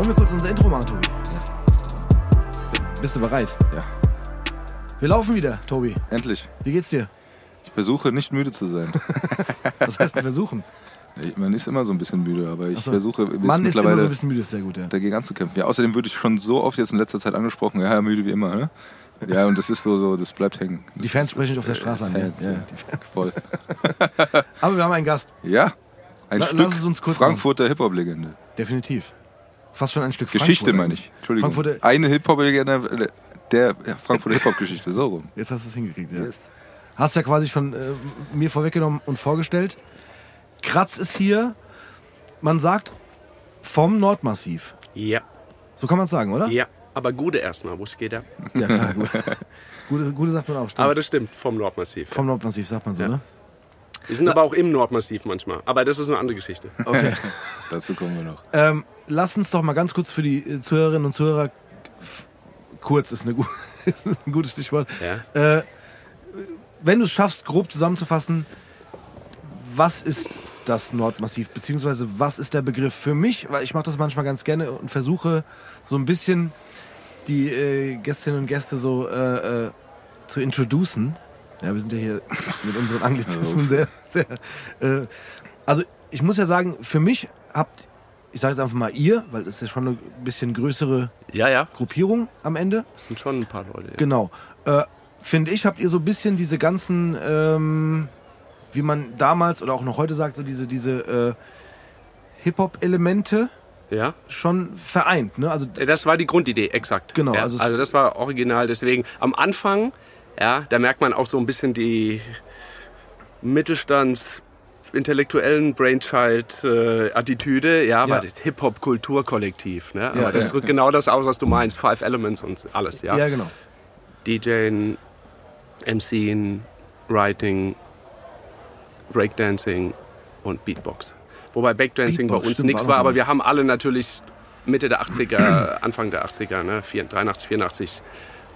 Wollen wir kurz unser Intro machen, Tobi? Bist du bereit? Ja, Wir laufen wieder, Tobi. endlich. Wie geht's dir? Ich versuche nicht müde zu sein. Was heißt denn versuchen? Man ist immer so ein bisschen müde, aber ich so. versuche Mann ist immer mittlerweile so ein bisschen müde, ist sehr gut, ja. dagegen anzukämpfen. Ja, außerdem würde ich schon so oft jetzt in letzter Zeit angesprochen, ja, müde wie immer, ne? Ja, und das ist so, so das bleibt hängen. Die Fans sprechen dich auf der Straße an. Fans, ja. ja. Ja. Voll. Aber wir haben einen Gast, Ja, ein La- Stück lass es uns kurz Frankfurter Hip-Hop-Legende. definitiv. Fast schon ein Stück Geschichte Frankfurt meine ich. Entschuldigung. Frankfurter- Eine Hip-Hop-Legende der Frankfurter Hip-Hop-Geschichte, so rum. Jetzt hast du es hingekriegt, ja. Hast ja quasi schon äh, mir vorweggenommen und vorgestellt. Kratz ist hier, man sagt, vom Nordmassiv. Ja, So kann man es sagen, oder? ja. Aber Gude erstmal, wo steht er? Ja, klar. Gut. Gute, gute sagt man auch. Stimmt. Aber das stimmt, vom Nordmassiv. vom Nordmassiv sagt man so, Ja. ne? Wir sind aber auch im Nordmassiv manchmal. Aber das ist eine andere Geschichte. Okay. Dazu kommen wir noch. Ähm, lass uns doch mal ganz kurz für die äh, Zuhörerinnen und Zuhörer, kurz ist, eine, ist ein gutes Stichwort, Ja. äh, wenn du es schaffst, grob zusammenzufassen, was ist das Nordmassiv, beziehungsweise was ist der Begriff für mich, weil ich mache das manchmal ganz gerne und versuche so ein bisschen die äh, Gästinnen und Gäste so äh, äh, zu introducen. Ja, wir sind ja hier mit unseren Anglizismen sehr, sehr. Äh, also ich muss ja sagen, für mich habt, ich sage jetzt einfach mal ihr, weil das ist ja schon eine bisschen größere Ja, ja. Gruppierung am Ende. Das sind schon ein paar Leute. Ja. Genau. Äh, Finde ich, habt ihr so ein bisschen diese ganzen, ähm, wie man damals oder auch noch heute sagt, so diese, diese äh, Hip-Hop-Elemente ja. schon vereint. Ne? Also Das war die Grundidee, exakt. Genau, Ja, also also, das war original. Deswegen am Anfang, ja, da merkt man auch so ein bisschen die Mittelstands intellektuellen Brainchild-Attitüde, ja, Ja. war das Hip-Hop-Kulturkollektiv. Ne? Aber Ja, das ja. drückt genau das aus, was du meinst. Five Elements und alles, ja. ja. genau. DJing, MCing, Writing, Breakdancing und Beatbox. Wobei Breakdancing Beatbox, bei uns nichts war aber wir haben alle natürlich Mitte der 80er, Anfang der 80er, ne, 83, 84,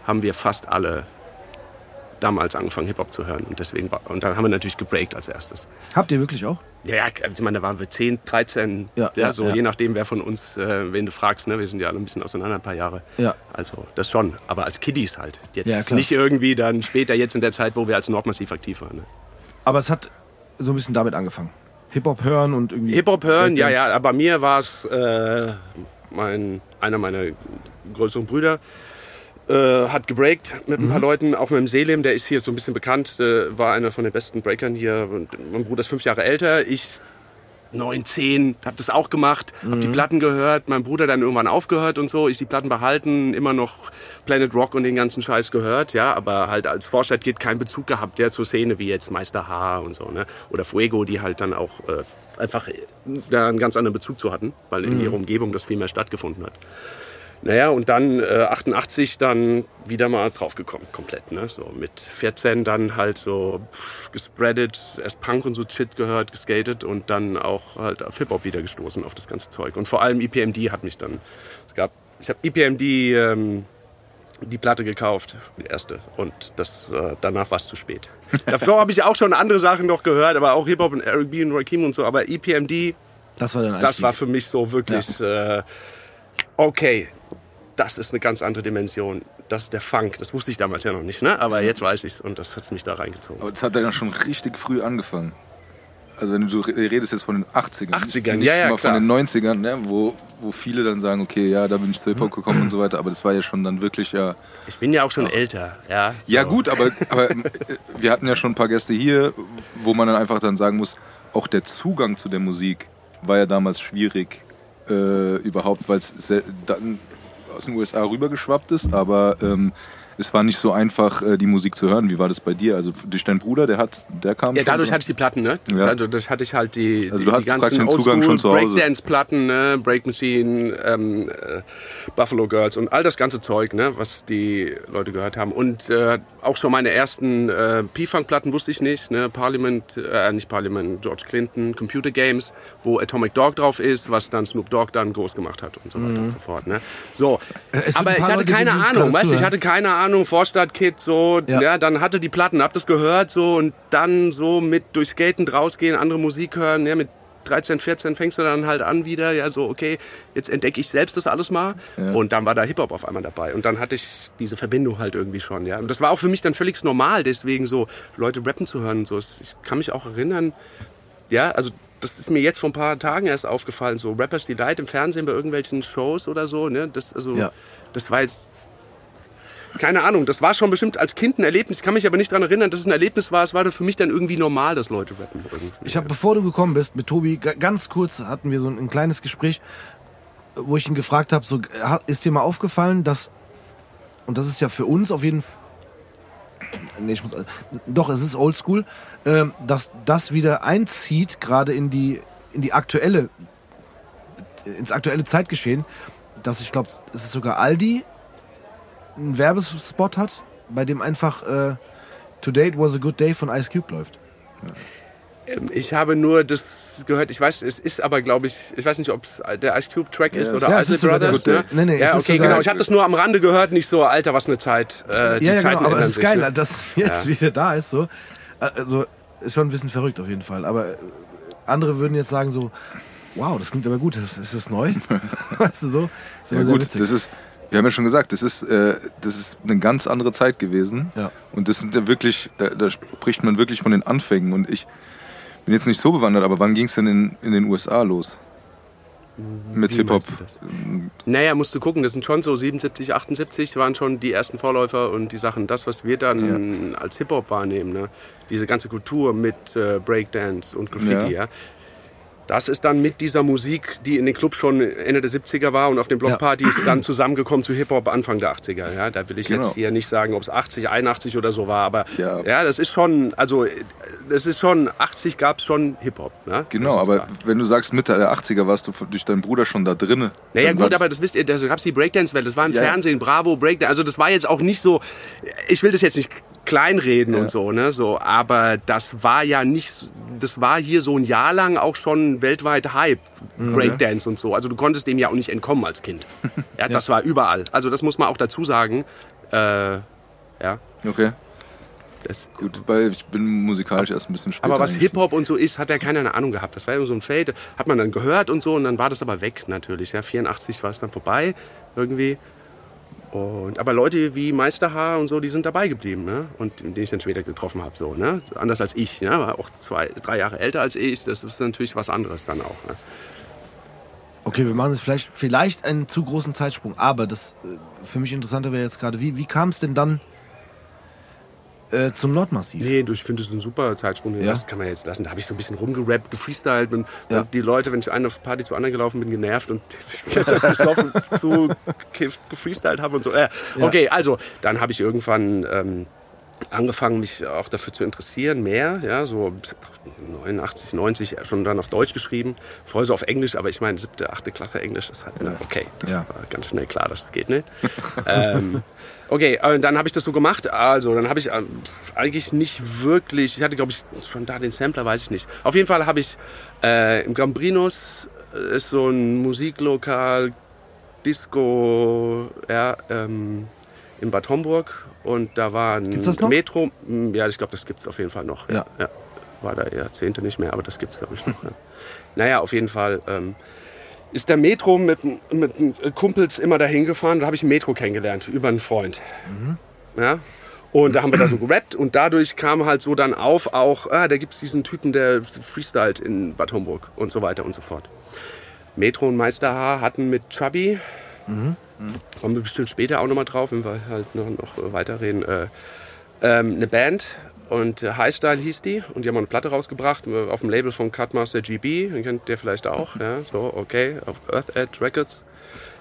haben wir fast alle damals angefangen Hip-Hop zu hören. Und deswegen war, und dann haben wir natürlich gebreakt als erstes. Habt ihr wirklich auch? Ja, ja, ich meine, da waren wir 10, 13, Ja, ja, so ja. je nachdem, wer von uns, äh, wen du fragst, ne? wir sind ja alle ein bisschen auseinander, ein paar Jahre. Ja. Also das schon, aber als Kiddies halt. Jetzt nicht irgendwie dann später, jetzt in der Zeit, wo wir als Nordmassiv aktiv waren. Ne? Aber es hat so ein bisschen damit angefangen. Hip-Hop hören und irgendwie. Hip-Hop hören, ja, ja, aber mir war es äh, mein, einer meiner größeren Brüder. Äh, hat gebreakt mit Mhm. ein paar Leuten, auch mit dem Selim, der ist hier so ein bisschen bekannt, äh, war einer von den besten Breakern hier. Und mein Bruder ist fünf Jahre älter, ich neun, zehn, hab das auch gemacht, hab Mhm. die Platten gehört, mein Bruder dann irgendwann aufgehört und so, ich die Platten behalten, immer noch Planet Rock und den ganzen Scheiß gehört, ja, aber halt als Vorstadtkid keinen Bezug gehabt, ja, zur Szene wie jetzt Meister H und so, ne, oder Fuego, die halt dann auch äh, einfach da einen ganz anderen Bezug zu hatten, weil in ihrer Umgebung das viel mehr stattgefunden hat. Naja, und dann äh, 88 dann wieder mal draufgekommen, komplett. Ne? So mit 14 dann halt so pff, gespreadet, erst Punk und so Shit gehört, geskatet und dann auch halt auf Hip-Hop wieder gestoßen auf das ganze Zeug. Und vor allem EPMD hat mich dann, es gab, ich habe EPMD ähm, die Platte gekauft, die erste. Und das, äh, danach war es zu spät. Davor habe ich auch schon andere Sachen noch gehört, aber auch Hip-Hop und Eric B. und Rakim und so. Aber EPMD, Das war dann das war für mich so wirklich, äh, okay, das ist eine ganz andere Dimension. Das ist der Funk. Das wusste ich damals ja noch nicht, ne? aber jetzt weiß ich es und das hat mich da reingezogen. Aber das hat dann schon richtig früh angefangen. Also wenn du re- redest jetzt von den 80ern. 80ern, nicht ja, ja, mal klar. von den 90ern, ne, wo, wo viele dann sagen, okay, ja, da bin ich zu Hip-Hop gekommen und so weiter. Aber das war ja schon dann wirklich ja... Ich bin ja auch schon älter. Ja, Ja so. gut, aber, aber äh, wir hatten ja schon ein paar Gäste hier, wo man dann einfach dann sagen muss, auch der Zugang zu der Musik war ja damals schwierig äh, überhaupt, weil es dann aus den USA rübergeschwappt ist, aber ähm, es war nicht so einfach, äh, die Musik zu hören. Wie war das bei dir? Also durch deinen Bruder, der hat, der kam Ja, schon dadurch so- hatte ich die Platten, ne? Ja. Also das hatte ich halt die, Also die, du hast die ganzen praktisch den Zugang schon zu Hause. Breakdance-Platten, ne? Break Machine, ähm, äh, Buffalo Girls und all das ganze Zeug, ne? Was die Leute gehört haben. Und äh, auch schon meine ersten äh, P-Funk-Platten wusste ich nicht, ne? Parliament, äh, nicht Parliament, George Clinton, Computer Games, wo Atomic Dog drauf ist, was dann Snoop Dogg dann groß gemacht hat und so weiter und so fort, ne? So. Mhm. es Aber ich hatte Leute, die keine Ahnung, weißt du, ich hatte keine Ahnung, Vorstadtkid, so, Ja. ja. dann hatte die Platten, hab das gehört, so, und dann so mit durch Skaten rausgehen, andere Musik hören, ja, mit 13, 14 fängst du dann halt an wieder, ja, so, okay, jetzt entdecke ich selbst das alles mal. Und dann war da Hip-Hop auf einmal dabei. Und dann hatte ich diese Verbindung halt irgendwie schon, ja. Und das war auch für mich dann völlig normal, deswegen so Leute rappen zu hören und so. Ich kann mich auch erinnern, ja, also das ist mir jetzt vor ein paar Tagen erst aufgefallen, so Rappers Delight im Fernsehen bei irgendwelchen Shows oder so, ne, das, also, Ja. das war jetzt keine Ahnung, das war schon bestimmt als Kind ein Erlebnis. Ich kann mich aber nicht daran erinnern, dass es ein Erlebnis war. Es war für mich dann irgendwie normal, dass Leute. Irgendwie. Ich habe, bevor du gekommen bist, mit Tobi, ga- ganz kurz hatten wir so ein, ein kleines Gespräch, wo ich ihn gefragt habe, so, ha- ist dir mal aufgefallen, dass, und das ist ja für uns auf jeden Fall, nee, ich muss, doch, es ist oldschool, ähm, dass das wieder einzieht, gerade in die, in die aktuelle, ins aktuelle Zeitgeschehen, dass ich glaube, es ist sogar Aldi einen Werbespot hat, bei dem einfach äh, Today it was a good day von Ice Cube läuft. Ähm, Ich habe nur das gehört, ich weiß, es ist aber, glaube ich, ich weiß nicht, ob es der Ice Cube Track ist oder ja, es Isley ist sogar der- Brothers. Ne? nee, nee, es ja, okay, genau. Ich habe das nur am Rande gehört, nicht so, Alter, was eine Zeit. Äh, die ja, ja, Zeiten genau, aber es ist sich, geil, ne? dass jetzt Ja. wieder da ist. So. Also ist schon ein bisschen verrückt auf jeden Fall. Aber äh, andere würden jetzt sagen so, wow, das klingt aber gut, ist, ist das neu? weißt du so? Ist Ja gut, das ist, wir haben ja schon gesagt, das ist, äh, das ist eine ganz andere Zeit gewesen. Ja. Und das sind ja wirklich, da, da spricht man wirklich von den Anfängen. Und ich bin jetzt nicht so bewandert, aber wann ging es denn in, in den USA los? Mit Wie Hip-Hop. das? Naja, musst du gucken, das sind schon so 77, 78 waren schon die ersten Vorläufer und die Sachen, das, was wir dann als Hip-Hop wahrnehmen, ne? diese ganze Kultur mit äh, Breakdance und Graffiti, Ja. ja. Das ist dann mit dieser Musik, die in den Clubs schon Ende der 70er war und auf den Blockpartys dann zusammengekommen zu Hip-Hop Anfang der 80er. Ja, da will ich Genau. jetzt hier nicht sagen, ob es 80, 81 oder so war, aber Ja. ja, das ist schon, also das ist schon, 80 gab es schon Hip-Hop. Ne? Genau, aber klar. wenn du sagst Mitte der 80er, warst du durch deinen Bruder schon da drinne. Naja gut, aber das wisst ihr, da gab es die Breakdance-Welle, das war im Ja, ja. Fernsehen, Bravo, Breakdance, also das war jetzt auch nicht so, ich will das jetzt nicht kleinreden Ja. und so, ne, so, aber das war ja nicht, das war hier so ein Jahr lang auch schon weltweit Hype, Mhm. Breakdance und so, also du konntest dem ja auch nicht entkommen als Kind. Ja, das war überall, also das muss man auch dazu sagen, äh, ja, Okay, das, gut, weil ich bin musikalisch erst ein bisschen später. aber was. Hip-Hop und so ist, hat ja keiner eine Ahnung gehabt. Das war ja so ein Fade, hat man dann gehört und so und dann war das aber weg natürlich. Ja, 84 war es dann vorbei irgendwie. Und, aber Leute wie Meisterhaar und so, die sind dabei geblieben, ne? Und den ich dann später getroffen habe, so, ne? Anders als ich, ne? War auch zwei, drei Jahre älter als ich. Das ist natürlich was anderes dann auch. Ne? Okay, wir machen jetzt vielleicht, vielleicht einen zu großen Zeitsprung, aber das äh, für mich interessanter wäre jetzt gerade, wie, wie kam es denn dann äh, zum Nordmassiv? Nee, du, ich finde es ein super Zeitsprung. Ja? Das kann man jetzt lassen. Da habe ich so ein bisschen rumgerappt, gefreestylt. Bin, Ja. und Die Leute, wenn ich einen auf Party zu anderen gelaufen bin, genervt und Zeit besoffen zu gefreestylt habe und so. Äh, okay, also dann habe ich irgendwann ähm, angefangen, mich auch dafür zu interessieren, mehr. Ja, so 89, 90 schon dann auf Deutsch geschrieben. Vorher so auf Englisch, aber ich meine, siebte, achte Klasse Englisch ist halt, ne, okay, das Ja. war ganz schnell klar, dass das geht nicht. ähm, okay, und dann habe ich das so gemacht. Also, dann habe ich ähm, eigentlich nicht wirklich, ich hatte glaube ich schon da den Sampler, weiß ich nicht. Auf jeden Fall habe ich äh, im Gambrinus äh, ist so ein Musiklokal, Disco, ja, ähm, in Bad Homburg und da war ein Gibt's das noch? Metro. Mm, Ja, ich glaube, das gibt es auf jeden Fall noch. Ja. ja. War da Jahrzehnte nicht mehr, aber das gibt es glaube ich noch. Ja. Naja, auf jeden Fall. Ähm, ist der Metro mit, mit Kumpels immer dahin gefahren. Da habe ich ein Metro kennengelernt über einen Freund. Ja. Und da haben wir da so gerappt und dadurch kam halt so dann auf auch, ah, da gibt es diesen Typen, der freestylt in Bad Homburg und so weiter und so fort. Metro und Meister H hatten mit Chubby, kommen wir bestimmt später auch nochmal drauf, wenn wir halt noch, noch weiterreden, äh, ähm, eine Band und Highstyle hieß die und die haben eine Platte rausgebracht äh, auf dem Label von Cutmaster GB, den kennt ihr vielleicht auch, ja, so, okay, auf Earth Edge Records.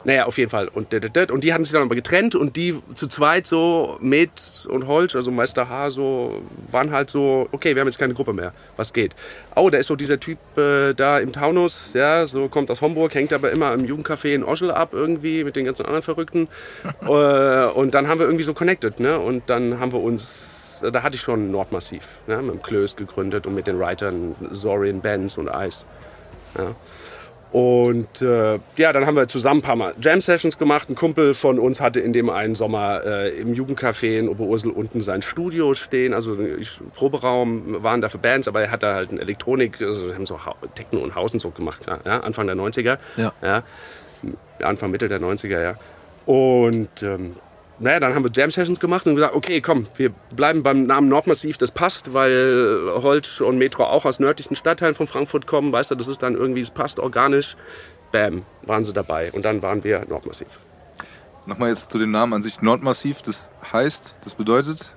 Naja, auf jeden Fall. Und, und die hatten sich dann aber getrennt und die zu zweit so, Med und Holz, also Meister H, so, waren halt so, okay, wir haben jetzt keine Gruppe mehr. Was geht? Oh, da ist so dieser Typ äh, da im Taunus, ja, so kommt aus Homburg, hängt aber immer im Jugendcafé in Oschel ab irgendwie mit den ganzen anderen Verrückten. äh, und dann haben wir irgendwie so connected, ne? Und dann haben wir uns, da hatte ich schon Nordmassiv, ne? mit dem Klöß gegründet und mit den Writern Zorian, Benz und Ice. Ja. Und äh, ja, dann haben wir zusammen ein paar Mal Jam-Sessions gemacht. Ein Kumpel von uns hatte in dem einen Sommer äh, im Jugendcafé in Oberursel unten sein Studio stehen. Also ich, Proberaum waren da für Bands, aber er hat da halt eine Elektronik, also haben so Techno und und so gemacht, ja, ja, Anfang der 90er. Ja. Ja, Anfang, Mitte der 90er, ja. Und ähm, naja, dann haben wir Jam-Sessions gemacht und gesagt, okay, komm, wir bleiben beim Namen Nordmassiv, das passt, weil Holz und Metro auch aus nördlichen Stadtteilen von Frankfurt kommen, weißt du, das ist dann irgendwie, es passt organisch. Bam, waren sie dabei. Und dann waren wir Nordmassiv. Nochmal jetzt zu dem Namen an sich. Nordmassiv, das heißt, das bedeutet?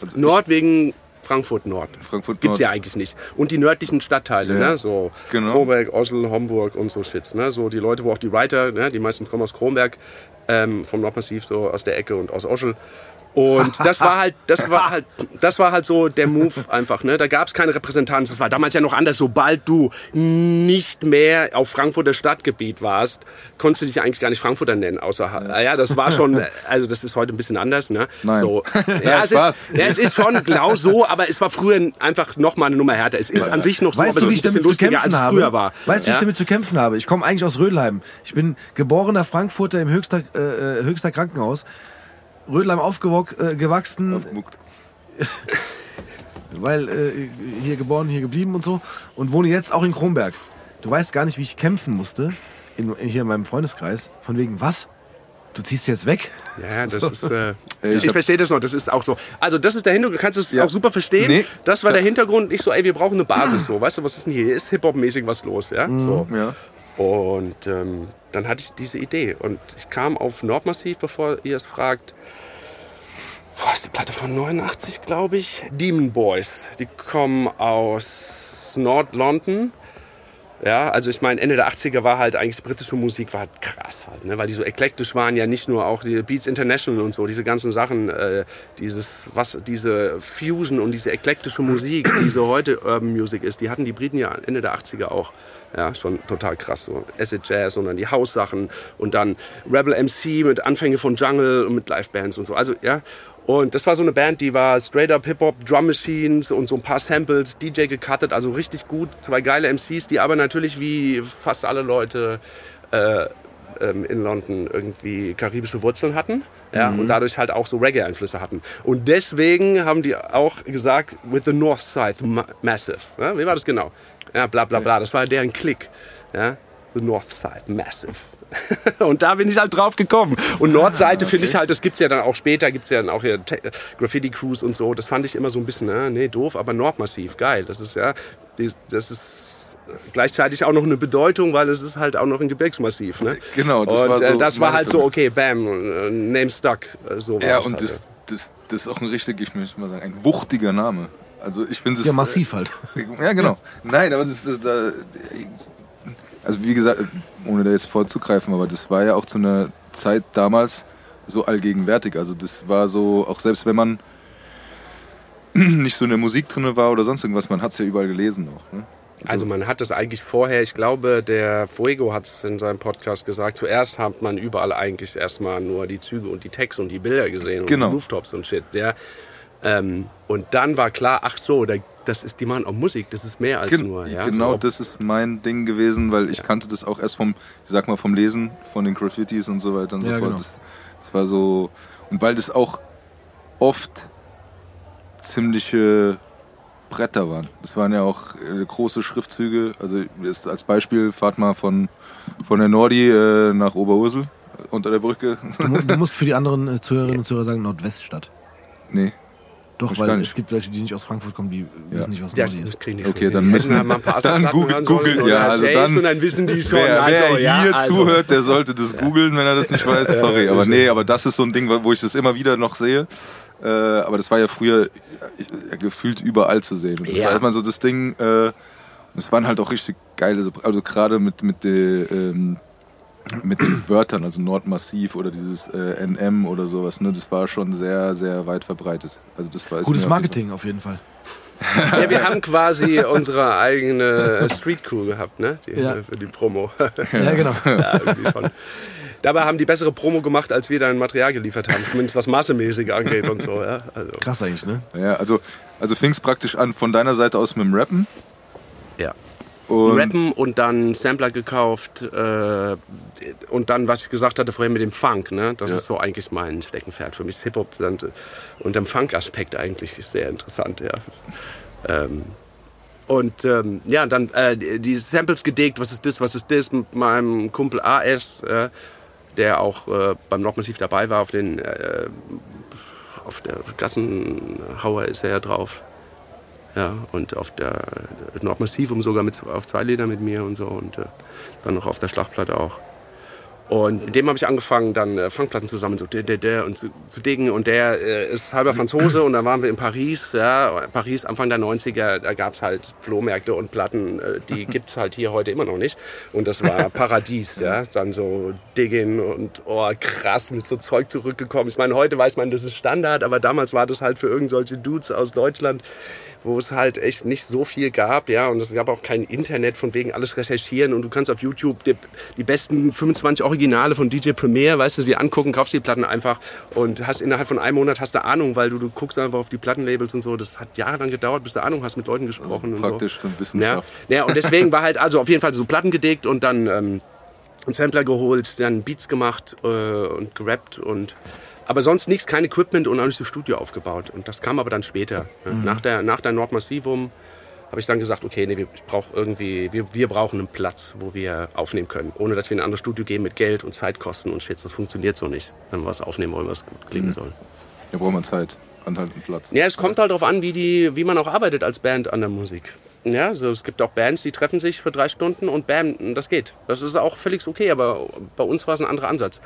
Also Nord wegen Frankfurt Nord. Frankfurt Gibt's Nord. ja eigentlich nicht. Und die nördlichen Stadtteile, Ja. ne? So Genau. Kronberg, Oslo, Homburg und so Shit. Ne? So die Leute, wo auch die Writer, ne? die meisten kommen aus Kronberg, ähm, vom Nordmassiv, so aus der Ecke und aus Oschel. Und das war halt, das war halt, das war halt so der Move einfach. Ne? Da gab es keine Repräsentanz. Das war damals ja noch anders. Sobald du nicht mehr auf Frankfurter Stadtgebiet warst, konntest du dich eigentlich gar nicht Frankfurter nennen. Außer, ja, das war schon, also das ist heute ein bisschen anders. Ne? Nein. So, ja, es ist, ja, es ist schon genau so, aber es war früher einfach noch mal eine Nummer härter. Es ist an sich noch so, Weißt aber du, es ist ich ein bisschen damit zu lustiger, kämpfen als es habe? früher war. Weißt du, wie ja? ich damit zu kämpfen habe? Ich komme eigentlich aus Rödelheim. Ich bin geborener Frankfurter im Höchster, äh, äh, Höchster Krankenhaus. Rödelheim aufgewachsen, Aufgemuckt. weil äh, hier geboren, hier geblieben und so. Und wohne jetzt auch in Kronberg. Du weißt gar nicht, wie ich kämpfen musste, in, hier in meinem Freundeskreis. Von wegen, was? Du ziehst jetzt weg? Ja, das ist. Äh, Ey, ich ich verstehe das noch. Das ist auch so. Also das ist der Hintergrund. Du kannst es Ja. auch super verstehen. Nee. Das war der Hintergrund. Nicht so, ey, wir brauchen eine Basis. So, weißt du, was ist denn hier? Hier ist Hip-Hop-mäßig was los, ja? So. Ja. Und ähm, dann hatte ich diese Idee. Und ich kam auf Nordmassiv, bevor ihr es fragt. Wo ist die Platte von 89, glaube ich? Demon Boys. Die kommen aus Nord-London. Ja, also ich meine, Ende der 80er war halt eigentlich britische Musik war halt krass halt, ne? weil die so eklektisch waren, ja nicht nur auch die Beats International und so, diese ganzen Sachen, äh, dieses, was, diese Fusion und diese eklektische Musik, die so heute Urban Music ist, die hatten die Briten ja Ende der 80er auch. Ja, schon total krass. So Acid Jazz und dann die House-Sachen und dann Rebel MC mit Anfänge von Jungle und mit Live-Bands und so. Also, ja. Und das war so eine Band, die war straight up Hip-Hop, Drum Machines und so ein paar Samples, DJ gecuttet, also richtig gut. Zwei geile MCs, die aber natürlich wie fast alle Leute äh, ähm, in London irgendwie karibische Wurzeln hatten. Ja, und dadurch halt auch so Reggae-Einflüsse hatten. Und deswegen haben die auch gesagt, with the North Side ma Massive. Ja, wie war das genau? Ja, bla bla bla. Das war deren Klick. Ja, the North Side Massive. und da bin ich halt drauf gekommen. Und Nordseite finde ich halt, das gibt's ja dann auch später, gibt's ja dann auch hier Graffiti-Crews und so. Das fand ich immer so ein bisschen, äh, nee, doof, aber Nordmassiv, geil. Das ist ja, das ist gleichzeitig auch noch eine Bedeutung, weil es ist halt auch noch ein Gebirgsmassiv. Ne? Genau, das und war so äh, das war halt so, okay, bam, äh, name stuck. Äh, so Ja, es und halt, das, das, das ist auch ein richtig, ich möchte mal sagen, ein wuchtiger Name. Also ich finde es. Ja, massiv halt. Ja, genau. Nein, aber das, das da, also wie gesagt, ohne da jetzt vorzugreifen, aber das war ja auch zu einer Zeit damals so allgegenwärtig. Also das war so, auch selbst wenn man nicht so in der Musik drin war oder sonst irgendwas, man hat es ja überall gelesen auch. Ne? Also man hat das eigentlich vorher, ich glaube, der Fuego hat es in seinem Podcast gesagt, zuerst hat man überall eigentlich erstmal nur die Züge und die Texte und die Bilder gesehen und Genau. die Rooftops und Shit. Ja. Ähm, und dann war klar, ach so, da, das ist, die machen auch Musik, das ist mehr als Gen nur. Ja, genau so, das ist mein Ding gewesen, weil ich kannte das auch erst vom, ich sag mal, vom Lesen, von den Graffitis und so weiter und so Ja, fort. genau. Das, das war so, und weil das auch oft ziemliche Bretter waren. Das waren ja auch äh, große Schriftzüge. Also jetzt als Beispiel, fahrt mal von, von der Nordi äh, nach Oberursel äh, unter der Brücke. Du musst für die anderen äh, Zuhörerinnen und Zuhörer sagen Nordweststadt. nee. Doch, weil es gibt welche, die nicht aus Frankfurt kommen, die wissen nicht, was Ja, Nordi das ist. kriegen die Okay, dann müssen- wir mal ein paar dann Google- Google, ja, also dann- und dann wissen die schon. Wer, also, wer ja, hier also, zuhört, der sollte das googeln, wenn er das nicht weiß. Sorry, aber nee, aber das ist so ein Ding, wo ich das immer wieder noch sehe. Äh, aber das war ja früher äh, gefühlt überall zu sehen. Das Ja. war immer so das Ding. Äh, es waren halt auch richtig geile, also gerade mit mit der, ähm, mit den Wörtern, also Nordmassiv oder dieses äh, NM oder sowas, ne, das war schon sehr, sehr weit verbreitet. Also das war Gutes mir auf jeden Marketing auf jeden Fall. Ja, wir haben quasi unsere eigene Street Crew gehabt, ne? Die, Ja. Für die Promo. Ja, genau. ja, irgendwie schon. Dabei haben die bessere Promo gemacht, als wir dann Material geliefert haben, zumindest was massemäßig angeht und so. Ja? Also, Krass eigentlich, ne? Ja, also, also fing es praktisch an von deiner Seite aus mit dem Rappen. ja. Und Rappen und dann Sampler gekauft äh, und dann, was ich gesagt hatte vorhin mit dem Funk, ne? das Ja. ist so eigentlich mein Steckenpferd. Für mich ist Hip-Hop und, und dem Funk-Aspekt eigentlich sehr interessant. Ja. Ähm, und ähm, ja, dann äh, die Samples gedickt, was ist das, was ist das, mit meinem Kumpel AS, äh, der auch äh, beim Nordmassiv dabei war, auf den äh, auf der Gassenhauer ist er ja drauf. Ja, und auf der Nordmassivum sogar mit, auf zwei Lieder mit mir und so und äh, dann noch auf der Schlachtplatte auch. Und mit dem habe ich angefangen, dann äh, Funkplatten zusammen so der, der, der und zu, zu diggen. Und der äh, ist halber Franzose und dann waren wir in Paris. Ja, Paris Anfang der 90er, da gab's halt Flohmärkte und Platten, äh, die gibt's halt hier heute immer noch nicht. Und das war Paradies, ja. Dann so Digging und oh krass, mit so Zeug zurückgekommen. Ich meine, heute weiß man, das ist Standard, aber damals war das halt für irgendwelche Dudes aus Deutschland wo es halt echt nicht so viel gab, ja, und es gab auch kein Internet von wegen alles recherchieren und du kannst auf YouTube die, die besten 25 Originale von DJ Premier, weißt du, sie angucken, kaufst die Platten einfach und hast innerhalb von einem Monat hast du Ahnung, weil du, du guckst einfach auf die Plattenlabels und so, das hat jahrelang gedauert, bis du Ahnung hast, mit Leuten gesprochen und so. praktisch und Ja, Wissenschaft. ja, und deswegen war halt also auf jeden Fall so Platten gedickt und dann ähm, einen Sampler geholt, dann Beats gemacht äh, und gerappt und aber sonst nichts, kein Equipment und auch nicht so Studio aufgebaut. Und das kam aber dann später. ne? Nach der, nach der Nordmassivum habe ich dann gesagt, okay, nee, wir, ich brauch irgendwie, wir, wir brauchen einen Platz, wo wir aufnehmen können. Ohne dass wir in ein anderes Studio gehen mit Geld und Zeitkosten und Shit. Das funktioniert so nicht, wenn wir was aufnehmen wollen, was gut klingen soll. Da braucht man Zeit, anhalten Platz. Ja, es kommt halt darauf an, wie, die, wie man auch arbeitet als Band an der Musik. Ja, also es gibt auch Bands, die treffen sich für drei Stunden und bam, das geht. Das ist auch völlig okay, aber bei uns war es ein anderer Ansatz.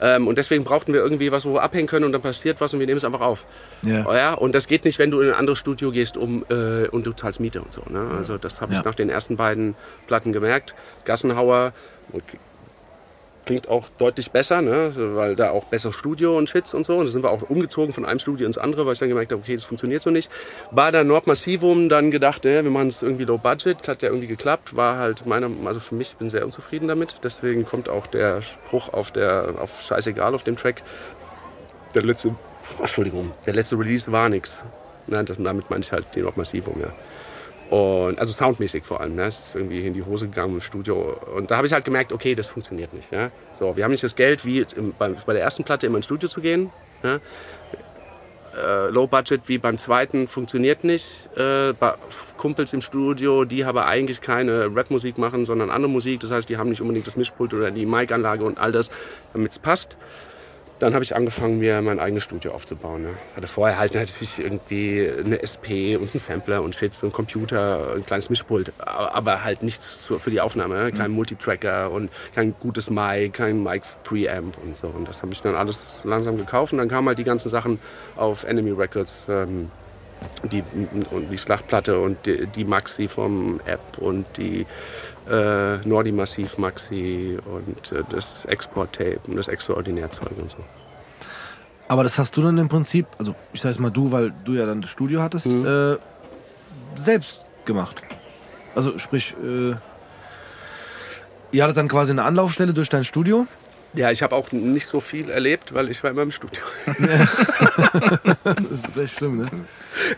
Ähm, und deswegen brauchten wir irgendwie was, wo wir abhängen können und dann passiert was und wir nehmen es einfach auf. Ja. Ja, und das geht nicht, wenn du in ein anderes Studio gehst um, äh, und du zahlst Miete und so. Ne? Also das habe ich Ja. nach den ersten beiden Platten gemerkt. Gassenhauer klingt auch deutlich besser, ne? weil da auch besser Studio und Shits und so. Und da sind wir auch umgezogen von einem Studio ins andere, weil ich dann gemerkt habe, okay, das funktioniert so nicht. War da Nordmassivum dann gedacht, ne, wir machen es irgendwie low budget, hat ja irgendwie geklappt, war halt meiner, also für mich, ich bin sehr unzufrieden damit. Deswegen kommt auch der Spruch auf der, auf Scheißegal auf dem Track. Der letzte, Entschuldigung, der letzte Release war nix. Nein, damit meine ich halt den Nordmassivum, ja. Und, also soundmäßig vor allem, ne? Es ist irgendwie in die Hose gegangen im Studio. Und da habe ich halt gemerkt, okay, das funktioniert nicht. Ja? So, wir haben nicht das Geld, wie im, beim, bei der ersten Platte immer ins Studio zu gehen. Ja? Äh, Low Budget wie beim zweiten funktioniert nicht. Äh, bei Kumpels im Studio, die aber eigentlich keine Rapmusik machen, sondern andere Musik. Das heißt, die haben nicht unbedingt das Mischpult oder die Mic-Anlage und all das, damit es passt. Dann habe ich angefangen, mir mein eigenes Studio aufzubauen. Ne? Hatte vorher halt natürlich irgendwie eine SP und einen Sampler und Shit, so ein Computer, ein kleines Mischpult, aber halt nichts für die Aufnahme. Ne? Kein Multitracker und kein gutes Mic, kein Mic-Preamp und so. Und das habe ich dann alles langsam gekauft. Und dann kamen halt die ganzen Sachen auf Enemy Records. Ähm, die, und die Schlachtplatte und die, die Maxi vom App und die äh, Nordi Massiv Maxi und äh, das Export-Tape und das Extraordinärzeug und so. Aber das hast du dann im Prinzip, also ich sag jetzt mal du, weil du ja dann das Studio hattest, Mhm. äh, selbst gemacht. Also sprich, äh, ihr hattet dann quasi eine Anlaufstelle durch dein Studio. Ja, ich habe auch nicht so viel erlebt, weil ich war immer im Studio. Das ist echt schlimm, ne?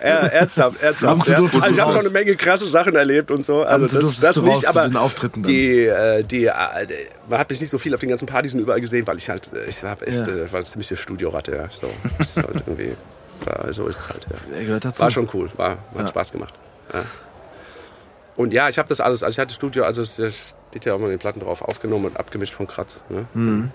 Ja, ernsthaft, ernsthaft. Ja. Also ich habe schon raus. eine Menge krasse Sachen erlebt und so. Also das, das raus nicht, zu aber den Auftritten dann. die, äh, die, äh, man hat mich nicht so viel auf den ganzen Partys und überall gesehen, weil ich halt, äh, ich habe echt, Ja. war ziemlich der Studioratte, ja. So, halt irgendwie, so ist es halt, ja. War schon cool, war, hat. Spaß gemacht. Und ja, ich habe das alles, also ich hatte Studio, also es es steht ja auch mal in den Platten drauf, aufgenommen und abgemischt von Kratz. Ne? Mhm.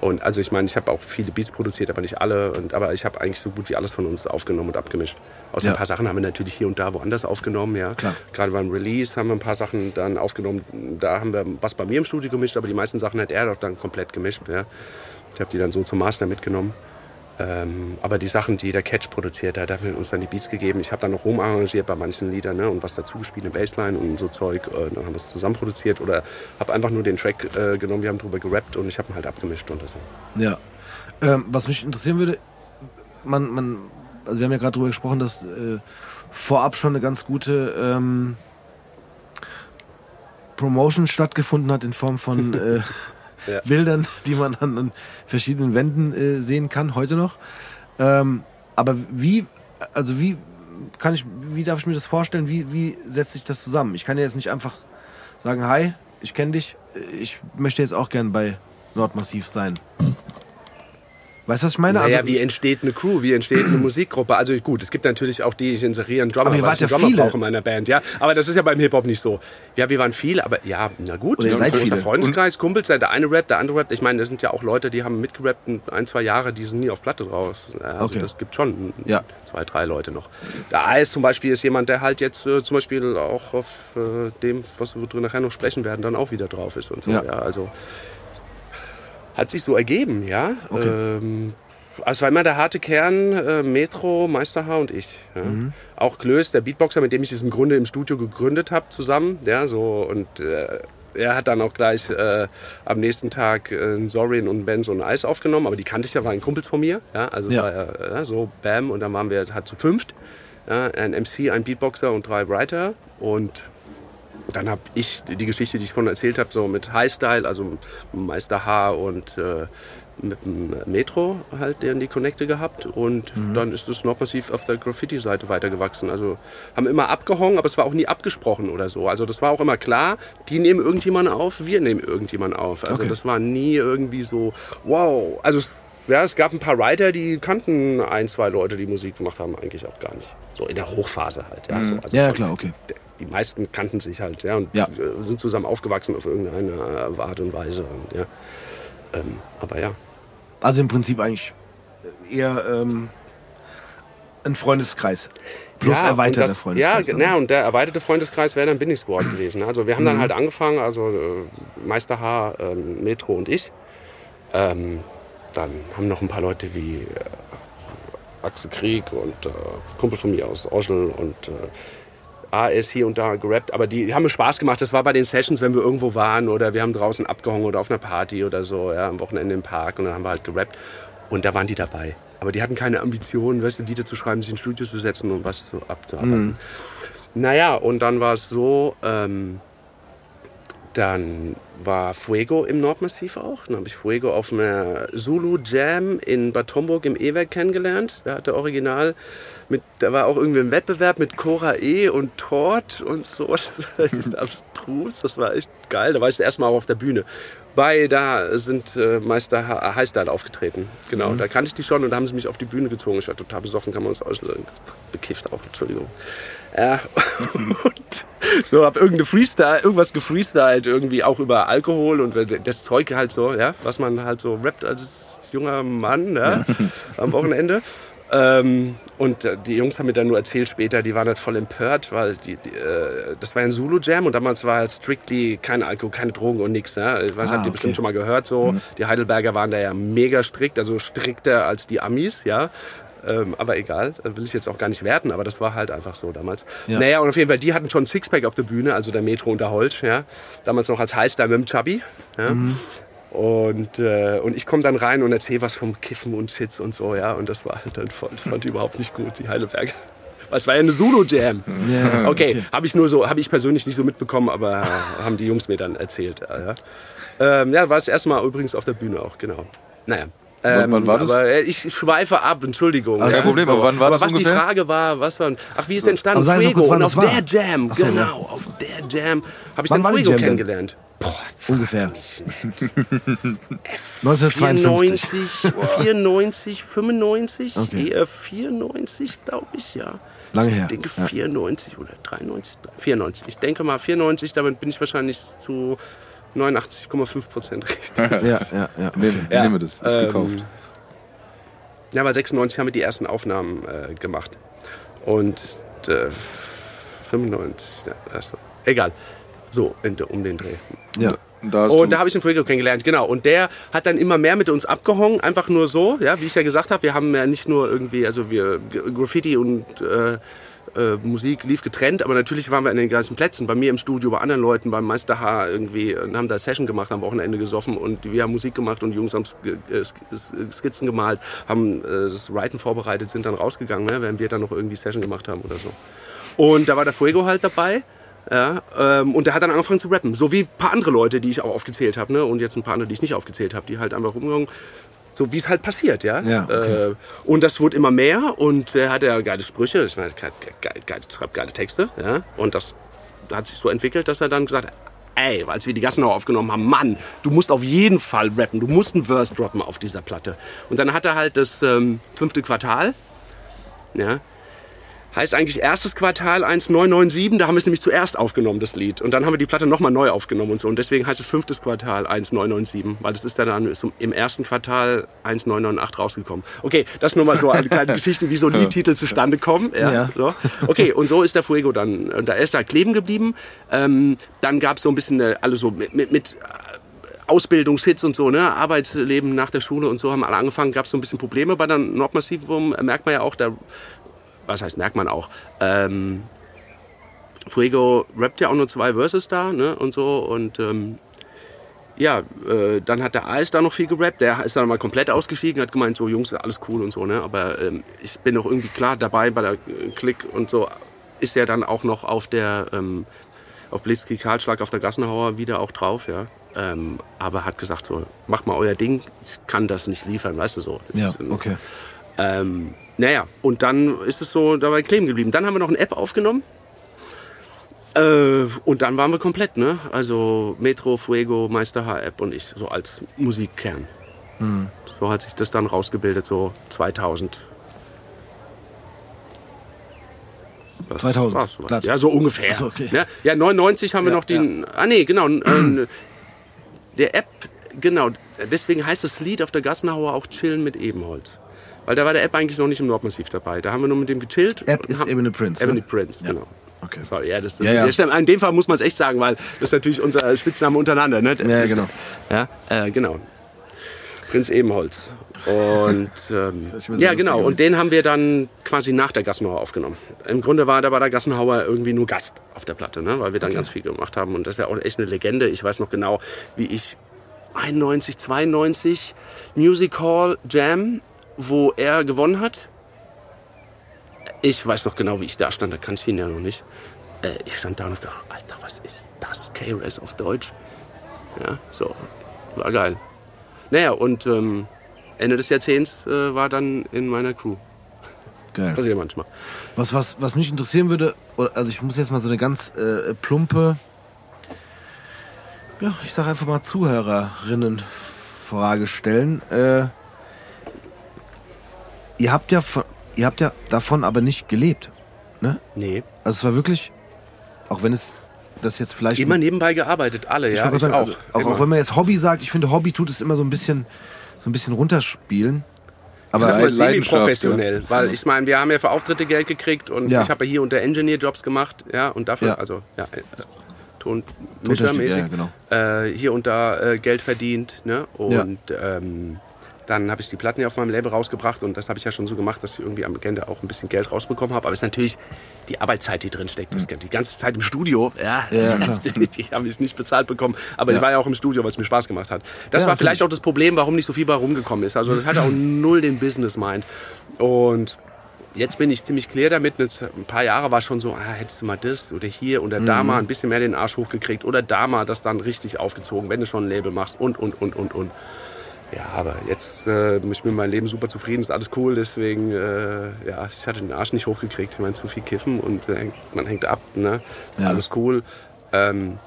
Und also ich meine, ich habe auch viele Beats produziert, aber nicht alle. Und, aber ich habe eigentlich so gut wie alles von uns aufgenommen und abgemischt. Außer Ja. ein paar Sachen haben wir natürlich hier und da woanders aufgenommen. Ja. Klar. Gerade beim Release haben wir ein paar Sachen dann aufgenommen. Da haben wir was bei mir im Studio gemischt, aber die meisten Sachen hat er doch dann komplett gemischt. Ja. Ich habe die dann so zum Master mitgenommen. Ähm, aber die Sachen, die der Catch produziert hat, hat mir uns dann die Beats gegeben. Ich habe dann noch rumarrangiert bei manchen Liedern ne, und was dazu gespielt, eine Bassline und so Zeug. Äh, dann haben wir es zusammen produziert oder habe einfach nur den Track äh, genommen, wir haben drüber gerappt und ich habe ihn halt abgemischt und so. Ja. Ähm, was mich interessieren würde, man, man, also wir haben ja gerade darüber gesprochen, dass äh, vorab schon eine ganz gute ähm, Promotion stattgefunden hat in Form von äh, Ja. Bildern, die man an, an verschiedenen Wänden äh, sehen kann, heute noch. Ähm, aber wie, also wie kann ich, wie darf ich mir das vorstellen? Wie, wie setzt sich das zusammen? Ich kann ja jetzt nicht einfach sagen, hi, ich kenne dich, ich möchte jetzt auch gern bei Nordmassiv sein. Weißt du, was ich meine? Naja, Also- wie entsteht eine Crew, wie entsteht eine Musikgruppe? Also gut, es gibt natürlich auch die, ich inseriere einen Drummer, Aber ihr wart ja Drummer viele. brauche in meiner Band, ja. Aber das ist ja beim Hip-Hop nicht so. Ja, wir waren viele, aber ja, na gut, Oder ihr seid viele. Freundeskreis, Kumpels, der eine rappt, der andere rappt. Ich meine, das sind ja auch Leute, die haben mitgerappt ein, ein, zwei Jahre, die sind nie auf Platte draus. Also Okay. das gibt schon Ja. zwei, drei Leute noch. Der Eis zum Beispiel ist jemand, der halt jetzt äh, zum Beispiel auch auf äh, dem, was wir nachher noch sprechen werden, dann auch wieder drauf ist und so. Ja. Ja, also hat sich so ergeben, ja. Ähm, also es war immer der harte Kern, äh, Metro, Meisterhaar und ich. Ja. Auch Klöß, der Beatboxer, mit dem ich es im Grunde im Studio gegründet habe, zusammen. Ja, so, und äh, er hat dann auch gleich äh, am nächsten Tag äh, Sorin und Benz und ein Eis aufgenommen, aber die kannte ich ja, waren Kumpels von mir. Ja, also Ja. war ja, so, bam, und dann waren wir halt zu fünft. Ja, ein MC, ein Beatboxer und drei Writer. Und dann habe ich die Geschichte, die ich vorhin erzählt habe, so mit High Style, also Meister H und äh, mit dem Metro halt deren die Connecte gehabt und dann ist es noch massiv auf der Graffiti-Seite weitergewachsen. Also haben immer abgehangen, aber es war auch nie abgesprochen oder so. Also das war auch immer klar, die nehmen irgendjemanden auf, wir nehmen irgendjemanden auf. Also Okay. das war nie irgendwie so, wow. Also es, ja, es gab ein paar Writer, die kannten ein, zwei Leute, die Musik gemacht haben, eigentlich auch gar nicht. So in der Hochphase halt. Ja, so, also Ja, klar, okay. Die meisten kannten sich halt, ja, und Ja. äh, sind zusammen aufgewachsen auf irgendeine äh, Art und Weise. Und, ja. ähm, aber ja. Also im Prinzip eigentlich eher ähm, ein Freundeskreis. Plus ja, erweiterter das, Freundeskreis. Ja, dann. na, und der erweiterte Freundeskreis wäre dann Binny Squad gewesen. Also wir haben Mhm. dann halt angefangen, also äh, Meister H, ähm, Metro und ich. Ähm, dann haben noch ein paar Leute wie äh, Axel Krieg und äh, Kumpel von mir aus Oschel und äh, AS hier und da gerappt, aber die haben mir Spaß gemacht. Das war bei den Sessions, wenn wir irgendwo waren oder wir haben draußen abgehangen oder auf einer Party oder so, ja, am Wochenende im Park und dann haben wir halt gerappt und da waren die dabei. Aber die hatten keine Ambitionen, weißt du, Lieder zu schreiben, sich ins Studio zu setzen und was so abzuarbeiten. Naja, und dann war es so, ähm, dann war Fuego im Nordmassiv auch. Dann habe ich Fuego auf einer Zulu Jam in Bad Homburg im E-Werk kennengelernt. Da hatte Original mit, da war auch irgendwie ein Wettbewerb mit Cora E und Tort und so. Das war echt abstrus. Das war echt geil. Da war ich das erste Mal auch auf der Bühne. Bei da sind äh, Meister Highstyle aufgetreten. Genau, da kannte ich die schon und da haben sie mich auf die Bühne gezogen. Ich war total besoffen, kann man uns auslösen. Bekifft auch, Entschuldigung. Ja, und so hab irgendeine Freestyle, irgendwas gefreestylt, irgendwie auch über Alkohol und das Zeug halt so, ja, was man halt so rappt als junger Mann, ja, am Wochenende. Ähm, und äh, die Jungs haben mir dann nur erzählt später, die waren halt voll empört, weil die, die, äh, das war ja ein Zulu-Jam und damals war halt strictly kein Alkohol, keine Drogen und nix. Ja. Ich weiß, Ah, habt ihr okay. bestimmt schon mal gehört, so. Die Heidelberger waren da ja mega strikt, also strikter als die Amis, ja. Ähm, aber egal, da will ich jetzt auch gar nicht werten, aber das war halt einfach so damals. Ja. Naja, und auf jeden Fall, die hatten schon Sixpack auf der Bühne, also der Metro und der Holt, ja. Damals noch als Heißler mit dem Chubby, ja. Und, äh, und ich komme dann rein und erzähle was vom Kiffen und Shits und so, ja. Und das war halt dann voll, das fand die überhaupt nicht gut, die Heidelberger. Weil Es war ja eine Solo-Jam. Ja, okay, habe ich nur so, habe ich persönlich nicht so mitbekommen, aber haben die Jungs mir dann erzählt. Ja, ähm, ja war das erste Mal übrigens auf der Bühne auch, genau. Naja. Wann- wann war das? Aber äh, ich schweife ab, Entschuldigung. Also kein Problem, aber wann war aber das was die ungefähr? Frage war, was war, ach, wie ist entstanden? Fuego. und das auf war. der Jam, so, genau, auf der Jam habe ich Wann die Fuego Jam denn? Boah, Ungefähr. mich 1952. 94, 94, 95, Okay. eher 94, glaube ich, ja. Lange ich her. denke Ja. 94 oder 93, 94. Ich denke mal 94, damit bin ich wahrscheinlich zu 89,5 Prozent richtig. Ja, ja, ja. Nehmen, Ja, nehmen wir das, ist ähm, gekauft. Ja, weil 96 haben wir die ersten Aufnahmen äh, gemacht. Und äh, 95, ja, also, egal. So, in, um den Dreh. Ja. Und da hast Und da habe ich den Fuego kennengelernt, genau. Und der hat dann immer mehr mit uns abgehongen, einfach nur so, ja, wie ich ja gesagt habe. Wir haben ja nicht nur irgendwie, also wir Graffiti und äh, äh, Musik lief getrennt, aber natürlich waren wir an den gleichen Plätzen. Bei mir im Studio, bei anderen Leuten, beim Meister H irgendwie und haben da Session gemacht, am Wochenende gesoffen und wir haben Musik gemacht und die Jungs haben äh, Sk- Skizzen gemalt, haben äh, das Writen vorbereitet, sind dann rausgegangen, ne, während wir dann noch irgendwie Session gemacht haben oder so. Und da war der Fuego halt dabei. Ja, ähm, und der hat dann angefangen zu rappen. So wie ein paar andere Leute, die ich auch aufgezählt habe. Ne? Und jetzt ein paar andere, die ich nicht aufgezählt habe, die halt einfach rumgegangen. So wie es halt passiert, ja. Ja, okay. äh, und das wurde immer mehr und er hat ja geile Sprüche, ich meine, geil, geil, geil, schreibt geile Texte, ja. Und das hat sich so entwickelt, dass er dann gesagt hat, ey, als wir die Gassenauer aufgenommen haben, Mann, du musst auf jeden Fall rappen, du musst einen Verse droppen auf dieser Platte. Und dann hat er halt das ähm, fünfte Quartal, ja, Heißt eigentlich erstes Quartal 1997, da haben wir es nämlich zuerst aufgenommen, das Lied. Und dann haben wir die Platte nochmal neu aufgenommen und so. Und deswegen heißt es fünftes Quartal 1997, weil das ist dann, ist im ersten Quartal 1998 rausgekommen. Okay, das nur mal so eine kleine Geschichte, wie so Liedtitel zustande kommen. Ja, Ja. So. Okay, und so ist der Fuego dann, und da ist er kleben geblieben. Ähm, dann gab es so ein bisschen äh, alles so mit, mit, mit Ausbildungshits und so, ne, Arbeitsleben nach der Schule und so haben alle angefangen, gab es so ein bisschen Probleme bei der Nordmassivum, merkt man ja auch, da, was heißt merkt man auch, ähm, Fuego rappt ja auch nur zwei Verses da, ne, und so und ähm, ja, äh, dann hat der Eis da noch viel gerappt, der ist dann mal komplett ausgestiegen, hat gemeint, so Jungs, alles cool und so, ne, aber ähm, ich bin noch irgendwie klar dabei bei der äh, Klick und so, ist er dann auch noch auf der, ähm, auf Blitzkrieg Karlschlag auf der Gassenhauer wieder auch drauf, ja. Ähm, aber hat gesagt so, macht mal euer Ding, ich kann das nicht liefern, weißt du so. Das Ja, ist, okay. ähm, naja, und dann ist es so dabei kleben geblieben. Dann haben wir noch eine App aufgenommen. Äh, und dann waren wir komplett, ne? Also Metro, Fuego, Meister H-App und ich, so als Musikkern. So hat sich das dann rausgebildet, so 2000. Das 2000, war's. Ja, so ungefähr. So, okay. ja, ja, 99 haben wir Ja, noch den. Ah, nee, genau. äh, der App, genau. Deswegen heißt das Lied auf der Gassenhauer auch Chillen mit Ebenholz. Weil da war der App eigentlich noch nicht im Nordmassiv dabei. Da haben wir nur mit dem gechillt. App ist Ebene Prince, ne? Ebony Prince, genau. Okay. Sorry, ja, das, das, Ja, ja. ja. In dem Fall muss man es echt sagen, weil das ist natürlich unser Spitzname untereinander. Ne? Ja, genau. Ja, äh, genau. Prinz Ebenholz. Und ähm, ja, genau. Und den haben wir dann quasi nach der Gassenhauer aufgenommen. Im Grunde war da bei der Gassenhauer irgendwie nur Gast auf der Platte, ne? weil wir dann ganz viel gemacht haben. Und das ist ja auch echt eine Legende. Ich weiß noch genau, wie ich 91, 92 Music Hall Jam, wo er gewonnen hat. Ich weiß noch genau, wie ich da stand. Da kannte ich ihn ja noch nicht. Äh, ich stand da und dachte, Alter, was ist das? K-Race auf Deutsch. Ja, so. War geil. Naja, und ähm, Ende des Jahrzehnts äh, war dann in meiner Crew. Geil. Passiert manchmal. Was, was, was mich interessieren würde, also ich muss jetzt mal so eine ganz äh, plumpe, ja, ich sag einfach mal Zuhörerinnen-Frage stellen. Äh, ihr habt ja von, ihr habt ja davon aber nicht gelebt, ne? Nee. Also es war wirklich, auch wenn es das jetzt vielleicht Immer nebenbei gearbeitet, alle, ich ja. Ich auch. sagen, also, auch, Immer. auch wenn man jetzt Hobby sagt, ich finde Hobby tut es immer so ein bisschen, so ein bisschen runterspielen. ich Aber sag mal Leidenschaft, semi-professionell, weil ich meine, wir haben ja für Auftritte Geld gekriegt und Ja. ich habe ja hier unter Engineer-Jobs gemacht, ja, und dafür, Ja. also, ja, äh, Tonmischer, Mischermäßig, ja, genau. äh, hier und da äh, Geld verdient, ne, und ähm, dann habe ich die Platten ja auf meinem Label rausgebracht und das habe ich ja schon so gemacht, dass ich irgendwie am Ende auch ein bisschen Geld rausbekommen habe. Aber es ist natürlich die Arbeitszeit, die drin steckt. Das, die ganze Zeit im Studio, ja. Ja, klar. die habe ich nicht bezahlt bekommen. Aber Ja. ich war ja auch im Studio, weil es mir Spaß gemacht hat. Das Ja, war vielleicht auch das Problem, warum nicht so viel bei rumgekommen ist. Also das hatte auch null den Business-Mind. Und jetzt bin ich ziemlich clear damit. Ein paar Jahre war schon so, ah, hättest du mal das oder hier oder da Mhm. mal ein bisschen mehr den Arsch hochgekriegt oder da mal das dann richtig aufgezogen, wenn du schon ein Label machst und, und, und, und, und. Ja, aber jetzt äh, bin ich mit meinem Leben super zufrieden, ist alles cool, deswegen, äh, ja, ich hatte den Arsch nicht hochgekriegt. Ich meine, zu viel kiffen und äh, man hängt ab, ne? Ist Ja. alles cool. Ähm,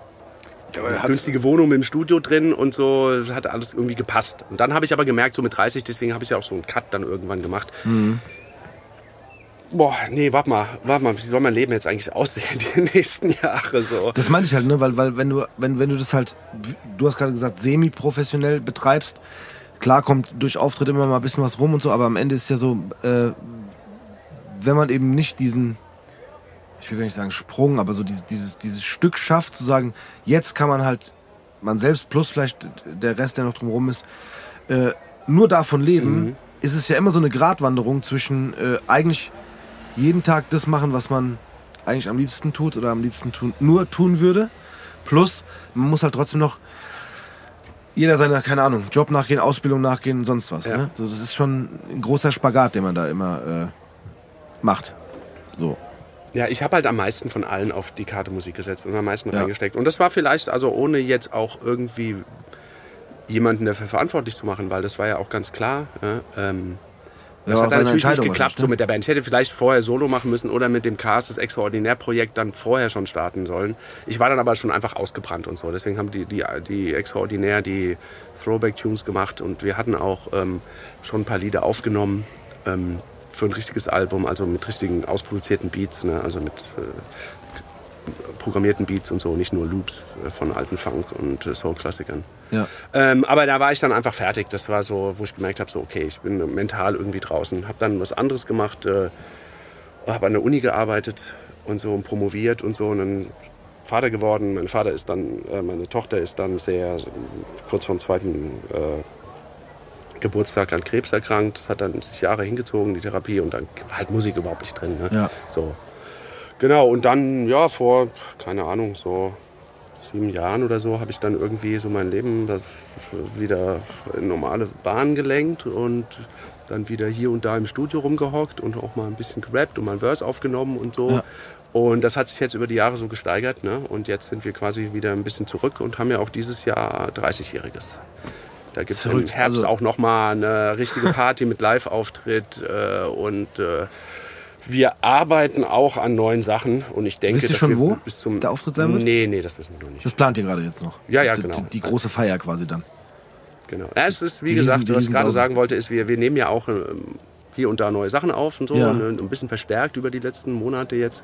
günstige Wohnung mit dem Studio drin und so, hat alles irgendwie gepasst. Und dann habe ich aber gemerkt, so mit 30, deswegen habe ich ja auch so einen Cut dann irgendwann gemacht. Boah, nee, warte mal, warte mal, wie soll mein Leben jetzt eigentlich aussehen die nächsten Jahre so? Das meine ich halt, ne? Weil, weil wenn du, wenn, wenn du das halt, du hast gerade gesagt, semi-professionell betreibst, klar kommt durch Auftritt immer mal ein bisschen was rum und so, aber am Ende ist ja so, äh, wenn man eben nicht diesen, ich will gar nicht sagen Sprung, aber so dieses, dieses, dieses Stück schafft, zu sagen, jetzt kann man halt man selbst plus vielleicht der Rest, der noch drumherum ist, äh, nur davon leben, Mhm. ist es ja immer so eine Gratwanderung zwischen äh, eigentlich jeden Tag das machen, was man eigentlich am liebsten tut oder am liebsten tun, nur tun würde. Plus, man muss halt trotzdem noch jeder seiner, keine Ahnung, Job nachgehen, Ausbildung nachgehen, sonst was. Ja. Ne? So, das ist schon ein großer Spagat, den man da immer äh, macht. So. Ja, ich habe halt am meisten von allen auf die Karte Musik gesetzt und am meisten Ja. reingesteckt. Und das war vielleicht, also ohne jetzt auch irgendwie jemanden dafür verantwortlich zu machen, weil das war ja auch ganz klar. Ja, ähm, Ja, das auch hat dann natürlich nicht geklappt wahrscheinlich, so ne? mit der Band. Ich hätte vielleicht vorher Solo machen müssen oder mit dem Cast das Extraordinär-Projekt dann vorher schon starten sollen. Ich war dann aber schon einfach ausgebrannt und so. Deswegen haben die, die, die Extraordinär die Throwback-Tunes gemacht und wir hatten auch ähm, schon ein paar Lieder aufgenommen ähm, für ein richtiges Album, also mit richtigen ausproduzierten Beats, ne? also mit äh, programmierten Beats und so, nicht nur Loops äh, von alten Funk und äh, Soul-Klassikern. Ja. Ähm, aber da war ich dann einfach fertig. Das war so, wo ich gemerkt habe, so okay, ich bin mental irgendwie draußen. Habe dann was anderes gemacht, äh, habe an der Uni gearbeitet und so und promoviert und so und dann Vater geworden. Mein Vater ist dann, äh, meine Tochter ist dann sehr kurz vor dem zweiten äh, Geburtstag an Krebs erkrankt. Das hat dann sich Jahre hingezogen, die Therapie und dann war halt Musik überhaupt nicht drin. Ne? Ja. So. Genau, und dann, ja, vor, keine Ahnung, so sieben Jahren oder so, habe ich dann irgendwie so mein Leben wieder in normale Bahn gelenkt und dann wieder hier und da im Studio rumgehockt und auch mal ein bisschen gerappt und mal ein Verse aufgenommen und so. Ja. Und das hat sich jetzt über die Jahre so gesteigert. Ne? Und jetzt sind wir quasi wieder ein bisschen zurück und haben ja auch dieses Jahr 30-Jähriges. Da gibt es im. Herbst Also- auch nochmal eine richtige Party mit Live-Auftritt. Äh, und äh, wir arbeiten auch an neuen Sachen. Und ich denke, Wisst ihr schon, wo bis zum der Auftritt sein wird? Nee, nee, das wissen wir noch nicht. Das plant ihr gerade jetzt noch. Ja, ja, Die- genau. Die, die große Feier quasi dann. Genau. Ja, es ist, wie Die gesagt, Riesen- die was ich gerade sagen wollte, ist, wir, wir nehmen ja auch ähm, hier und da neue Sachen auf und so. Ja. Und, äh, ein bisschen verstärkt über die letzten Monate jetzt.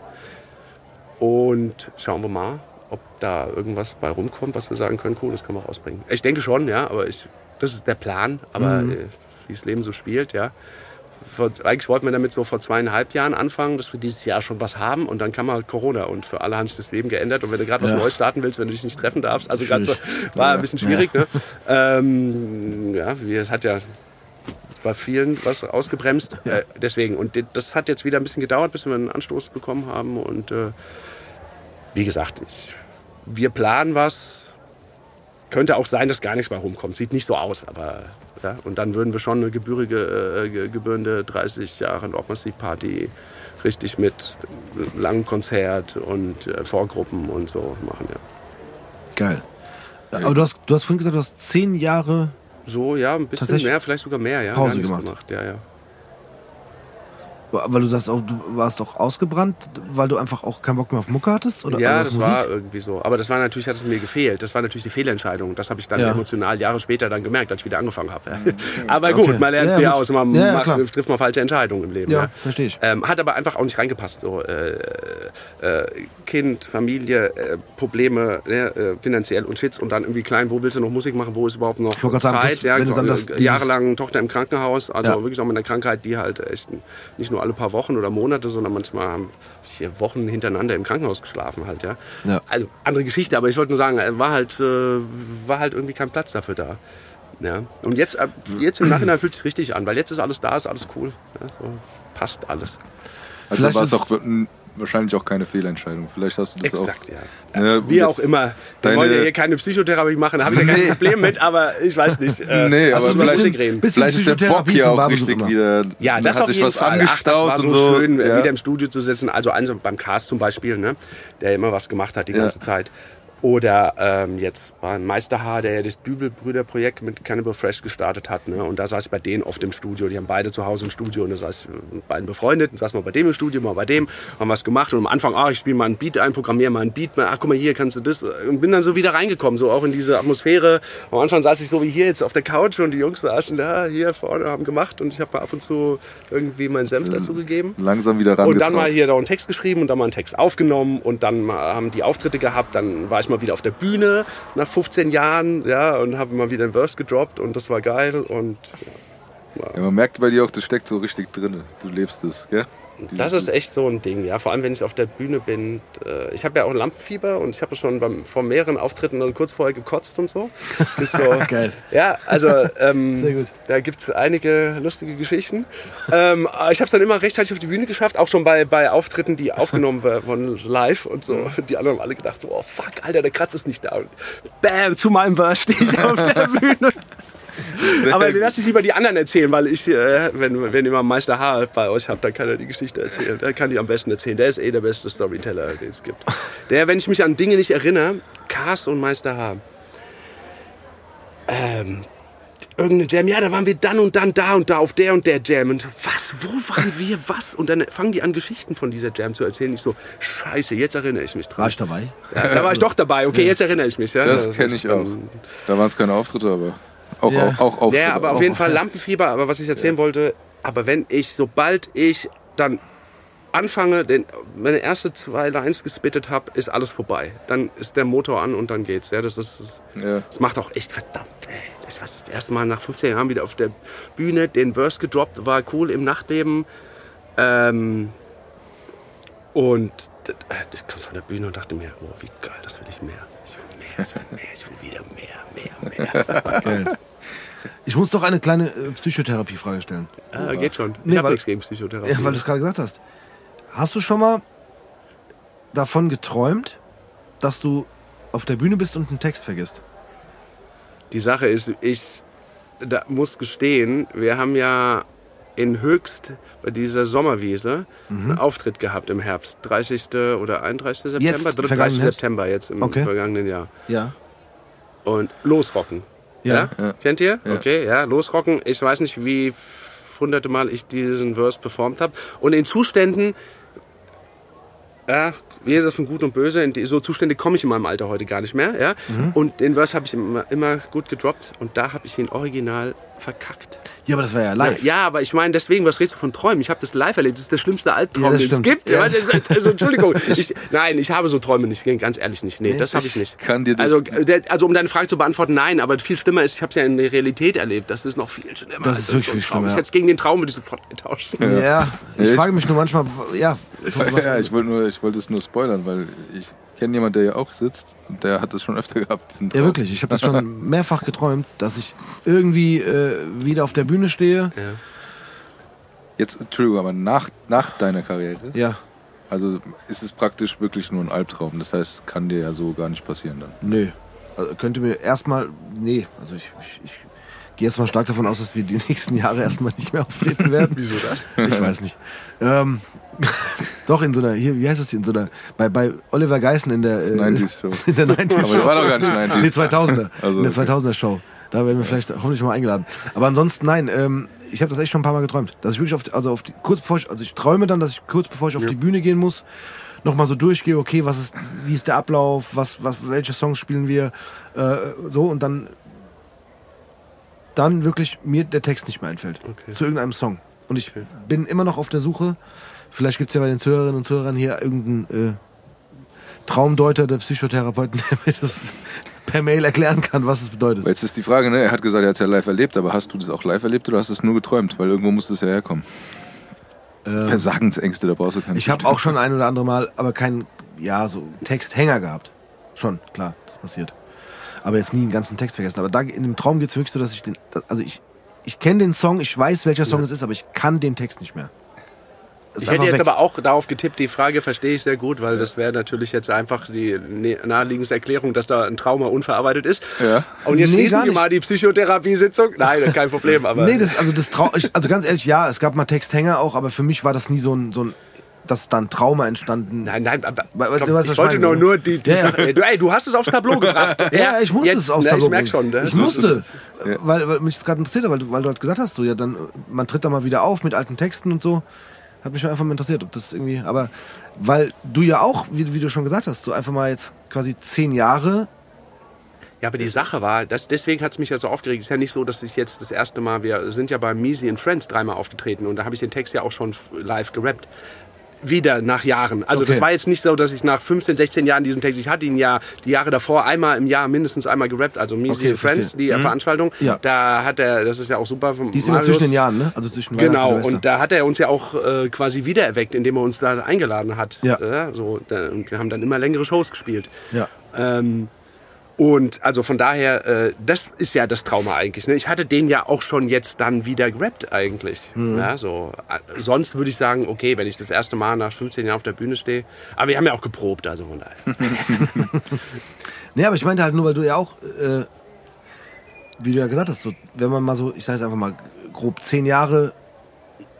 Und schauen wir mal, ob da irgendwas bei rumkommt, was wir sagen können, cool, das können wir rausbringen. Ich denke schon, ja, aber ich, das ist der Plan. Aber Mhm. äh, wie das Leben so spielt, ja. Vor, eigentlich wollten wir damit so vor zweieinhalb Jahren anfangen, dass wir dieses Jahr schon was haben und dann kam halt Corona und für alle hat sich das Leben geändert und wenn du gerade was Ja. Neues starten willst, wenn du dich nicht treffen darfst, also gerade so, war ein bisschen schwierig, ne? Ähm, ja, es hat ja bei vielen was ausgebremst, äh, deswegen und das hat jetzt wieder ein bisschen gedauert, bis wir einen Anstoß bekommen haben und äh, wie gesagt, ich, wir planen was, könnte auch sein, dass gar nichts bei rumkommt. Sieht nicht so aus, aber ja. Und dann würden wir schon eine gebührige, äh, ge- gebührende 30 Jahre Nordmassiv-Party richtig mit langem Konzert und äh, Vorgruppen und so machen. Ja. Geil. Aber du hast, du hast vorhin gesagt, du hast zehn Jahre. So, ja, ein bisschen mehr, vielleicht sogar mehr. Ja, Pause nichts gemacht. Ja, ja. Weil du sagst auch, du warst auch ausgebrannt, weil du einfach auch keinen Bock mehr auf Mucke hattest? Oder ja, das Musik? war irgendwie so. Aber das war natürlich, hat es mir gefehlt. Das war natürlich die Fehlentscheidung. Das habe ich dann Ja. emotional Jahre später dann gemerkt, als ich wieder angefangen habe. Aber gut, Okay. man lernt Ja, ja, aus. Man Ja, macht, trifft mal falsche Entscheidungen im Leben. Ja, Ja, verstehe ich. Ähm, hat aber einfach auch nicht reingepasst. So, äh, äh, kind, Familie, äh, Probleme, ne, äh, finanziell und Shits und dann irgendwie klein, wo willst du noch Musik machen, wo ist überhaupt noch wollte gerade sagen, Zeit? plus, ja, wenn du dann das- äh, dieses- jahrelang Tochter im Krankenhaus, also Ja. wirklich auch mit einer Krankheit, die halt echt nicht nur alle paar Wochen oder Monate, sondern manchmal haben wir Wochen hintereinander im Krankenhaus geschlafen halt, ja. Ja. Also andere Geschichte, aber ich wollte nur sagen, äh, war halt, äh, war halt irgendwie kein Platz dafür da. Ja. Und jetzt, jetzt im Nachhinein fühlt es sich richtig an, weil jetzt ist alles da, ist alles cool. Ja, so, passt alles. Also Vielleicht war es auch wahrscheinlich auch keine Fehlentscheidung. Vielleicht hast du das Exakt, ja. auch. Ne, Wie jetzt auch immer. Wir wollen ja hier keine Psychotherapie machen, da habe ich ja kein Nee. Problem mit, aber ich weiß nicht. Äh, Nee, aber über vielleicht- reden. Vielleicht ist der Bock hier auch richtig immer. wieder. Ja, das hat auf sich jeden was Fall. Ach, das angestaut war so und so. schön, ja. wieder im Studio zu sitzen. Also also beim Cast zum Beispiel, ne, der immer was gemacht hat die Ja. ganze Zeit. Oder ähm, jetzt beim Meisterhaar, der ja das Dübel-Brüder-Projekt mit Cannibal Fresh gestartet hat. Ne? Und da saß ich bei denen oft im Studio. Die haben beide zu Hause im Studio und da saß ich mit beiden befreundet. Und saß mal bei dem im Studio, mal bei dem, haben was gemacht. Und am Anfang, ah, ich spiele mal einen Beat ein, programmiere mal einen Beat. Ach, guck mal, hier kannst du das. Und bin dann so wieder reingekommen, so auch in diese Atmosphäre. Am Anfang saß ich so wie hier jetzt auf der Couch und die Jungs saßen da hier vorne, haben gemacht. Und ich habe mal ab und zu irgendwie meinen Senf dazu gegeben. Langsam wieder ran. Und dann mal hier da einen Text geschrieben und dann mal einen Text aufgenommen und dann mal haben die Auftritte gehabt. Dann war ich mal wieder auf der Bühne nach 15 Jahren, ja, und habe mal wieder einen Verse gedroppt und das war geil und Ja, man merkt bei dir auch, das steckt so richtig drin. Du lebst es, gell? Das ist echt so ein Ding, ja. Vor allem, wenn ich auf der Bühne bin. Äh, Ich habe ja auch Lampenfieber und ich habe schon beim, vor mehreren Auftritten dann kurz vorher gekotzt und so. So Geil. Ja, also ähm, Sehr gut. da gibt es einige lustige Geschichten. ähm, ich habe es dann immer rechtzeitig auf die Bühne geschafft, auch schon bei, bei Auftritten, die aufgenommen wurden live und so. Die anderen haben alle gedacht so, oh fuck, Alter, der Kratz ist nicht da. Und bam, zu meinem Verse stehe ich auf der Bühne. Aber den lasse ich lieber die anderen erzählen, weil ich, äh, wenn, wenn ihr mal Meister H bei euch habt, dann kann er die Geschichte erzählen. Der kann die am besten erzählen. Der ist eh der beste Storyteller, den es gibt. Der, wenn ich mich an Dinge nicht erinnere, Cast und Meister H. Ähm, irgendeine Jam, ja, da waren wir dann und dann da und da auf der und der Jam. Und was, wo waren wir, was? Und dann fangen die an, Geschichten von dieser Jam zu erzählen. Ich so, scheiße, jetzt erinnere ich mich dran. War ich dabei? Ja, da war ich doch dabei, okay, jetzt erinnere ich mich. Ja. Das kenne ich auch. Da waren es keine Auftritte, aber auch, Ja. auch, auch Auftritte. Ja, aber auf jeden Fall Lampenfieber. Aber was ich erzählen wollte, aber wenn ich, sobald ich dann anfange, den, meine erste zwei Lines gespittet habe, ist alles vorbei. Dann ist der Motor an und dann geht's. Ja, das, ist, Ja. das macht auch echt verdammt. Ey. Das war das erste Mal nach 15 Jahren wieder auf der Bühne, den Verse gedroppt, war cool im Nachtleben. Ähm, und äh, ich kam von der Bühne und dachte mir, oh, wie geil, das will ich mehr. Ich will mehr, ich will mehr, ich will wieder mehr, mehr, mehr. Geil. Ich muss doch eine kleine äh, Psychotherapiefrage stellen. Ah, geht schon. Nee, ich habe weil- nichts gegen Psychotherapie. Ja, weil du es gerade gesagt hast. Hast du schon mal davon geträumt, dass du auf der Bühne bist und einen Text vergisst? Die Sache ist, ich muss gestehen, wir haben ja in Höchst bei dieser Sommerwiese einen Auftritt gehabt im Herbst. 30. oder 31. September? Jetzt, 30. vergangenen Herbst? September jetzt im Okay. vergangenen Jahr. Ja. Und losrocken. Ja. Ja. Kennt ihr? Ja. Okay, ja, losrocken. Ich weiß nicht, wie hunderte Mal ich diesen Verse performt habe. Und in Zuständen, ja, Jesus von Gut und Böse, in die, so Zustände komme ich in meinem Alter heute gar nicht mehr. Ja? Mhm. Und den Verse habe ich immer, immer gut gedroppt und da habe ich ihn original verkackt. Ja, aber das war ja live. Ja, aber ich meine, deswegen, was redest du von Träumen? Ich habe das live erlebt. Das ist der schlimmste Albtraum, Ja, den es gibt. Ja. Ja. Also, Entschuldigung. Ich, nein, ich habe so Träume nicht. Ganz ehrlich nicht. Nee, das habe ich nicht. kann dir das- also, der, also, um deine Frage zu beantworten, nein. Aber viel schlimmer ist, ich habe es ja in der Realität erlebt. Das ist noch viel schlimmer. Das als ist wirklich ein viel Traum. schlimmer, Ich ja. jetzt gegen den Traum würde ich sofort eintauschen. Ja, ich Ich- frage mich nur manchmal, ja, Ja, ich wollte nur, ich wollte es nur spoilern, weil ich kenne jemanden, der ja auch sitzt und der hat das schon öfter gehabt. Diesen ja Traum. wirklich, ich habe das schon mehrfach geträumt, dass ich irgendwie äh, wieder auf der Bühne stehe. Jetzt, Entschuldigung, aber nach, nach deiner Karriere, Ja, also ist es praktisch wirklich nur ein Albtraum. Das heißt, kann dir ja so gar nicht passieren dann. nö. Also könnte mir erstmal, nee, also ich, ich, ich gehe jetzt mal stark davon aus, dass wir die nächsten Jahre erstmal nicht mehr auftreten werden. Wieso das? Ich weiß nicht. Ähm, doch in so einer, hier, wie heißt das hier, in so einer, bei, bei Oliver Geissen in der, äh, 90s Show. in der 90s Aber Show. der war doch gar nicht 90s. Nee, 2000er. Also, in der okay. 2000er Show. Da werden wir vielleicht hoffentlich mal eingeladen. Aber ansonsten, nein, ähm, ich habe das echt schon ein paar Mal geträumt. Dass ich wirklich auf, die, also auf die, kurz bevor ich, also ich träume dann, dass ich kurz bevor ich auf die Bühne gehen muss, nochmal so durchgehe, okay, was ist, wie ist der Ablauf, was, was, welche Songs spielen wir, äh, so und dann, dann wirklich mir der Text nicht mehr einfällt. Okay. Zu irgendeinem Song. Und ich bin immer noch auf der Suche, vielleicht gibt es ja bei den Zuhörerinnen und Zuhörern hier irgendeinen äh, Traumdeuter der Psychotherapeuten, der mir das per Mail erklären kann, was es bedeutet. Jetzt ist die Frage, ne? er hat gesagt, er hat es ja live erlebt, aber hast du das auch live erlebt oder hast du es nur geträumt? Weil irgendwo muss das ja herkommen. Versagensängste, da brauchst du keine Ähm, Ich habe auch schon ein oder andere Mal, aber keinen, ja, so Texthänger gehabt. Schon, klar, das passiert. Aber jetzt nie einen ganzen Text vergessen. Aber da in dem Traum geht es wirklich so, dass ich den, also ich, ich kenne den Song, ich weiß, welcher Song es ist, aber ich kann den Text nicht mehr. Ist Ich hätte jetzt weg. aber auch darauf getippt, die Frage verstehe ich sehr gut, weil das wäre natürlich jetzt einfach die ne- naheliegendste Erklärung, dass da ein Trauma unverarbeitet ist. Ja. Und jetzt Nee, gar wir mal die Psychotherapiesitzung. Nein, kein Problem, aber. Nee, das, also das Trau ich, also ganz ehrlich, ja, es gab mal Texthänger auch, aber für mich war das nie so ein, so ein dass dann Trauma entstanden. Nein, nein, aber, weil komm, ich ich wollte nur, nur die, die Ja, ja. Ey, du hast es aufs Tableau gebracht. Ja, ich musste jetzt, es aufs ne, Tableau Ich merk bringen. schon. Ne? Ich musste, weil, weil mich das gerade interessiert hat, weil, du- weil du halt gesagt hast, so, ja, dann, äh, man tritt da mal wieder auf mit alten Texten und so. Hat mich einfach mal interessiert, ob das irgendwie, aber weil du ja auch, wie, wie du schon gesagt hast, so einfach mal jetzt quasi zehn Jahre, Ja, aber die Sache war, das, deswegen hat es mich ja so aufgeregt. Es ist ja nicht so, dass ich jetzt das erste Mal, wir sind ja bei Measy and Friends dreimal aufgetreten und da habe ich den Text ja auch schon live gerappt. Wieder nach Jahren. Also das Okay. war jetzt nicht so, dass ich nach 15, 16 Jahren diesen Text, ich hatte ihn ja die Jahre davor einmal im Jahr mindestens einmal gerappt, also Music Okay, Friends, verstehe. die Veranstaltung. Ja. Da hat er, das ist ja auch super vom Die immer Marius. zwischen den Jahren, ne? Also zwischen Genau, Silvester. und da hat er uns ja auch äh, quasi wiedererweckt, indem er uns da eingeladen hat. Ja. Äh, so, da, und wir haben dann immer längere Shows gespielt. Ja. Ähm, und also von daher, äh, das ist ja das Trauma eigentlich. Ne? Ich hatte den ja auch schon jetzt dann wieder gerappt eigentlich. Mhm. Ja, so. Äh, Sonst würde ich sagen, okay, wenn ich das erste Mal nach 15 Jahren auf der Bühne stehe. Aber wir haben ja auch geprobt, also von daher. Nee, aber ich meinte halt nur, weil du ja auch, äh, wie du ja gesagt hast, so, wenn man mal so, ich sage jetzt einfach mal grob zehn Jahre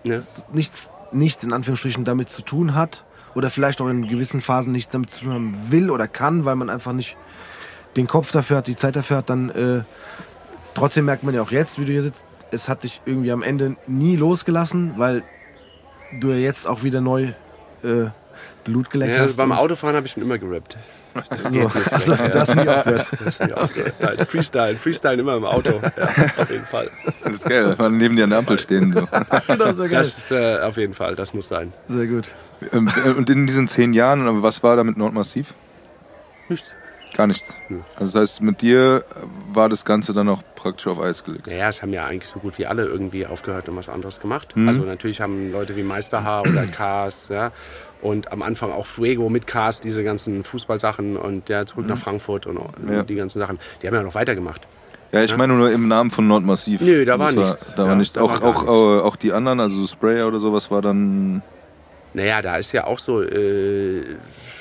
Ne? nichts, nichts in Anführungsstrichen damit zu tun hat oder vielleicht auch in gewissen Phasen nichts damit zu tun haben will oder kann, weil man einfach nicht den Kopf dafür hat, die Zeit dafür hat, dann äh, trotzdem merkt man ja auch jetzt, wie du hier sitzt, es hat dich irgendwie am Ende nie losgelassen, weil du ja jetzt auch wieder neu äh, Blut geleckt Ja, hast. beim Autofahren habe ich schon immer gerappt. Das also, Ja. das nie aufgehört. Okay. Halt, Freestyle, Freestyle immer im Auto. Ja, auf jeden Fall. Das ist geil, dass man neben dir an der Ampel stehen. So. genau, so geil. Das ist äh, auf jeden Fall, das muss sein. Sehr gut. Ähm, äh, Und in diesen zehn Jahren, aber was war da mit Nordmassiv? Nichts. Gar nichts. Also das heißt, mit dir war das Ganze dann auch praktisch auf Eis gelegt. Naja, es haben ja eigentlich so gut wie alle irgendwie aufgehört und was anderes gemacht. Also natürlich haben Leute wie Meisterhaar oder Cars, ja, und am Anfang auch Fuego mit Cars, diese ganzen Fußballsachen und ja, zurück nach Frankfurt und, Ja. die ganzen Sachen. Die haben ja noch weitergemacht. Ja, ich meine nur im Namen von Nordmassiv. Nö, da war Das nichts. Da war Ja, nichts. da Auch, war auch, nichts. äh, auch die anderen, also so Sprayer oder sowas, war dann. Naja, da ist ja auch so äh,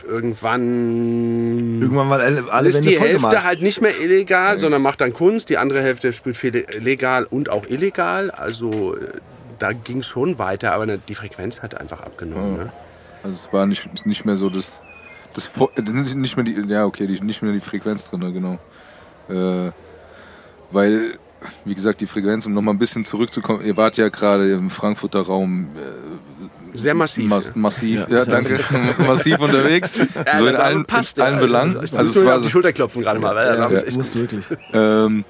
irgendwann Irgendwann mal alle, alle ist Wände die. Hälfte halt nicht mehr illegal, sondern macht dann Kunst. Die andere Hälfte spielt viel legal und auch illegal. Also äh, da ging es schon weiter, aber ne, die Frequenz hat einfach abgenommen. Ne? Also es war nicht, nicht mehr so das. das äh, nicht mehr die. Ja, okay, die, nicht mehr die Frequenz drin, genau. Äh, weil, wie gesagt, die Frequenz, um nochmal ein bisschen zurückzukommen, ihr wart ja gerade im Frankfurter Raum äh, Sehr massiv. Mas massiv, Ja, ja, danke, massiv unterwegs. Ja, so in das allen, passt, in allen ja. Belangen. Ich Also muss es war auf die so, Schulter klopfen gerade mal, weil Ja, da haben ja. es echt Musst wirklich. ähm,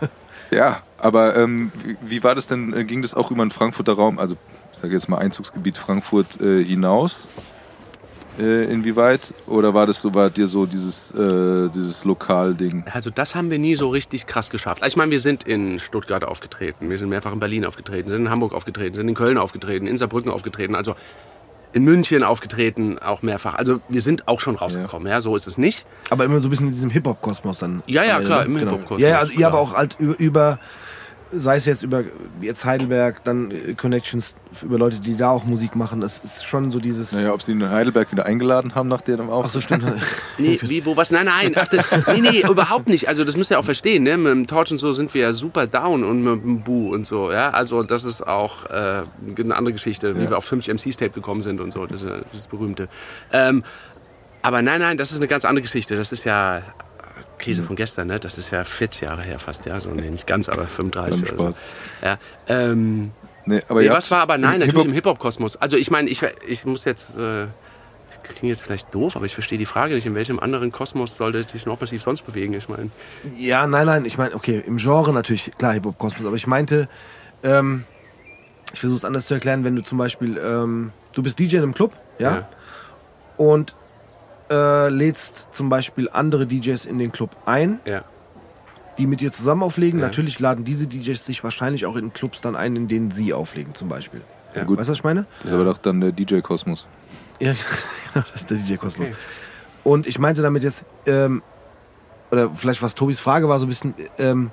ja, aber ähm, wie, wie war das denn? Äh, Ging das auch über den Frankfurter Raum, also ich sage jetzt mal Einzugsgebiet Frankfurt äh, hinaus? Äh, inwieweit? Oder war das so, war dir so dieses, äh, dieses Lokalding? Also das haben wir nie so richtig krass geschafft. Also ich meine, wir sind in Stuttgart aufgetreten, wir sind mehrfach in Berlin aufgetreten, sind in Hamburg aufgetreten, sind in Köln aufgetreten, in Saarbrücken aufgetreten, also in München aufgetreten, auch mehrfach. Also wir sind auch schon rausgekommen, ja, so ist es nicht. Aber immer so ein bisschen in diesem Hip-Hop-Kosmos dann. Ja, ja, Ende, klar, ne? im Genau. Hip-Hop-Kosmos, Ja, ja, also ihr klar. aber auch halt über, über, sei es jetzt über jetzt Heidelberg, dann äh, Connections über Leute, die da auch Musik machen. Das ist schon so dieses. Naja, ob sie in Heidelberg wieder eingeladen haben nach dem Ach so, stimmt. Nee, wie, wo, was? Nein, nein, ach, das, nee, nee, überhaupt nicht. Also das müsst ihr auch verstehen, ne? Mit dem Torch und so sind wir ja super down und mit dem Bu und so, ja. Also das ist auch äh, eine andere Geschichte, wie wir auf 50 MCs Tape gekommen sind und so, das, ist ja das berühmte. Ähm, aber nein, nein, das ist eine ganz andere Geschichte. Das ist ja Käse von gestern, ne? Das ist ja 40 Jahre her fast, ja. So, nee, nicht ganz, aber 35 Dann oder so. Spaß. Ja, ähm, Nee, aber nee, was war aber nein, im natürlich im Hip-Hop-Kosmos. Also ich meine, ich, ich muss jetzt, äh, ich klinge jetzt vielleicht doof, aber ich verstehe die Frage nicht. In welchem anderen Kosmos sollte sich noch massiv sonst bewegen? Ich meine, Ja, nein, nein, ich meine, okay, im Genre natürlich, klar, Hip-Hop-Kosmos, aber ich meinte, ähm, ich versuche es anders zu erklären, wenn du zum Beispiel, ähm, du bist DJ in einem Club, ja, Ja. und äh, lädst zum Beispiel andere DJs in den Club ein, ja. die mit dir zusammen auflegen. Ja. Natürlich laden diese DJs sich wahrscheinlich auch in Clubs dann ein, in denen sie auflegen, zum Beispiel. Ja. Gut. Weißt du, was ich meine? Das ist aber doch dann der DJ-Kosmos. Ja, genau, das ist der DJ-Kosmos. Okay. Und ich meinte damit jetzt, ähm, oder vielleicht was Tobis Frage war, so ein bisschen, ähm,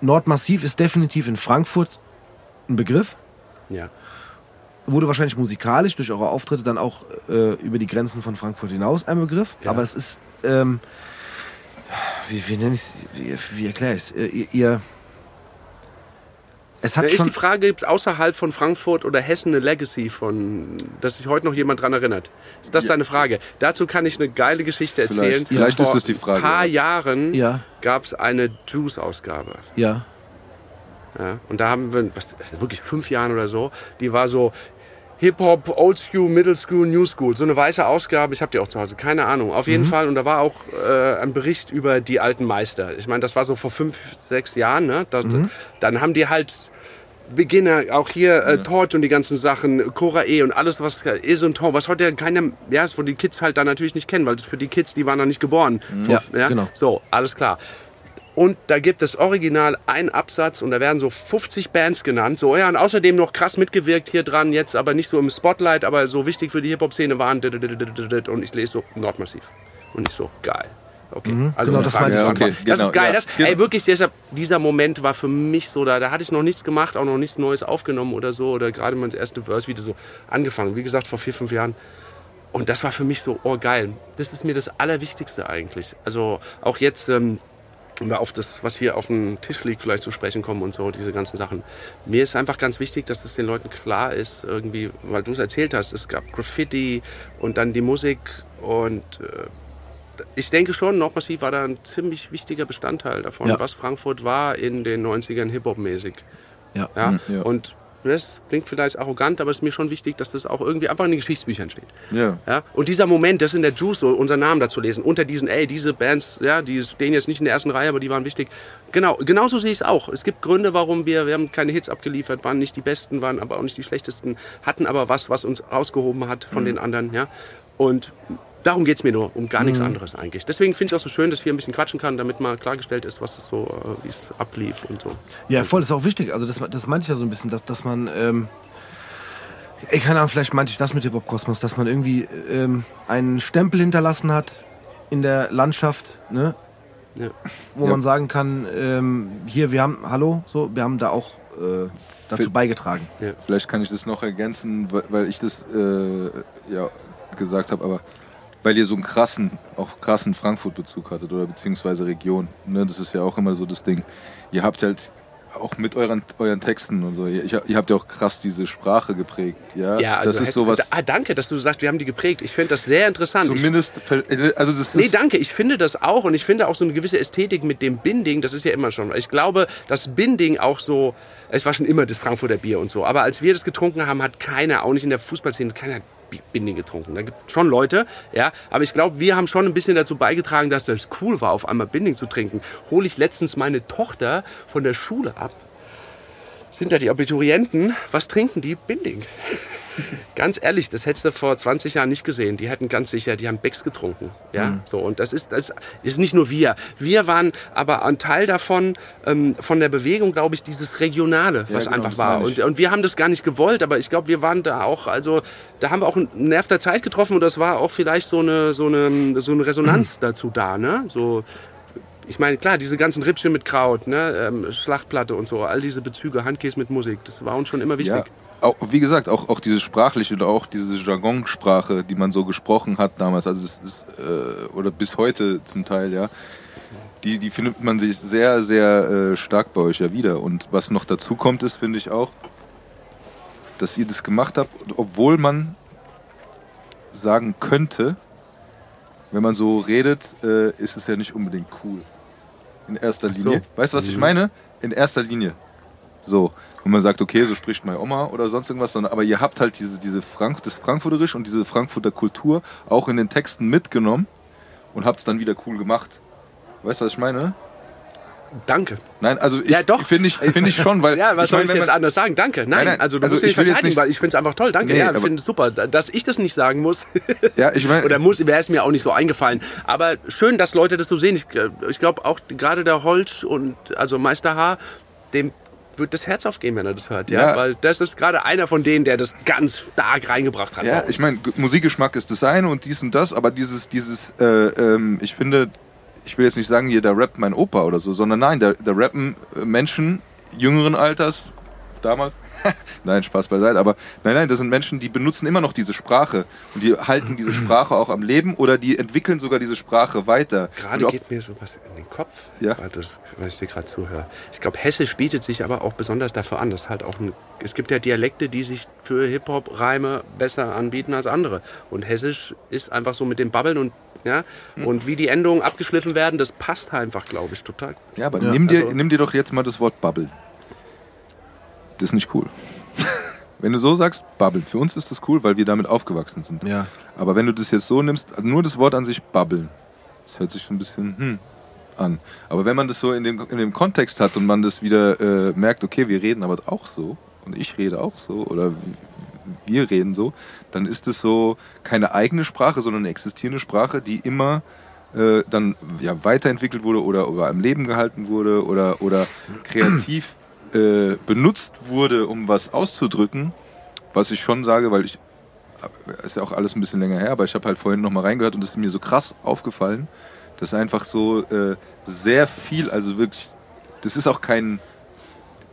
Nordmassiv ist definitiv in Frankfurt ein Begriff. ja. Wurde wahrscheinlich musikalisch durch eure Auftritte dann auch äh, über die Grenzen von Frankfurt hinaus ein Begriff. Ja. Aber es ist, ähm, wie, wie nenne ich es, wie, wie erkläre ich es? Äh, ihr, ihr, es hat Da ist schon, die Frage, gibt es außerhalb von Frankfurt oder Hessen eine Legacy, von, dass sich heute noch jemand dran erinnert? Ist das deine Frage? Dazu kann ich eine geile Geschichte erzählen. Vielleicht- vielleicht Vor ist es die Frage, Vor ein paar ja. Jahren Ja. gab es eine Juice-Ausgabe. ja, Ja, und da haben wir, was, also wirklich fünf Jahren oder so, die war so Hip-Hop, Old School, Middle School, New School. So eine weiße Ausgabe, ich habe die auch zu Hause, keine Ahnung. Auf Mhm. jeden Fall, und da war auch äh, ein Bericht über die alten Meister. Ich meine, das war so vor fünf, sechs Jahren. Ne? Das, Mhm. Dann haben die halt Beginner, auch hier äh, Torch und die ganzen Sachen, Cora E und alles, was ist und Tor, was heute keiner, ja, wo die Kids halt dann natürlich nicht kennen, weil es für die Kids, die waren noch nicht geboren. Ja, genau. So, alles klar. Und da gibt es original einen Absatz und da werden so 50 Bands genannt. So, ja, und außerdem noch krass mitgewirkt hier dran, jetzt aber nicht so im Spotlight, aber so wichtig für die Hip-Hop-Szene waren. Und ich lese so Nordmassiv. Und ich so, geil. Okay. Also genau, das Frage meinte ich zu auch. Okay. Das genau, ist geil. ja. Das, ey, wirklich, deshalb, dieser Moment war für mich so, da, da hatte ich noch nichts gemacht, auch noch nichts Neues aufgenommen oder so. Oder gerade mein erste Verse wieder so angefangen. Wie gesagt, vor vier, fünf Jahren. Und das war für mich so, oh geil. Das ist mir das Allerwichtigste eigentlich. Also auch jetzt, ähm, wenn wir auf das, was hier auf dem Tisch liegt, vielleicht zu sprechen kommen und so, diese ganzen Sachen. Mir ist einfach ganz wichtig, dass es den Leuten klar ist, irgendwie, weil du es erzählt hast, es gab Graffiti und dann die Musik und äh, ich denke schon, Nordmassiv war da ein ziemlich wichtiger Bestandteil davon, Ja. was Frankfurt war in den 90ern Hip-Hop-mäßig. Ja. Ja? ja. Und das klingt vielleicht arrogant, aber es ist mir schon wichtig, dass das auch irgendwie einfach in den Geschichtsbüchern steht. Ja. Ja? Und dieser Moment, das in der Juice, so unseren Namen dazu lesen, unter diesen, ey, diese Bands, ja, die stehen jetzt nicht in der ersten Reihe, aber die waren wichtig. Genau, genauso sehe ich es auch. Es gibt Gründe, warum wir, wir haben keine Hits abgeliefert, waren nicht die besten, waren aber auch nicht die schlechtesten, hatten aber was, was uns rausgehoben hat von den anderen, ja. Und darum geht es mir nur, um gar nichts anderes eigentlich. Deswegen finde ich auch so schön, dass hier ein bisschen quatschen kann, damit mal klargestellt ist, was es so, äh, wie es ablief und so. Ja, voll, ist auch wichtig. Also das, das meinte ich ja so ein bisschen, dass, dass man, ähm, ich keine Ahnung, vielleicht meinte ich das mit Hip-Hop-Kosmos, dass man irgendwie ähm, einen Stempel hinterlassen hat in der Landschaft, ne? Ja. wo Ja. man sagen kann, ähm, hier, wir haben, hallo, so, wir haben da auch äh, dazu Für- beigetragen. Vielleicht kann ich das noch ergänzen, weil, weil ich das äh, ja gesagt habe, aber weil ihr so einen krassen, auch krassen Frankfurt-Bezug hattet oder beziehungsweise Region. Ne, das ist ja auch immer so das Ding. Ihr habt halt auch mit euren, euren Texten und so, ihr, ihr habt ja auch krass diese Sprache geprägt. Ja, Ja, also das ist sowas. Ah, danke, dass du sagst, wir haben die geprägt. Ich finde das sehr interessant. Ich Zumindest, also das Nee, ist, danke. Ich finde das auch und ich finde auch so eine gewisse Ästhetik mit dem Binding, das ist ja immer schon. Ich glaube, das Binding auch so, es war schon immer das Frankfurter Bier und so, aber als wir das getrunken haben, hat keiner, auch nicht in der Fußballszene, keiner Bi- Binding getrunken. Da gibt es schon Leute, ja, aber ich glaube, wir haben schon ein bisschen dazu beigetragen, dass das cool war, auf einmal Binding zu trinken. Hole ich letztens meine Tochter von der Schule ab. Sind da die Abiturienten? Was trinken die? Binding. Ganz ehrlich, das hättest du vor 20 Jahren nicht gesehen. Die hätten ganz sicher, die haben Becks getrunken. Ja, so. Und das ist, das ist nicht nur wir. Wir waren aber ein Teil davon, ähm, von der Bewegung, glaube ich, dieses Regionale, was genau, einfach war. Und, und wir haben das gar nicht gewollt, aber ich glaube, wir waren da auch, also, da haben wir auch einen Nerv der Zeit getroffen und das war auch vielleicht so eine, so eine, so eine Resonanz dazu da, ne? So, ich meine, klar, diese ganzen Rippchen mit Kraut, ne, ähm, Schlachtplatte und so, all diese Bezüge, Handkäse mit Musik, das war uns schon immer wichtig. Ja, auch, wie gesagt, auch, auch diese sprachliche oder auch diese Jargonsprache, die man so gesprochen hat damals, also das ist, äh, oder bis heute zum Teil, ja, die, die findet man sich sehr, sehr äh, stark bei euch ja wieder. Und was noch dazu kommt, ist, finde ich auch, dass ihr das gemacht habt, obwohl man sagen könnte, wenn man so redet, äh, ist es ja nicht unbedingt cool. In erster so. Linie. Weißt du, was ich meine? In erster Linie. So. Und man sagt, okay, so spricht meine Oma oder sonst irgendwas, sondern aber ihr habt halt diese, diese Frank das Frankfurterisch und diese Frankfurter Kultur auch in den Texten mitgenommen und habt es dann wieder cool gemacht. Weißt du, was ich meine? Danke. Nein, also ich Ja, doch. finde ich, finde ich schon, weil Ja, was ich soll meine, ich jetzt man- anders sagen? Danke. Nein, Nein, nein, also du also musst nicht ich will jetzt verteidigen, nicht- weil ich finde es einfach toll. Danke. Nee, ja, ich finde es super. Dass ich das nicht sagen muss, Ja, ich meine, oder muss, wäre es mir auch nicht so eingefallen. Aber schön, dass Leute das so sehen. Ich, äh, ich glaube auch gerade der Holz und also Meister H, dem wird das Herz aufgehen, wenn er das hört. Ja, Ja. weil das ist gerade einer von denen, der das ganz stark reingebracht hat. Ja, ich meine, Musikgeschmack ist das eine und dies und das, aber dieses, dieses, äh, ähm, ich finde, ich will jetzt nicht sagen, hier, da rappt mein Opa oder so, sondern nein, da, da rappen Menschen jüngeren Alters, damals, nein, Spaß beiseite, aber nein, nein, das sind Menschen, die benutzen immer noch diese Sprache und die halten diese Sprache auch am Leben oder die entwickeln sogar diese Sprache weiter. Gerade geht mir sowas in den Kopf, Ja. weil, das, weil ich dir gerade zuhöre. Ich glaube, Hessisch bietet sich aber auch besonders dafür an. Das ist halt auch ein, es gibt ja Dialekte, die sich für Hip-Hop-Reime besser anbieten als andere. Und Hessisch ist einfach so mit dem Babbeln und ja, Hm. und wie die Endungen abgeschliffen werden, das passt einfach, glaube ich, total. Ja, aber Ja, nimm, dir, also- nimm dir doch jetzt mal das Wort Bubble. Das ist nicht cool. Wenn du so sagst, Bubble, für uns ist das cool, weil wir damit aufgewachsen sind. Ja. Aber wenn du das jetzt so nimmst, nur das Wort an sich Bubble, das hört sich so ein bisschen, hm, an. Aber wenn man das so in dem, in dem Kontext hat und man das wieder äh, merkt, okay, wir reden aber auch so und ich rede auch so oder wir reden so, dann ist es so keine eigene Sprache, sondern eine existierende Sprache, die immer äh, dann ja, weiterentwickelt wurde oder, oder am Leben gehalten wurde oder, oder kreativ äh, benutzt wurde, um was auszudrücken. Was ich schon sage, weil ich ist ja auch alles ein bisschen länger her, aber ich habe halt vorhin noch mal reingehört und es ist mir so krass aufgefallen, dass einfach so äh, sehr viel, also wirklich, das ist auch kein,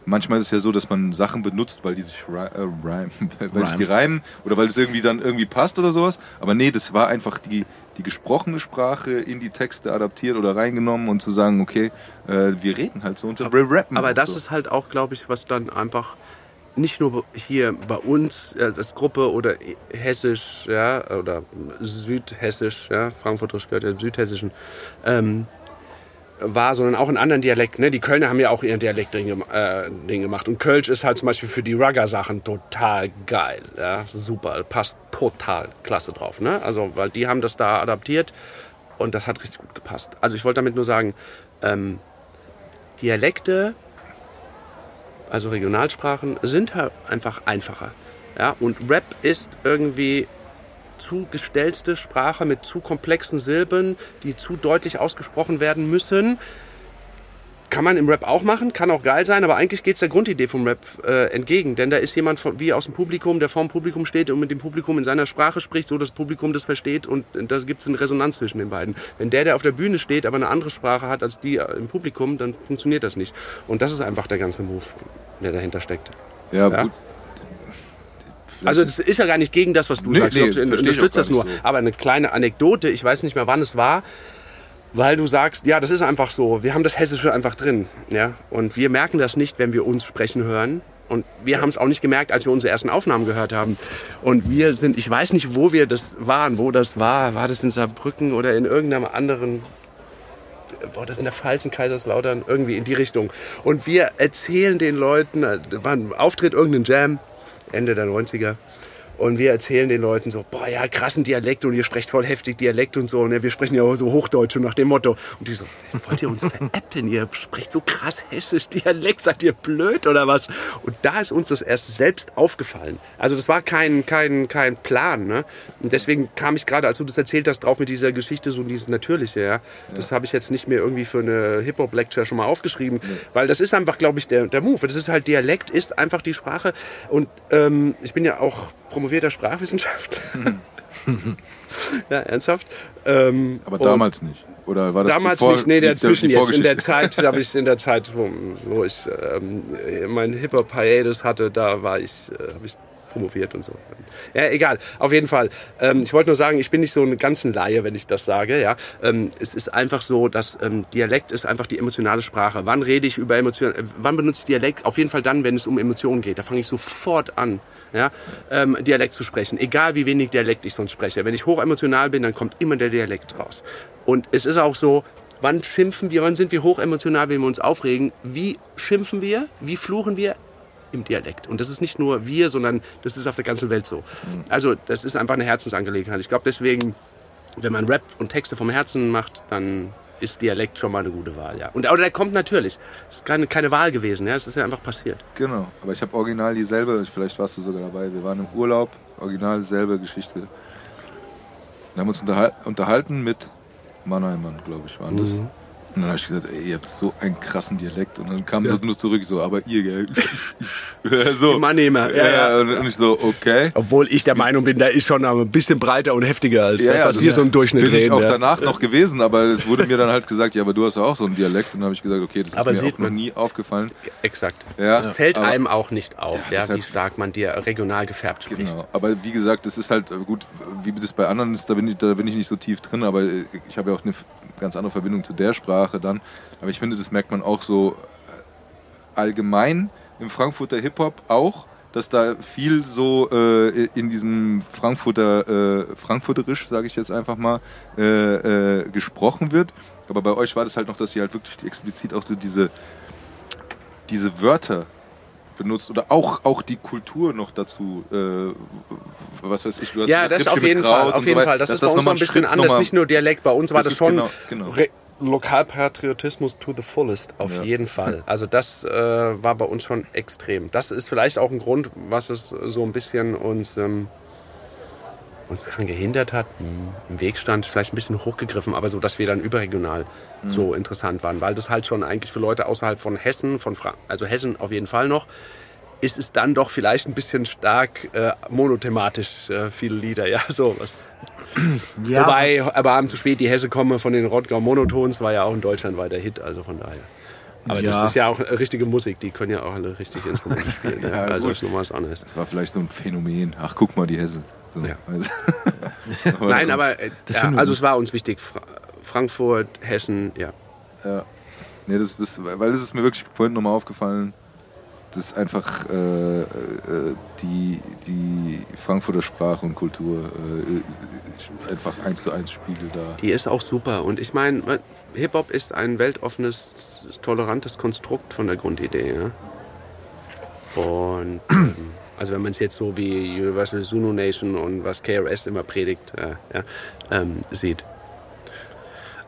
manchmal ist es ja so, dass man Sachen benutzt, weil die sich äh, rhymen, weil sich die reimen oder weil es irgendwie dann irgendwie passt oder sowas, aber nee, das war einfach die, die gesprochene Sprache in die Texte adaptiert oder reingenommen und zu sagen, okay, äh, wir reden halt so und wir rappen Aber auch das so. ist halt auch, glaube ich, was dann einfach nicht nur hier bei uns äh, als Gruppe oder hessisch, ja, oder südhessisch, ja, Frankfurterisch gehört ja im südhessischen, ähm, war, sondern auch in anderen Dialekten. Ne? Die Kölner haben ja auch ihren Dialekt gem- äh, Ding gemacht. Und Kölsch ist halt zum Beispiel für die Rugger-Sachen total geil. Ja? Super, passt total klasse drauf. Ne? Also, weil die haben das da adaptiert und das hat richtig gut gepasst. Also ich wollte damit nur sagen, ähm, Dialekte also Regionalsprachen, sind halt einfach einfacher. Ja? Und Rap ist irgendwie zu gestellte Sprache mit zu komplexen Silben, die zu deutlich ausgesprochen werden müssen. Kann man im Rap auch machen, kann auch geil sein, aber eigentlich geht es der Grundidee vom Rap äh, entgegen. Denn da ist jemand von, wie aus dem Publikum, der vor dem Publikum steht und mit dem Publikum in seiner Sprache spricht, so dass das Publikum das versteht und da gibt es eine Resonanz zwischen den beiden. Wenn der, der auf der Bühne steht, aber eine andere Sprache hat als die im Publikum, dann funktioniert das nicht. Und das ist einfach der ganze Move, der dahinter steckt. ja, ja. gut. Also das ist ja gar nicht gegen das, was du Nee, sagst. nee, ich unterstütze das nur. so. Aber eine kleine Anekdote, ich weiß nicht mehr, wann es war, weil du sagst, ja, das ist einfach so. Wir haben das Hessische einfach drin. Ja? Und wir merken das nicht, wenn wir uns sprechen hören. Und wir haben es auch nicht gemerkt, als wir unsere ersten Aufnahmen gehört haben. Und wir sind, ich weiß nicht, wo wir das waren, wo das war. War das in Saarbrücken oder in irgendeinem anderen boah, das in der Pfalz, in Kaiserslautern, irgendwie in die Richtung. Und wir erzählen den Leuten, äh, war ein Auftritt, irgendein Jam, Ende der 90er. Und wir erzählen den Leuten so, boah, ja, krassen Dialekt und ihr sprecht voll heftig Dialekt und so. Und ja, wir sprechen ja auch so Hochdeutsch und nach dem Motto. Und die so, wollt ihr uns veräppeln? Ihr sprecht so krass hessisch Dialekt, seid ihr blöd oder was? Und da ist uns das erst selbst aufgefallen. Also das war kein, kein, kein Plan. Ne? Und deswegen kam ich gerade, als du das erzählt hast, drauf mit dieser Geschichte, so dieses Natürliche. Ja? Das habe ich jetzt nicht mehr irgendwie für eine Hip-Hop-Lecture schon mal aufgeschrieben. Weil das ist einfach, glaube ich, der, der Move. Das ist halt, Dialekt ist einfach die Sprache. Und ähm, ich bin ja auch promovierter Sprachwissenschaftler. ja, ernsthaft. Ähm, Aber und- damals nicht. Oder war das Damals nicht, nee, dazwischen jetzt. In der? Zeit habe ich in der Zeit, wo, wo ich ähm, mein Hip-Hop Hiatus hatte, da war ich, äh, habe ich promoviert und so. Ja, egal. Auf jeden Fall. Ähm, ich wollte nur sagen, ich bin nicht so ein ganzen Laie, wenn ich das sage. Ja, ähm, es ist einfach so, dass ähm, Dialekt ist einfach die emotionale Sprache. Wann rede ich über Emotionen? Äh, wann benutze ich Dialekt? Auf jeden Fall dann, wenn es um Emotionen geht. Da fange ich sofort an. Ja, ähm, Dialekt zu sprechen, egal wie wenig Dialekt ich sonst spreche. Wenn ich hochemotional bin, dann kommt immer der Dialekt raus. Und es ist auch so, wann schimpfen wir, wann sind wir hochemotional, wenn wir uns aufregen? Wie schimpfen wir? Wie fluchen wir? Im Dialekt. Und das ist nicht nur wir, sondern das ist auf der ganzen Welt so. Also das ist einfach eine Herzensangelegenheit. Ich glaube deswegen, wenn man Rap und Texte vom Herzen macht, dann ist Dialekt schon mal eine gute Wahl, ja. Und aber der kommt natürlich. Das ist keine, keine Wahl gewesen, ja. Das ist ja einfach passiert. Genau, aber ich habe original dieselbe, vielleicht warst du sogar dabei, wir waren im Urlaub, original dieselbe Geschichte. Wir haben uns unterhal unterhalten mit Mannheimern, glaube ich, waren das. Und dann habe ich gesagt, ey, ihr habt so einen krassen Dialekt. Und dann kam so nur zurück, so, aber ihr, gell? so. Mannheimer, ja, Ja, ja. ja. Und ich so, okay. Obwohl ich der Meinung bin, der ist schon ein bisschen breiter und heftiger als Ja, das, ja, was das wir so im Durchschnitt bin ich reden. auch ja. danach noch gewesen, aber es wurde mir dann halt gesagt, ja, aber du hast ja auch so einen Dialekt. Und dann habe ich gesagt, okay, das ist Aber mir sieht auch noch man. nie aufgefallen. Exakt. Ja, Fällt aber- einem auch nicht auf, ja, wie stark man dir regional gefärbt spricht. Genau. Aber wie gesagt, das ist halt gut, wie das bei anderen ist, da bin ich, da bin ich nicht so tief drin, aber ich habe ja auch eine ganz andere Verbindung zu der Sprache dann. Aber ich finde, das merkt man auch so äh, allgemein im Frankfurter Hip-Hop auch, dass da viel so äh, in diesem Frankfurter, äh, Frankfurterisch, sage ich jetzt einfach mal, äh, äh, gesprochen wird. Aber bei euch war das halt noch, dass ihr halt wirklich explizit auch so diese, diese Wörter benutzt oder auch, auch die Kultur noch dazu, äh, was weiß ich, du hast Ja, das Rippchen auf jeden Fall, auf so jeden weiter, Fall. Das dass ist bei uns noch ein bisschen Schritt anders. Nicht nur Dialekt, bei uns war Das das, schon genau- genau. Lokalpatriotismus to the fullest, auf Ja. jeden Fall. Also das äh, war bei uns schon extrem. Das ist vielleicht auch ein Grund, was es so ein bisschen uns, ähm, uns daran gehindert hat, im Weg stand, vielleicht ein bisschen hochgegriffen, aber so, dass wir dann überregional so interessant waren, weil das halt schon eigentlich für Leute außerhalb von Hessen, von Fra also Hessen auf jeden Fall noch, ist es dann doch vielleicht ein bisschen stark äh, monothematisch, äh, viele Lieder, ja, so was. Ja, Wobei, aber Abend zu spät die Hesse komme von den Rottgau Monotons war ja auch ein deutschlandweiter Hit, also von daher. Aber Ja. das ist ja auch richtige Musik, die können ja auch alle richtig Instrumente spielen. ja. Ja, Also gut. ist nochmal was anderes. Das war vielleicht so ein Phänomen. Ach, guck mal, die Hesse. So, Ja. also. Nein, aber äh, Das ja, also es war uns wichtig. Fra Frankfurt, Hessen, ja. Ja. Nee, das, das, weil das ist mir wirklich vorhin nochmal aufgefallen, dass einfach äh, äh, die, die Frankfurter Sprache und Kultur äh, einfach eins zu eins spiegelt da. Die ist auch super. Und ich meine, Hip-Hop ist ein weltoffenes, tolerantes Konstrukt von der Grundidee. Ja? Und ähm, also wenn man es jetzt so wie Universal Zulu Nation und was KRS immer predigt, äh, ja, ähm, sieht.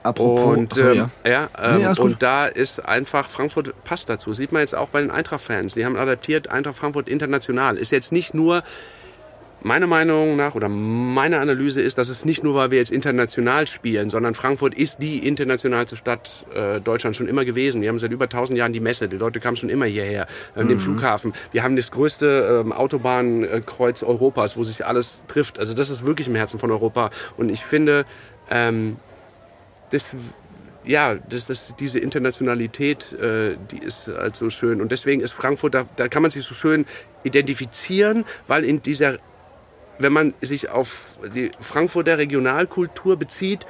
Apropos. Und, ähm, ja. ja. ähm, Nee, und da ist einfach Frankfurt passt dazu. Sieht man jetzt auch bei den Eintracht-Fans. Die haben adaptiert Eintracht Frankfurt international. Ist jetzt nicht nur meiner Meinung nach oder meine Analyse ist, dass es nicht nur, weil wir jetzt international spielen, sondern Frankfurt ist die internationalste Stadt äh, Deutschlands schon immer gewesen. Wir haben seit über 1000 Jahren die Messe. Die Leute kamen schon immer hierher, äh, den Flughafen. Wir haben das größte ähm, Autobahnkreuz Europas, wo sich alles trifft. Also das ist wirklich im Herzen von Europa. Und ich finde, ähm, das, ja, das ist diese Internationalität, äh, die ist halt so schön. Und deswegen ist Frankfurt, da, da kann man sich so schön identifizieren, weil in dieser, wenn man sich auf die Frankfurter Regionalkultur bezieht,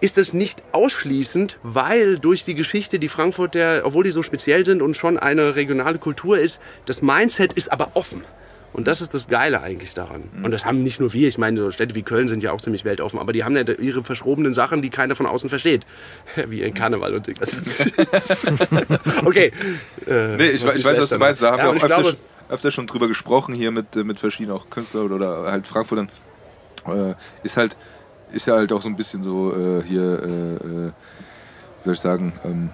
ist das nicht ausschließend, weil durch die Geschichte, die Frankfurter, obwohl die so speziell sind und schon eine regionale Kultur ist, das Mindset ist aber offen. Und das ist das Geile eigentlich daran. Und das haben nicht nur wir. Ich meine, so Städte wie Köln sind ja auch ziemlich weltoffen. Aber die haben ja ihre verschrobenen Sachen, die keiner von außen versteht. Wie ein Karneval und okay. Äh, Nee, ich, ich weiß, was du meinst. Da haben Ja, wir auch öfter, glaube- schon- öfter schon drüber gesprochen hier mit, äh, mit verschiedenen auch Künstlern oder halt Frankfurtern. Äh, ist halt, ist ja halt auch so ein bisschen so äh, hier, äh, äh, wie soll ich sagen, ähm,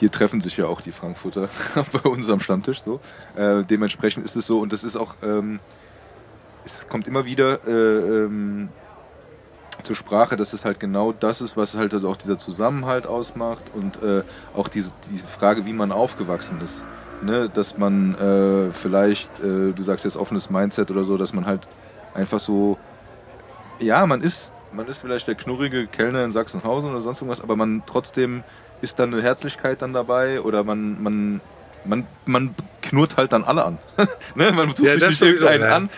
hier treffen sich ja auch die Frankfurter bei uns am Stammtisch so. Äh, dementsprechend ist es so und das ist auch, ähm, es kommt immer wieder äh, ähm, zur Sprache, dass es halt genau das ist, was halt also auch dieser Zusammenhalt ausmacht und äh, auch diese, diese Frage, wie man aufgewachsen ist. Ne? Dass man äh, vielleicht, äh, du sagst jetzt offenes Mindset oder so, dass man halt einfach so, ja, man ist, man ist vielleicht der knurrige Kellner in Sachsenhausen oder sonst irgendwas, aber man trotzdem ist dann eine Herzlichkeit dann dabei oder man, man, man, man knurrt halt dann alle an. ne? Man tut Ja, sich nicht irgendeinen ja. an.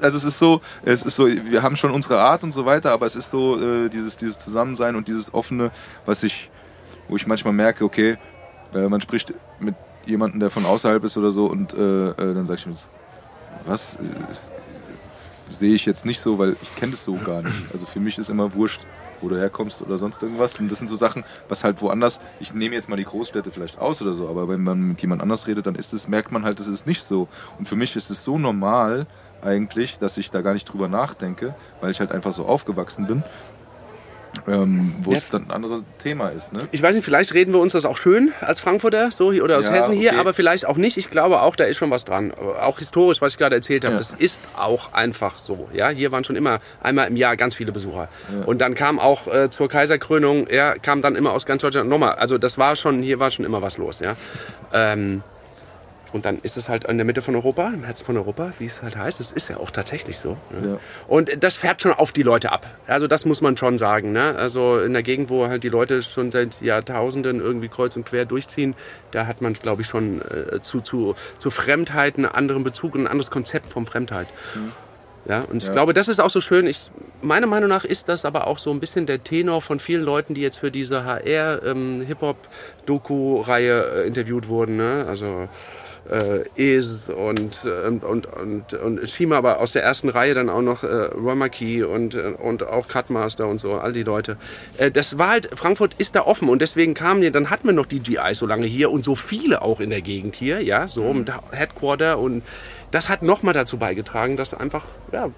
Also es ist so, es ist so, wir haben schon unsere Art und so weiter, aber es ist so äh, dieses, dieses Zusammensein und dieses offene, was ich, wo ich manchmal merke, okay, äh, man spricht mit jemandem, der von außerhalb ist oder so und äh, äh, dann sage ich mir, was äh, sehe ich jetzt nicht so, weil ich kenne das so gar nicht. Also für mich ist immer wurscht, wo du herkommst oder sonst irgendwas. Und das sind so Sachen, was halt woanders, ich nehme jetzt mal die Großstädte vielleicht aus oder so, aber wenn man mit jemand anders redet, dann ist es, merkt man halt, das ist nicht so. Und für mich ist es so normal eigentlich, dass ich da gar nicht drüber nachdenke, weil ich halt einfach so aufgewachsen bin. Ähm, wo Ja. es dann ein anderes Thema ist. Ne? Ich weiß nicht, vielleicht reden wir uns das auch schön als Frankfurter so oder aus Ja, Hessen hier, okay. aber vielleicht auch nicht. Ich glaube auch, da ist schon was dran. Auch historisch, was ich gerade erzählt habe, Ja. das ist auch einfach so. Ja, hier waren schon immer einmal im Jahr ganz viele Besucher. Und dann kam auch äh, zur Kaiserkrönung, ja, kam dann immer aus ganz Deutschland nochmal. Also das war schon, hier war schon immer was los. Ja. Ähm, und dann ist es halt in der Mitte von Europa, im Herzen von Europa, wie es halt heißt. Das ist ja auch tatsächlich so. Ne? Ja. Und das fährt schon auf die Leute ab. Also das muss man schon sagen. Ne? Also in der Gegend, wo halt die Leute schon seit Jahrtausenden irgendwie kreuz und quer durchziehen, da hat man, glaube ich, schon äh, zu, zu, zu Fremdheit einen anderen Bezug und ein anderes Konzept von Fremdheit. Ja, und ich Ja. glaube, das ist auch so schön. Ich, meiner Meinung nach ist das aber auch so ein bisschen der Tenor von vielen Leuten, die jetzt für diese HR-Hip-Hop-Doku-Reihe äh, interviewt wurden. Ne? Also äh, Is und, äh, und, und, und, Shima, aber aus der ersten Reihe dann auch noch äh, Romaki und, äh, und auch Cutmaster und so, all die Leute. Äh, das war halt, Frankfurt ist da offen und deswegen kamen die, dann hatten wir noch die GI so lange hier und so viele auch in der Gegend hier, ja, so Mhm. im Headquarter und das hat nochmal dazu beigetragen, dass einfach, ja,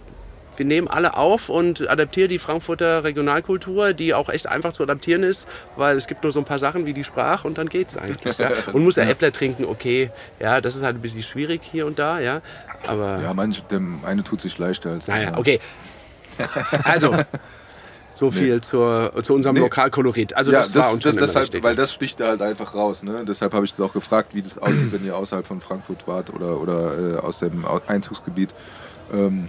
wir nehmen alle auf und adaptieren die Frankfurter Regionalkultur, die auch echt einfach zu adaptieren ist, weil es gibt nur so ein paar Sachen wie die Sprache und dann geht's eigentlich. Ja. Und muss ja Äppler trinken, okay, ja, das ist halt ein bisschen schwierig hier und da, ja. Aber Ja, manch, der eine tut sich leichter als der naja, andere. okay. Also, so viel zur, zu unserem Nee. Lokalkolorit. Also ja, das, das, war uns das, schon wichtig. weil das sticht da halt einfach raus. Ne? Deshalb habe ich das auch gefragt, wie das aussieht, wenn ihr außerhalb von Frankfurt wart oder, oder äh, aus dem Einzugsgebiet. Ähm,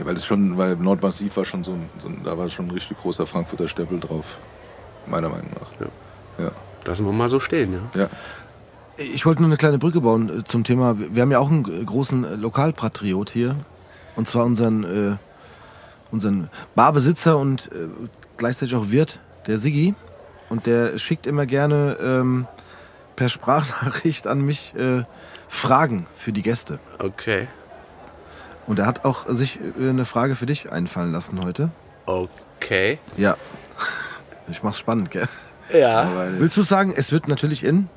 ja, weil das schon, weil Nordmassiv war schon so ein, so ein, da war schon ein richtig großer Frankfurter Stempel drauf, meiner Meinung nach. Ja. Lassen wir mal so stehen, ja. Ja. Ich wollte nur eine kleine Brücke bauen äh, zum Thema. Wir haben ja auch einen äh, großen äh, Lokalpatriot hier. Und zwar unseren, äh, unseren Barbesitzer und äh, gleichzeitig auch Wirt, der Siggi. Und der schickt immer gerne ähm, per Sprachnachricht an mich äh, Fragen für die Gäste. Okay. Und er hat auch sich äh, eine Frage für dich einfallen lassen heute. Okay. Ja. Ich mach's spannend, gell? Ja. Willst du sagen, es wird natürlich in?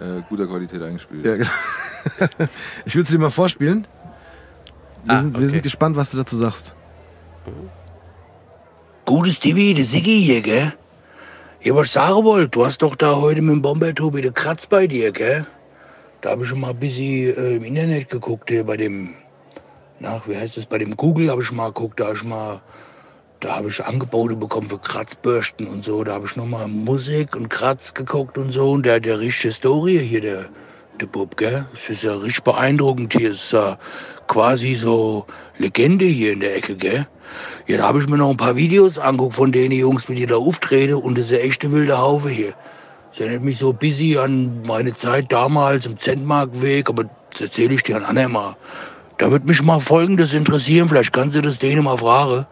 äh, guter Qualität eingespielt. Ja, genau. ich will es dir mal vorspielen. Wir, Ah, sind, wir okay. sind gespannt, was du dazu sagst. Gutes Stevie, der Siggi hier, gell? Ja, was ich sagen wollte, du hast doch da heute mit dem Bombertobi den Kratz bei dir, gell? Da habe ich schon mal ein bisschen äh, im Internet geguckt, hier bei dem, nach, wie heißt das, bei dem Google habe ich mal geguckt, da habe ich mal, da habe ich Angebote bekommen für Kratzbürsten und so, da habe ich noch mal Musik und Kratz geguckt und so und der hat ja richtige Historie hier, der, der Bub, gell? Das ist ja richtig beeindruckend hier, das ist ja quasi so Legende hier in der Ecke, gell? Jetzt habe ich mir noch ein paar Videos angeguckt von denen Jungs, mit denen da auftreten und das ist ja echte wilde Haufe hier. Das erinnert mich so busy an meine Zeit damals im Zentmarktweg, aber das erzähle ich dir an andermal. Da würde mich mal Folgendes interessieren, vielleicht kannst du das denen mal fragen.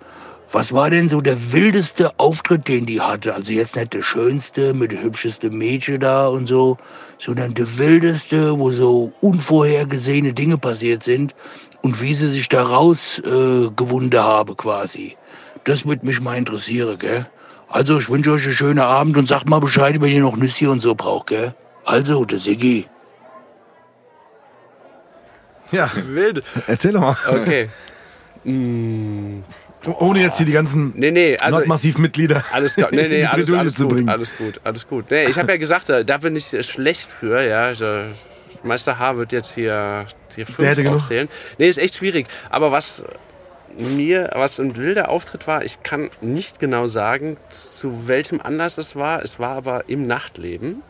Was war denn so der wildeste Auftritt, den die hatte? Also jetzt nicht der schönste mit der hübscheste Mädchen da und so, sondern der wildeste, wo so unvorhergesehene Dinge passiert sind und wie sie sich da raus äh, habe quasi. Das würde mich mal interessieren, gell? Also, ich wünsche euch einen schönen Abend und sagt mal Bescheid, wenn ihr noch Nüssi und so braucht, gell? Also, der Siggi. Ja, Wild. erzähl doch mal. Okay. Mm, Ohne jetzt hier die ganzen nee, nee, also Nordmassiv-Mitglieder alles klar. Nee, nee, in die alles, alles zu gut, bringen. alles gut, alles gut. Nee, ich habe ja gesagt, da, da bin ich äh, schlecht für, ja. Der Meister H wird jetzt hier, hier fünf Der hätte genug. aufzählen. Nee, ist echt schwierig. Aber was mir, was ein wilder Auftritt war, ich kann nicht genau sagen, zu welchem Anlass es war. Es war aber im Nachtleben.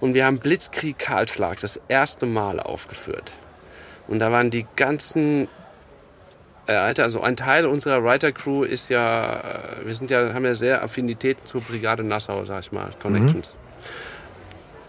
Und wir haben Blitzkrieg Karlschlag das erste Mal aufgeführt. Und da waren die ganzen äh, Alter, also ein Teil unserer Writer-Crew ist ja, äh, wir sind ja, haben ja sehr Affinitäten zur Brigade Nassau, sag ich mal, Connections.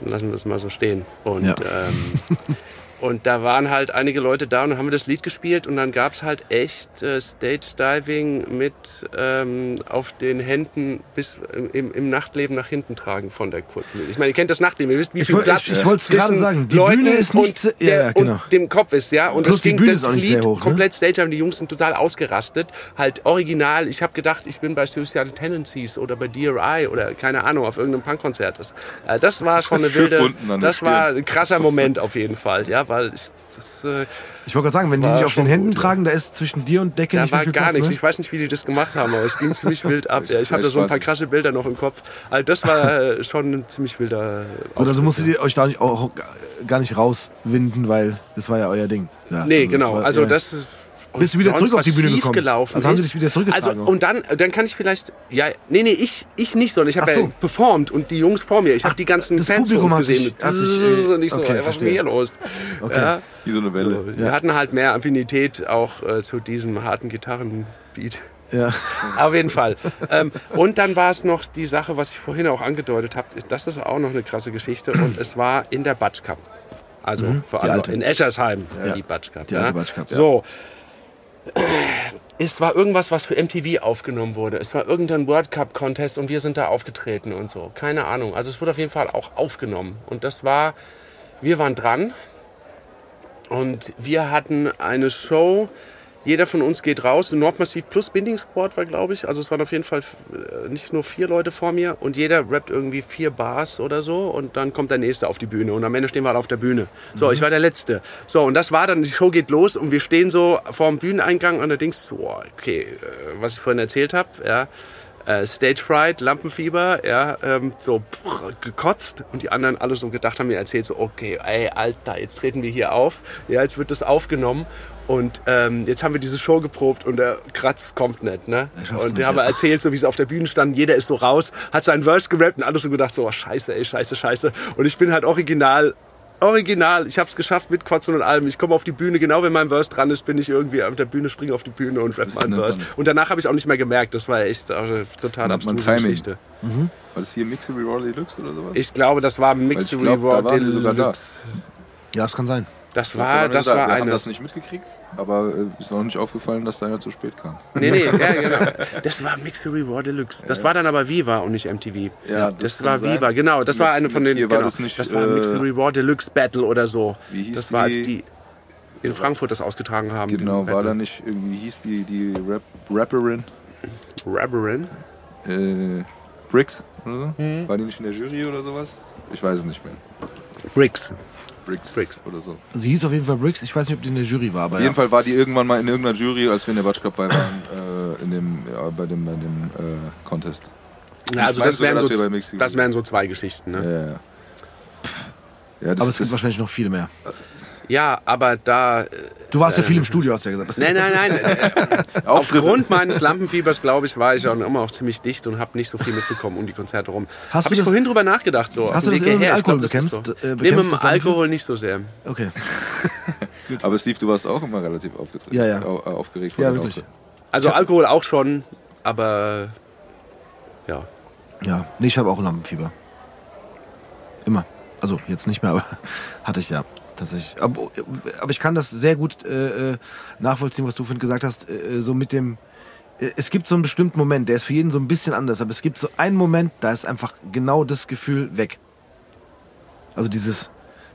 Dann lassen wir das mal so stehen. Und, Ja. ähm, und da waren halt einige Leute da und dann haben wir das Lied gespielt und dann gab es halt echt äh, Stage-Diving mit ähm, auf den Händen bis im, im Nachtleben nach hinten tragen von der Kurzmühle. Ich meine, ihr kennt das Nachtleben, ihr wisst, wie Ich viel woll- Platz ich- ich wollt's gerade zwischen sagen, die Leuten Bühne ist nicht und, der, ja, genau. und dem Kopf ist, ja. Und Plus das ging das Lied sehr hoch, ne? komplett Stage haben die Jungs sind total ausgerastet. Halt original. Ich habe gedacht, ich bin bei Suicidal Tendencies oder bei DRI oder keine Ahnung, auf irgendeinem Punkkonzert. Das, äh, das war schon eine wilde. Das war ein krasser Moment auf jeden Fall, ja, weil ich, das, äh, Ich wollte gerade sagen, wenn die dich auf den Händen gut, ja. tragen, da ist zwischen dir und Decke da nicht war viel gar Platz, nichts. Ne? Ich weiß nicht, wie die das gemacht haben, aber es ging ziemlich wild ab. Ja, ich habe da so ein paar krasse Bilder noch im Kopf. Also das war äh, schon ein ziemlich wilder. Gut, also Auftritt, musstet ihr euch da nicht, auch gar nicht rauswinden, weil das war ja euer Ding. Ja, Nee, das genau. war- also ja. das. Bist du wieder zurück auf die Bühne gekommen? Gelaufen Also haben sie ist. dich wieder zurückgetragen Also, und dann, dann kann ich vielleicht, ja, nee, nee, ich, ich nicht, sondern ich habe so. ja performt und die Jungs vor mir. Ich habe die ganzen das Fans Publikum vor gesehen. sich- mit hat sich, Zzzz und ich so, okay, was ist hier los? Okay. Ja, Wie so eine Welle. wir Ja. hatten halt mehr Affinität auch äh, zu diesem harten Gitarrenbeat. Ja. Auf jeden Fall. ähm, und dann war es noch die Sache, was ich vorhin auch angedeutet habe. Das ist auch noch eine krasse Geschichte. Und es war in der Batsch Cup. Also vor Mhm. die allem in Eschersheim, Ja. die Batsch Cup. Die ja. alte Batsch Cup, ja. Es war irgendwas, was für MTV aufgenommen wurde. Es war irgendein World Cup Contest und wir sind da aufgetreten und so. Keine Ahnung. Also es wurde auf jeden Fall auch aufgenommen. Und das war, wir waren dran und wir hatten eine Show, jeder von uns geht raus. Nordmassiv plus Binding Squad war, glaube ich. Also es waren auf jeden Fall äh, nicht nur vier Leute vor mir und jeder rappt irgendwie vier Bars oder so und dann kommt der nächste auf die Bühne und am Ende stehen wir alle auf der Bühne. So, ich war der Letzte. So, und das war dann, die Show geht los und wir stehen so vor dem Bühneneingang und da denkst du, so, oh, okay, äh, was ich vorhin erzählt habe, ja, äh, Stage Fright, Lampenfieber, ja, ähm, so pff, gekotzt und die anderen alle so gedacht haben mir erzählt so, okay, ey, Alter, jetzt treten wir hier auf, ja, jetzt wird das aufgenommen und ähm, jetzt haben wir diese Show geprobt und der Kratz kommt nicht, ne? Und die haben ja. erzählt, so wie sie auf der Bühne standen, jeder ist so raus, hat seinen Verse gerappt und alle so gedacht, so, oh, scheiße, ey, scheiße, scheiße. Und ich bin halt original Original, ich habe es geschafft mit Kotzen und allem. Ich komme auf die Bühne, genau wenn mein Verse dran ist, bin ich irgendwie auf der Bühne, springe auf die Bühne und rap meinen Verse. Und danach habe ich es auch nicht mehr gemerkt. Das war echt äh, total abstruse. Geschichte. War das hier Mixery Raw Deluxe oder sowas? Ich glaube, das war Mixery glaub, Raw. Deluxe. Ja, das kann sein. Das war, da das da. war Wir haben eine. das nicht mitgekriegt, aber äh, ist noch nicht aufgefallen, dass deiner zu spät kam. Nee, nee, ja, genau. Das war Mixery Raw Deluxe. Das war dann aber Viva und nicht MTV. Ja, das, das war sein. Viva, genau. Das Mit- war eine von den. war genau, das nicht, das war äh, Mixery Raw Deluxe Battle oder so. Wie hieß das war, als die- in Frankfurt das ausgetragen haben. Genau, war da nicht irgendwie, wie hieß die, die Rap Rapperin Rabberin? äh, Briggs oder so? Mhm. War die nicht in der Jury oder sowas? Ich weiß es nicht mehr. Briggs. Briggs, Briggs. oder so. Sie hieß auf jeden Fall Briggs. Ich weiß nicht, ob die in der Jury war, aber Auf ja. jeden Fall war die irgendwann mal in irgendeiner Jury, als wir in der Batsch Cup bei waren, äh, in dem, ja, bei dem, bei dem äh, Contest. Ja, also das wären, sogar, so, das wären so zwei Geschichten. Ja, Ne? ja, ja. Ja, das, aber es gibt wahrscheinlich noch viele mehr. Ja, aber da. äh, Du warst ja viel im Studio, hast du ja gesagt. Nein, nein, nein. äh, Aufgrund meines Lampenfiebers, glaube ich, war ich auch immer auch ziemlich dicht und habe nicht so viel mitbekommen um die Konzerte rum. Hast Habe du ich das- vorhin drüber nachgedacht. So, Hast du das mit glaub, Alkohol ist bekämpft, So. äh, Nee, bekämpft mit dem? Alkohol nicht so sehr. Okay. aber Steve, du warst auch immer relativ aufgetreten, Ja, ja. au- äh, aufgeregt. Ja, wirklich. Also Alkohol auch schon, aber ja. Ja, nee, ich habe auch Lampenfieber. Immer. Also jetzt nicht mehr, aber hatte ich ja tatsächlich. Aber, aber ich kann das sehr gut äh, äh, nachvollziehen, was du vorhin gesagt hast. Äh, so mit dem. äh, Es gibt so einen bestimmten Moment, der ist für jeden so ein bisschen anders, aber es gibt so einen Moment, da ist einfach genau das Gefühl weg. Also dieses,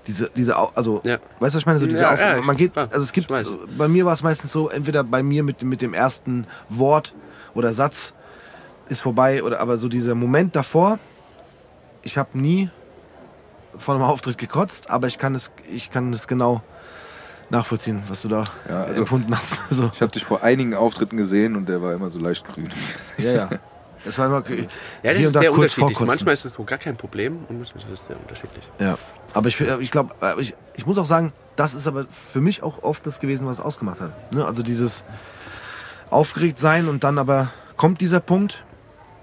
diese, diese, also, Ja. weißt du, was ich meine? So diese Ja, ja, man geht, also es gibt, so, bei mir war es meistens so, entweder bei mir mit, mit dem ersten Wort oder Satz ist vorbei oder aber so dieser Moment davor, ich habe nie vor einem Auftritt gekotzt, aber ich kann es, ich kann es genau nachvollziehen, was du da Ja, also- empfunden hast. Also, Ich habe dich vor einigen Auftritten gesehen und der war immer so leicht grün. ja, ja. Das war immer Ja, das hier ist und da sehr kurz unterschiedlich. Manchmal ist es so gar kein Problem und manchmal ist es sehr unterschiedlich. Ja, aber ich, ich glaube, ich, ich muss auch sagen, das ist aber für mich auch oft das gewesen, was es ausgemacht hat. Ne? Also dieses aufgeregt sein und dann aber kommt dieser Punkt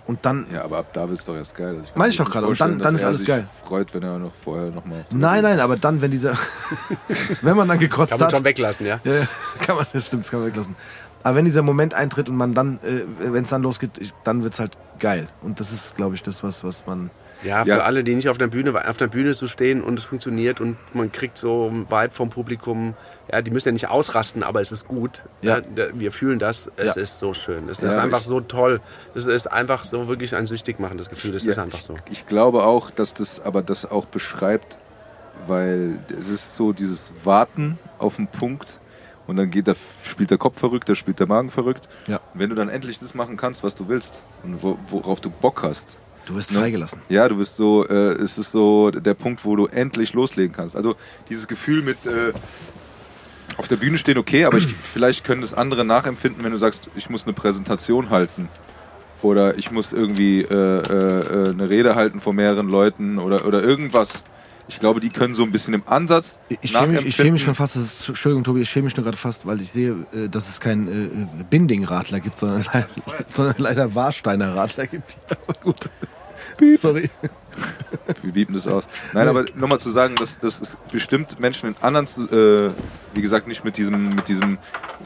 und dann Ja, aber ab da wird's doch erst geil. Also kann Meine ich doch gerade. Und dann- dann ist alles geil. freut, wenn er noch vorher nochmal Nein, nein, aber dann, wenn dieser, wenn man dann gekotzt Kann man hat, schon weglassen, ja. ja, kann man, das stimmt, das kann man weglassen. Aber wenn dieser Moment eintritt und man dann, äh, wenn es dann losgeht, ich, dann wird's halt geil. Und das ist, glaube ich, das, was, was man. Ja, für Ja. alle, die nicht auf der Bühne, auf der Bühne so stehen und es funktioniert und man kriegt so einen Vibe vom Publikum. Ja, die müssen ja nicht ausrasten, aber es ist gut. Ja. Ja. da- wir fühlen das. Es Ja. ist so schön. Es Ja, ist einfach ich- so toll. Es ist einfach so wirklich ein süchtig machendes Gefühl. Es ist einfach so. Ich glaube auch, dass das aber das auch beschreibt, weil es ist so dieses Warten auf den Punkt und dann geht der, spielt der Kopf verrückt, da spielt der Magen verrückt. Ja. Wenn du dann endlich das machen kannst, was du willst und wo, worauf du Bock hast, Du wirst Ne? freigelassen. ja, du bist so, äh, es ist so der Punkt, wo du endlich loslegen kannst. Also dieses Gefühl mit äh, auf der Bühne stehen, okay, aber ich, vielleicht können das andere nachempfinden, wenn du sagst, ich muss eine Präsentation halten oder ich muss irgendwie äh, äh, äh, eine Rede halten vor mehreren Leuten oder, oder irgendwas. Ich glaube, die können so ein bisschen im Ansatz Ich, schäme mich, ich schäme mich schon fast, das ist, Entschuldigung, Tobi, ich schäme mich nur gerade fast, weil ich sehe, äh, dass es keinen äh, Binding-Radler gibt, sondern, sondern leider Warsteiner Radler gibt. Aber gut. Sorry. Wir bieten das aus. Nein, aber nochmal zu sagen, dass das ist bestimmt Menschen in anderen, äh, wie gesagt, nicht mit diesem, mit diesem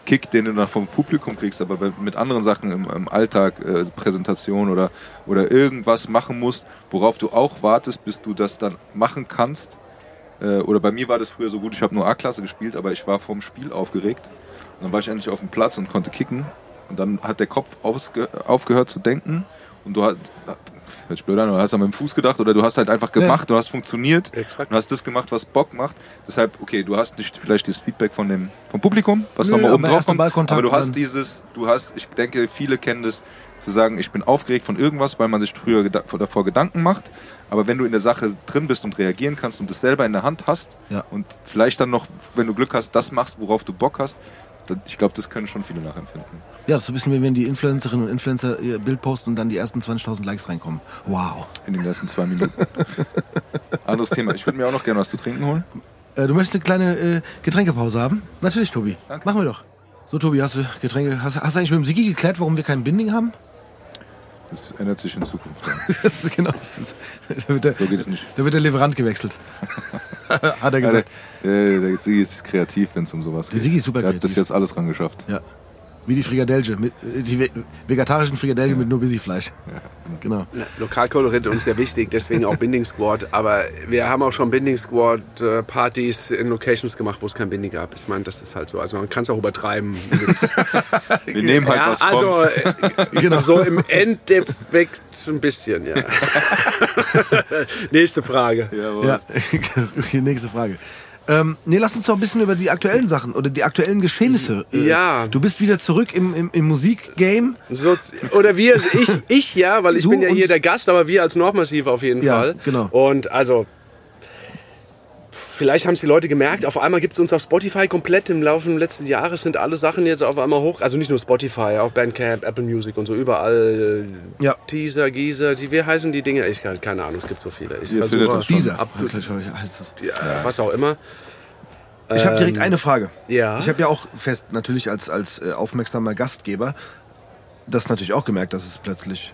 Kick, den du dann vom Publikum kriegst, aber bei, mit anderen Sachen im, im Alltag, äh, Präsentation oder, oder irgendwas machen musst, worauf du auch wartest, bis du das dann machen kannst. Äh, oder bei mir war das früher so gut, ich habe nur A-Klasse gespielt, aber ich war vom Spiel aufgeregt. Und dann war ich endlich auf dem Platz und konnte kicken. Und dann hat der Kopf aufgehört zu denken und du hat, hört sich blöd an, du hast an mit dem Fuß gedacht oder du hast halt einfach gemacht, du hast funktioniert, Exakt. du hast das gemacht, was Bock macht. Deshalb, okay, du hast nicht vielleicht das Feedback von dem, vom Publikum, was nochmal oben drauf kommt, aber du hast dieses, du hast, ich denke, viele kennen das, zu sagen, ich bin aufgeregt von irgendwas, weil man sich früher geda davor Gedanken macht, aber wenn du in der Sache drin bist und reagieren kannst und das selber in der Hand hast Ja. und vielleicht dann noch, wenn du Glück hast, das machst, worauf du Bock hast, dann, ich glaube, das können schon viele nachempfinden. Ja, das ist so ein bisschen wie wenn die Influencerinnen und Influencer ihr Bild posten und dann die ersten 20.000 Likes reinkommen. Wow. In den ersten zwei Minuten. Anderes Thema. Ich würde mir auch noch gerne was zu trinken holen. Äh, du möchtest eine kleine äh, Getränkepause haben? Natürlich, Tobi. Danke. Machen wir doch. So, Tobi, hast du Getränke? Hast, hast du eigentlich mit dem Sigi geklärt, warum wir kein Binding haben? Das ändert sich in Zukunft. Das ist genau. Das ist, da, wird der, So geht es nicht. da wird der Lieferant gewechselt. Hat er Ja, der, gesagt. der, der Sigi ist kreativ, wenn es um sowas Der geht. Sigi ist super Der hat bis kreativ. jetzt alles ran geschafft. Ja. Wie die Frikadelge. Mit, äh, die ve vegetarischen Frikadellen mit nur Busy-Fleisch. Genau. Na, Lokalkolorit ist uns ja wichtig, deswegen auch Binding Squad. Aber wir haben auch schon Binding Squad äh, Partys in Locations gemacht, wo es kein Binding gab. Ich meine, das ist halt so. Also man kann es auch übertreiben. Wir nehmen halt, ja, was also kommt. äh, Genau. so im Endeffekt ein bisschen, ja. Nächste Frage. Jawohl. Ja, die nächste Frage. Ähm, nee, lass uns doch ein bisschen über die aktuellen Sachen oder die aktuellen Geschehnisse. Äh, Ja. Du bist wieder zurück im, im, im Musikgame. So, oder wir, ich, ich ja, weil ich Du bin ja hier der Gast, aber wir als Nordmassiv auf jeden Ja, Fall. genau. Und also, vielleicht haben es die Leute gemerkt, auf einmal gibt es uns auf Spotify komplett im Laufe des letzten Jahres sind alle Sachen jetzt auf einmal hoch. Also nicht nur Spotify, auch Bandcamp, Apple Music und so, überall. äh, Ja. Teaser, Geezer, die, wie heißen die Dinge? Ich kann keine Ahnung, es gibt so viele. Ich versuche. Dieser. ab, Ja, was auch immer. Ich habe direkt eine Frage. ja. Ich habe ja auch fest, natürlich als, als äh, aufmerksamer Gastgeber, das natürlich auch gemerkt, dass es plötzlich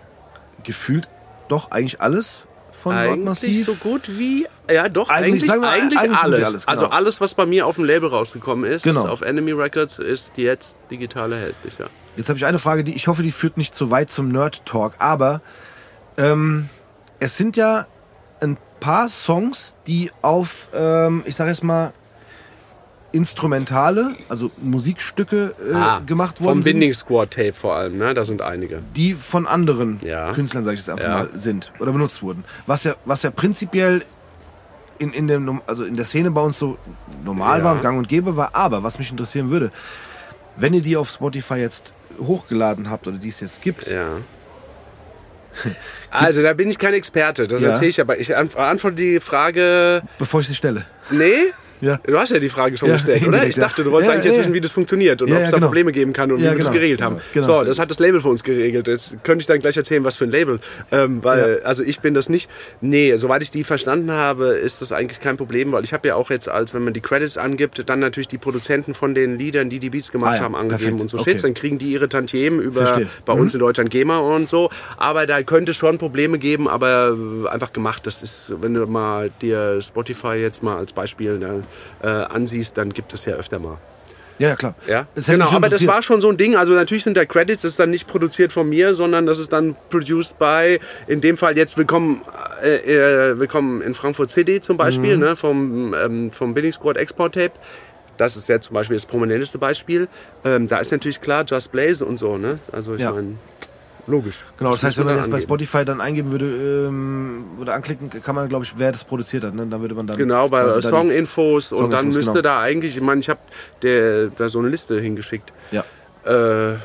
gefühlt doch eigentlich alles von Eigentlich Nordmassiv. so gut wie, ja doch, Eigentlich, eigentlich, wir, eigentlich, eigentlich alles. alles, genau. Also alles, was bei mir auf dem Label rausgekommen ist, Genau. auf Enemy Records, ist jetzt digital erhältlich, ja. Jetzt habe ich eine Frage, die ich hoffe, die führt nicht zu weit zum Nerd Talk, aber ähm, es sind ja ein paar Songs, die auf, ähm, ich sage jetzt mal, Instrumentale, also Musikstücke äh, gemacht worden Ah, Vom Binding Squad Tape vor allem, ne? Da sind einige. die von anderen Ja. Künstlern, sage ich jetzt einfach Ja. mal, sind oder benutzt wurden. Was ja, was ja prinzipiell in, in, dem, also in der Szene bei uns so normal Ja. war und gang und gäbe war, aber was mich interessieren würde, wenn ihr die auf Spotify jetzt hochgeladen habt oder die es jetzt gibt, Ja. Also, da bin ich kein Experte, das Ja. erzähle ich aber. Ich ant- antworte die Frage. bevor ich sie stelle. Nee? Ja. Du hast ja die Frage schon Ja, gestellt, oder? Ich dachte, du wolltest Ja, eigentlich jetzt wissen, wie das funktioniert und ob es ja, da genau. Probleme geben kann und wie wir genau. das geregelt haben. Genau. So, das hat das Label für uns geregelt. Jetzt könnte ich dann gleich erzählen, was für ein Label. Ähm, weil, also ich bin das nicht. Nee, soweit ich die verstanden habe, ist das eigentlich kein Problem, weil ich habe ja auch jetzt, als wenn man die Credits angibt, dann natürlich die Produzenten von den Liedern, die die Beats gemacht Ah haben, angegeben perfekt. und so Okay. Shit. Dann kriegen die ihre Tantiemen über Verstehe. bei Mhm. uns in Deutschland GEMA und so. Aber da könnte schon Probleme geben, aber einfach gemacht. Das ist, wenn du mal dir Spotify jetzt mal als Beispiel ne, äh, ansiehst, dann gibt es ja öfter mal. Ja, ja, klar. Ja, genau. Aber das war schon so ein Ding. Also natürlich sind da Credits, das ist dann nicht produziert von mir, sondern das ist dann produced by, in dem Fall jetzt willkommen, äh, äh, willkommen in Frankfurt CD zum Beispiel, Mhm. ne, vom, ähm, vom Billing Squad Export Tape. Das ist jetzt zum Beispiel das prominenteste Beispiel. Ähm, da ist natürlich klar Just Blaze und so, ne? Also ich Ja. meine, logisch. Genau, das heißt, wenn man jetzt bei. Spotify dann eingeben würde ähm, oder anklicken, kann man, glaube ich, wer das produziert hat. Ne? Dann würde man dann Genau, bei Songinfos und dann müsste genau. da eigentlich, ich meine, ich habe da so eine Liste hingeschickt. Ja. Äh,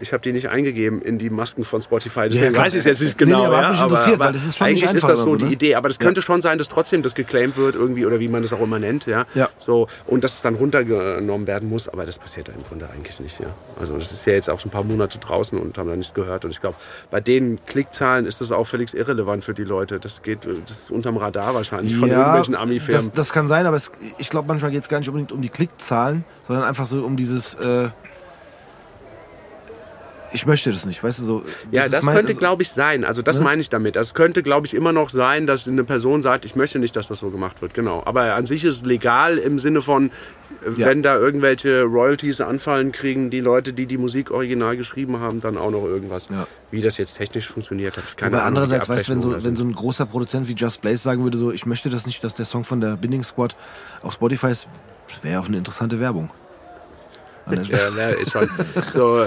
ich habe die nicht eingegeben in die Masken von Spotify, deswegen klar. weiß ich es jetzt nicht Nee, nee, genau. aber ja, mich interessiert, weil das ist schon eigentlich ist das so so, die ne? Idee, aber das Ja. könnte schon sein, dass trotzdem das geclaimed wird irgendwie oder wie man das auch immer nennt, ja. Ja. So und dass es dann runtergenommen werden muss, aber das passiert ja im Grunde eigentlich nicht, ja. Also das ist ja jetzt auch schon ein paar Monate draußen und haben da nichts gehört und ich glaube, bei den Klickzahlen ist das auch völlig irrelevant für die Leute. Das geht, das ist unterm Radar wahrscheinlich von irgendwelchen Ami-Firmen. Das, das kann sein, aber es, ich glaube, manchmal geht es gar nicht unbedingt um die Klickzahlen, sondern einfach so um dieses. Äh, ich möchte das nicht, weißt du so. Ja, ist das mein- könnte, also- glaube ich, sein. Also das Ne? meine ich damit. Es könnte, glaube ich, immer noch sein, dass eine Person sagt, ich möchte nicht, dass das so gemacht wird. Genau. Aber an sich ist es legal im Sinne von, äh, Ja. wenn da irgendwelche Royalties anfallen, kriegen die Leute, die die Musik original geschrieben haben, dann auch noch irgendwas. Ja. Wie das jetzt technisch funktioniert, ich keine Aber Ahnung. andererseits, weißt du, wenn so, wenn so ein großer Produzent wie Just Blaze sagen würde, so, ich möchte das nicht, dass der Song von der Binding Squad auf Spotify ist, das wäre auch eine interessante Werbung. An der Ja, ne, ist schon so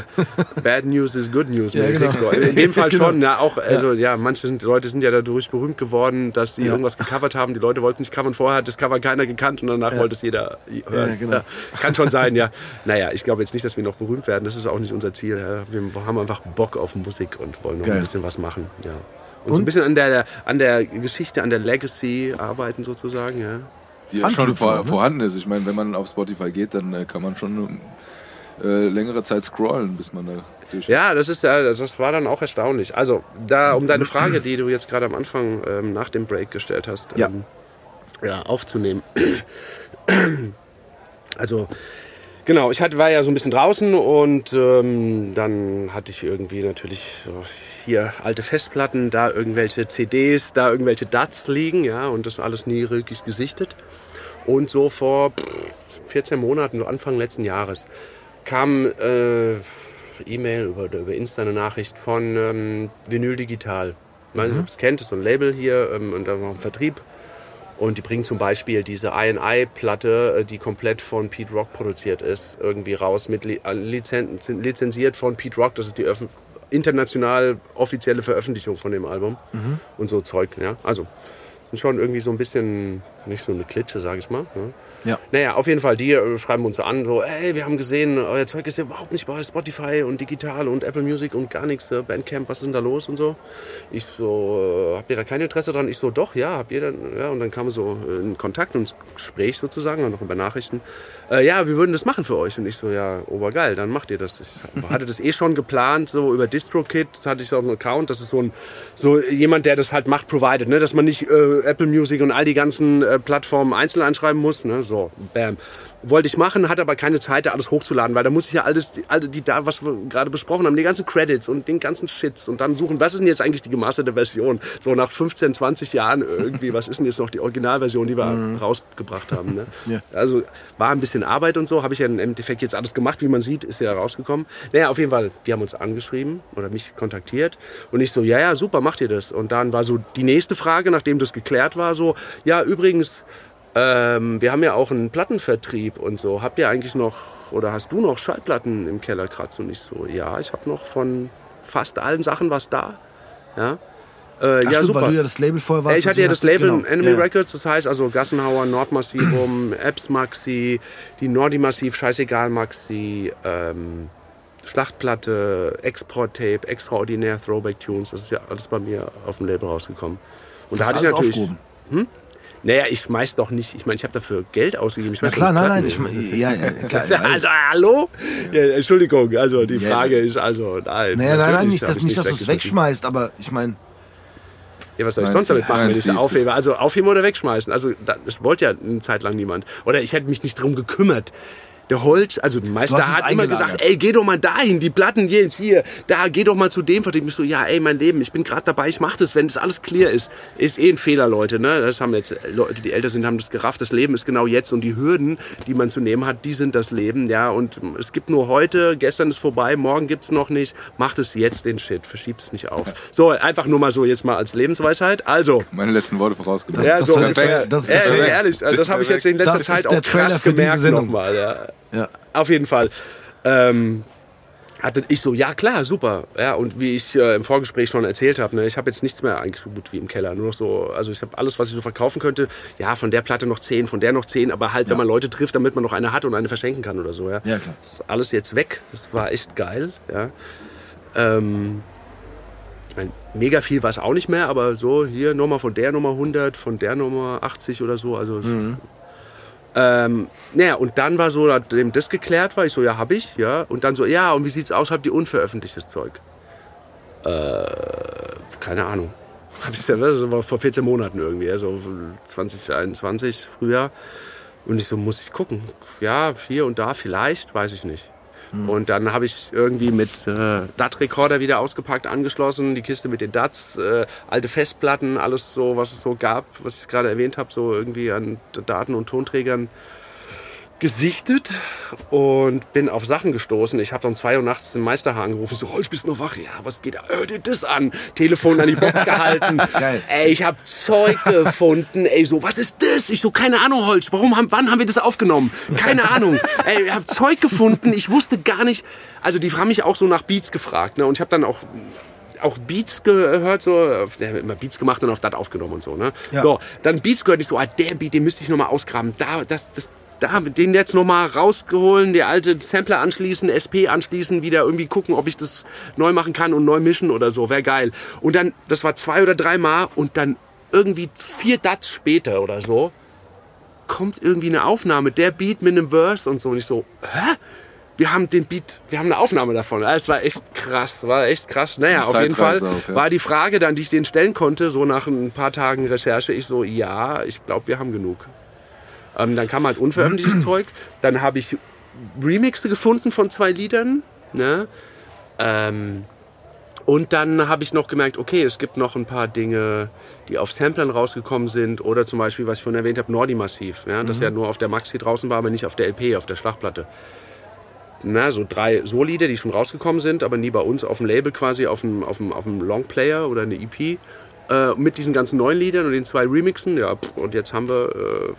Bad News is Good News. Ja, genau. so. In dem Fall Genau. schon, ja, auch, also ja, manche sind, Leute sind ja dadurch berühmt geworden, dass sie Ja. irgendwas gecovert haben. Die Leute wollten nicht covern, vorher hat das Cover keiner gekannt und danach wollte es jeder hören. Ja, genau. kann schon sein, ja. Naja, ich glaube jetzt nicht, dass wir noch berühmt werden, das ist auch nicht unser Ziel. Ja. Wir haben einfach Bock auf Musik und wollen noch Geil. ein bisschen was machen. Ja. Und, so Und? ein bisschen an der, an der Geschichte, an der Legacy arbeiten sozusagen, ja. Die ja schon vor, ne? vorhanden ist. Ich meine, wenn man auf Spotify geht, dann äh, kann man schon äh, längere Zeit scrollen, bis man da durch Ja, das ist ja, das war dann auch erstaunlich. Also, da, um deine Frage, die du jetzt gerade am Anfang ähm, nach dem Break gestellt hast, Ja. ähm, ja, aufzunehmen. Also, genau, ich hatte, war ja so ein bisschen draußen und ähm, dann hatte ich irgendwie natürlich so hier alte Festplatten, da irgendwelche CDs, da irgendwelche DATs liegen, ja, und das alles nie wirklich gesichtet. Und so vor pff, 14 Monaten, so Anfang letzten Jahres, kam äh, E-Mail über, über Insta eine Nachricht von ähm, Vinyl Digital. Man mhm. kennt, das ist so ein Label hier ähm, und dann noch ein Vertrieb. Und die bringen zum Beispiel diese INI-Platte, äh, die komplett von Pete Rock produziert ist, irgendwie raus, mit äh, lizen lizenziert von Pete Rock. Das ist die öff international offizielle Veröffentlichung von dem Album und so Zeug. Ja? Also sind schon irgendwie so ein bisschen, nicht so eine Klitsche, sage ich mal. Ne? Ja. Naja, auf jeden Fall, die äh, schreiben uns an, so, ey, wir haben gesehen, euer Zeug ist ja überhaupt nicht bei Spotify und digital und Apple Music und gar nichts, äh, Bandcamp, was ist denn da los und so. Ich so, äh, habt ihr da kein Interesse dran? Ich so, doch, ja, habt ihr dann, ja, und dann kam so in Kontakt und Gespräch sozusagen, dann noch über Nachrichten. Äh, ja, wir würden das machen für euch. Und ich so, ja, obergeil, dann macht ihr das. Ich hatte das eh schon geplant, so über DistroKit hatte ich so einen Account, das ist so ein, so jemand, der das halt macht, provided, ne, dass man nicht äh, Apple Music und all die ganzen äh, Plattformen einzeln anschreiben muss, ne, so, bam. Wollte ich machen, hatte aber keine Zeit, da alles hochzuladen, weil da muss ich ja alles, die, all die da, was wir gerade besprochen haben, die ganzen Credits und den ganzen Shits und dann suchen, was ist denn jetzt eigentlich die gemasterte Version? So nach 15, 20 Jahren irgendwie, was ist denn jetzt noch die Originalversion, die wir rausgebracht haben? Ne? Ja. Also war ein bisschen Arbeit und so, habe ich ja im Endeffekt jetzt alles gemacht, wie man sieht, ist ja rausgekommen. Naja, auf jeden Fall, die haben uns angeschrieben oder mich kontaktiert und ich so, ja, ja, super, macht ihr das? Und dann war so die nächste Frage, nachdem das geklärt war, so, ja, übrigens, ähm, wir haben ja auch einen Plattenvertrieb und so. Habt ihr eigentlich noch, oder hast du noch Schallplatten im Keller kratz? Und ich so, ja, ich habe noch von fast allen Sachen was da. Ja, äh, Ach, ja stimmt, super. weil du ja das Label vorher warst. Ja, ich hatte ja deswegen das Label genau. Enemy Ja, ja. Records, das heißt also Gassenhauer, Nordmassivum, Epps Maxi, die Nordi Massiv, Scheißegal Maxi, ähm, Schlachtplatte, Export-Tape, Extraordinär, Throwback-Tunes, das ist ja alles bei mir auf dem Label rausgekommen. Und da Hast hatte ich natürlich... aufgehoben. Naja, ich schmeiß doch nicht, ich meine, ich habe dafür Geld ausgegeben. Ich Na klar, nein, nein, ich, hin. ja, ja, klar. Ja, Also, hallo? Ja, Entschuldigung, also die Frage ist also, nein. Naja, nein, nein, nicht, dass, ich nicht, dass du es wegschmeißt, aber ich meine, Ja, was soll ich sonst damit machen, wenn ich Steve, aufhebe? Also aufheben oder wegschmeißen. Also da- das wollte ja eine Zeit lang niemand. Oder ich hätte mich nicht drum gekümmert. Der Holz, also der Meister hat immer gesagt, ey, geh doch mal dahin, die Platten jetzt hier, da, geh doch mal zu dem, von dem ich so, ja, ey, mein Leben, ich bin gerade dabei, ich mach das, wenn das alles clear ist. Ist eh ein Fehler, Leute, ne? Das haben jetzt Leute, die älter sind, haben das gerafft. Das Leben ist genau jetzt und die Hürden, die man zu nehmen hat, die sind das Leben, ja. Und es gibt nur heute, gestern ist vorbei, morgen gibt's noch nicht. Macht es jetzt den Shit, verschiebt es nicht auf. So, einfach nur mal so jetzt mal als Lebensweisheit. Also, Meine letzten Worte vorausgebracht. ja, das so perfekt. Das ist Trailer. ehrlich, also das habe ich jetzt in letzter Das Zeit auch krass gemerkt nochmal. Ja. Ja. Auf jeden Fall. Ähm, hatte ich so, ja klar, super. Ja, und wie ich äh, im Vorgespräch schon erzählt habe, ne, ich habe jetzt nichts mehr eigentlich so gut wie im Keller. Nur noch so, also ich habe alles, was ich so verkaufen könnte. Ja, von der Platte noch zehn, von der noch zehn, aber halt, wenn man Leute trifft, damit man noch eine hat und eine verschenken kann oder so. Ja, Ja, klar. Das ist alles jetzt weg. Das war echt geil. Ja. Ähm, ich meine, mega viel war es auch nicht mehr, aber so hier nochmal von der Nummer 100, von der Nummer 80 oder so. Also es- ähm, naja, und dann war so, nachdem das geklärt war, ich so, ja, hab ich, ja. Und dann so, ja, und wie sieht's aus, habt ihr unveröffentlichtes Zeug? Äh, keine Ahnung. Hab ich das war vor 14 Monaten irgendwie, also 2021, Frühjahr. Und ich so, muss ich gucken. Ja, hier und da vielleicht, weiß ich nicht. Und dann habe ich irgendwie mit äh, DAT-Rekorder wieder ausgepackt, angeschlossen, die Kiste mit den DATs, äh, alte Festplatten, alles so, was es so gab, was ich gerade erwähnt habe, so irgendwie an Daten und Tonträgern gesichtet und bin auf Sachen gestoßen. Ich habe um zwei Uhr nachts den Meisterhaar angerufen. So, Holz, bist du noch wach? Ja, was geht da? Hör dir das an. Telefon an die Box gehalten. Geil. Ey, ich habe Zeug gefunden. Ey, so, was ist das? Ich so, keine Ahnung, Holz. Warum haben, wann haben wir das aufgenommen? Keine Ahnung. Ey, ich habe Zeug gefunden. Ich wusste gar nicht. Also die haben mich auch so nach Beats gefragt. Ne? Und ich habe dann auch auch Beats gehört, so, der hat immer Beats gemacht und auf das aufgenommen und so, ne? Ja. So, dann Beats gehört, ich so, ah, der Beat, den müsste ich nochmal ausgraben. Da, das, das, da, den jetzt nochmal rausgeholen, der alte Sampler anschließen, SP anschließen, wieder irgendwie gucken, ob ich das neu machen kann und neu mischen oder so, wäre geil. Und dann, das war zwei oder dreimal und dann irgendwie vier Dats später oder so, kommt irgendwie eine Aufnahme, der Beat mit einem Verse und so. Und ich so, hä? Wir haben den Beat, wir haben eine Aufnahme davon. Es war echt krass, war echt krass. Naja, auf jeden Fall auch, ja. war die Frage dann, die ich denen stellen konnte, so nach ein paar Tagen Recherche, ich so, ja, ich glaube, wir haben genug. Ähm, dann kam halt unveröffentlichtes Zeug. Dann habe ich Remixe gefunden von zwei Liedern. Ne? Ähm, und dann habe ich noch gemerkt, okay, es gibt noch ein paar Dinge, die auf Samplern rausgekommen sind. Oder zum Beispiel, was ich vorhin erwähnt habe, Nordi Massiv. Ja? Das ja nur auf der Maxi draußen war, aber nicht auf der LP, auf der Schlagplatte. Na, so drei So-Lieder, die schon rausgekommen sind, aber nie bei uns auf dem Label quasi, auf dem, auf dem, auf dem Longplayer oder eine EP. Äh, mit diesen ganzen neuen Liedern und den zwei Remixen. Ja, pff, und jetzt haben wir äh,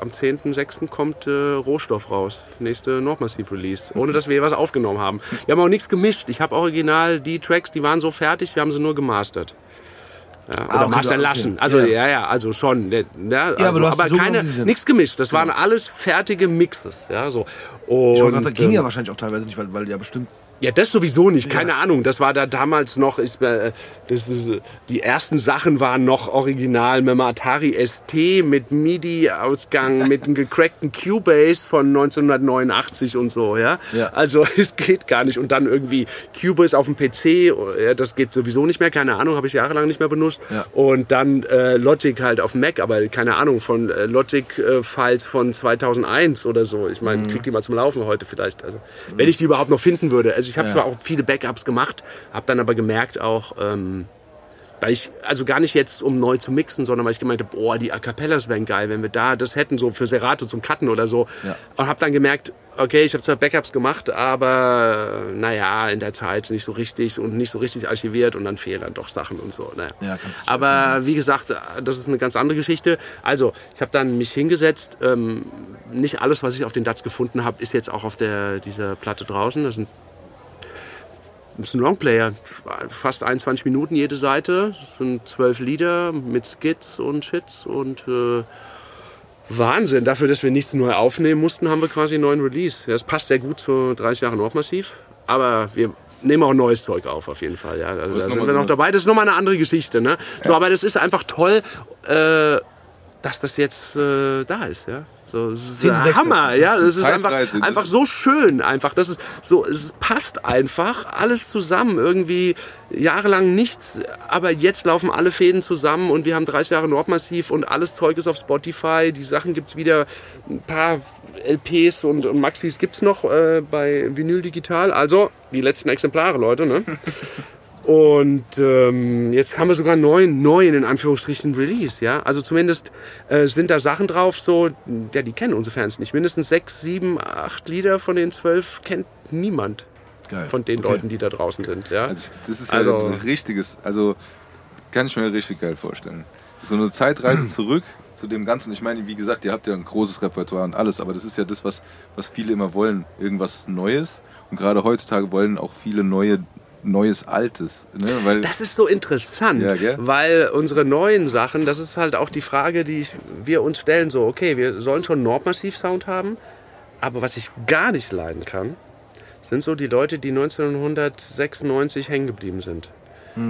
am 10.06. kommt äh, Rohstoff raus. Nächste Nordmassiv-Release. Ohne dass wir was aufgenommen haben. Wir haben auch nichts gemischt. Ich habe original die Tracks, die waren so fertig, wir haben sie nur gemastert. Ja, oder Ah, okay, mastern okay. lassen. Also Ja. ja, ja, also schon. ne, Ja, also, aber du hast die so keine, nichts gemischt. Das waren alles fertige Mixes. Ja, so. Ich wollte Und, gerade sagen, ging ähm, ja wahrscheinlich auch teilweise nicht, weil, weil ja bestimmt. Ja, das sowieso nicht, keine Ahnung. Das war da damals noch, ich, äh, das ist, äh, die ersten Sachen waren noch original mit dem Atari ST, mit MIDI-Ausgang, mit einem gecrackten Cubase von 1989 und so, ja. Ja. Also es geht gar nicht. Und dann irgendwie Cubase auf dem PC, ja, das geht sowieso nicht mehr, keine Ahnung, habe ich jahrelang nicht mehr benutzt. Ja. Und dann äh, Logic halt auf Mac, aber keine Ahnung, von äh, Logic-Files von 2001 oder so. Ich Mhm. meine, krieg die mal zum Laufen heute vielleicht. Also, wenn ich die überhaupt noch finden würde. Also ich habe Ja. zwar auch viele Backups gemacht, habe dann aber gemerkt auch, ähm, weil ich, also gar nicht jetzt, um neu zu mixen, sondern weil ich gemeint habe, boah, die A Cappellas wären geil, wenn wir da das hätten, so für Serato zum Cutten oder so. Ja. Und habe dann gemerkt, okay, ich habe zwar Backups gemacht, aber naja, in der Zeit nicht so richtig und nicht so richtig archiviert und dann fehlen dann doch Sachen und so. Naja. Ja, aber wie gesagt, das ist eine ganz andere Geschichte. Also, ich habe dann mich hingesetzt. Ähm, nicht alles, was ich auf den DATS gefunden habe, ist jetzt auch auf der, dieser Platte draußen. Das sind ist ein Longplayer, fast 21 Minuten jede Seite. Das sind zwölf Lieder mit Skits und Shits und äh, Wahnsinn. Dafür, dass wir nichts neu aufnehmen mussten, haben wir quasi einen neuen Release. Ja, Das passt sehr gut zu 30 Jahre Nordmassiv. Aber wir nehmen auch neues Zeug auf, auf jeden Fall. Ja. Also, da sind wir so noch dabei. Das ist nochmal eine andere Geschichte. Ne? So, aber das ist einfach toll, äh, dass das jetzt äh, da ist. Ja? So, das ist Zehnte, der sechste. Hammer, ja. Das ist einfach, einfach so schön, einfach. Das ist so, es passt einfach alles zusammen. Irgendwie jahrelang nichts, aber jetzt laufen alle Fäden zusammen und wir haben 30 Jahre Nordmassiv und alles Zeug ist auf Spotify. Die Sachen gibt's wieder, ein paar LPs und, und Maxis gibt's noch äh, bei Vinyl Digital. Also die letzten Exemplare, Leute, ne? Und ähm, jetzt haben wir sogar einen neuen, neuen in Anführungsstrichen Release, ja. Also zumindest äh, sind da Sachen drauf, so, ja, die kennen unsere Fans nicht. Mindestens sechs, sieben, acht Lieder von den zwölf kennt niemand Geil. von den Okay. Leuten, die da draußen sind, ja. Also das ist Also- ja ein richtiges, also kann ich mir richtig geil vorstellen. So eine Zeitreise zurück zu dem Ganzen. Ich meine, wie gesagt, ihr habt ja ein großes Repertoire und alles, aber das ist ja das, was, was viele immer wollen. Irgendwas Neues. Und gerade heutzutage wollen auch viele neue, Neues Altes. Ne? Weil, Das ist so interessant, Ja, weil unsere neuen Sachen, das ist halt auch die Frage, die wir uns stellen, so, okay, wir sollen schon Nordmassiv-Sound haben, aber was ich gar nicht leiden kann, sind so die Leute, die 1996 hängen geblieben sind.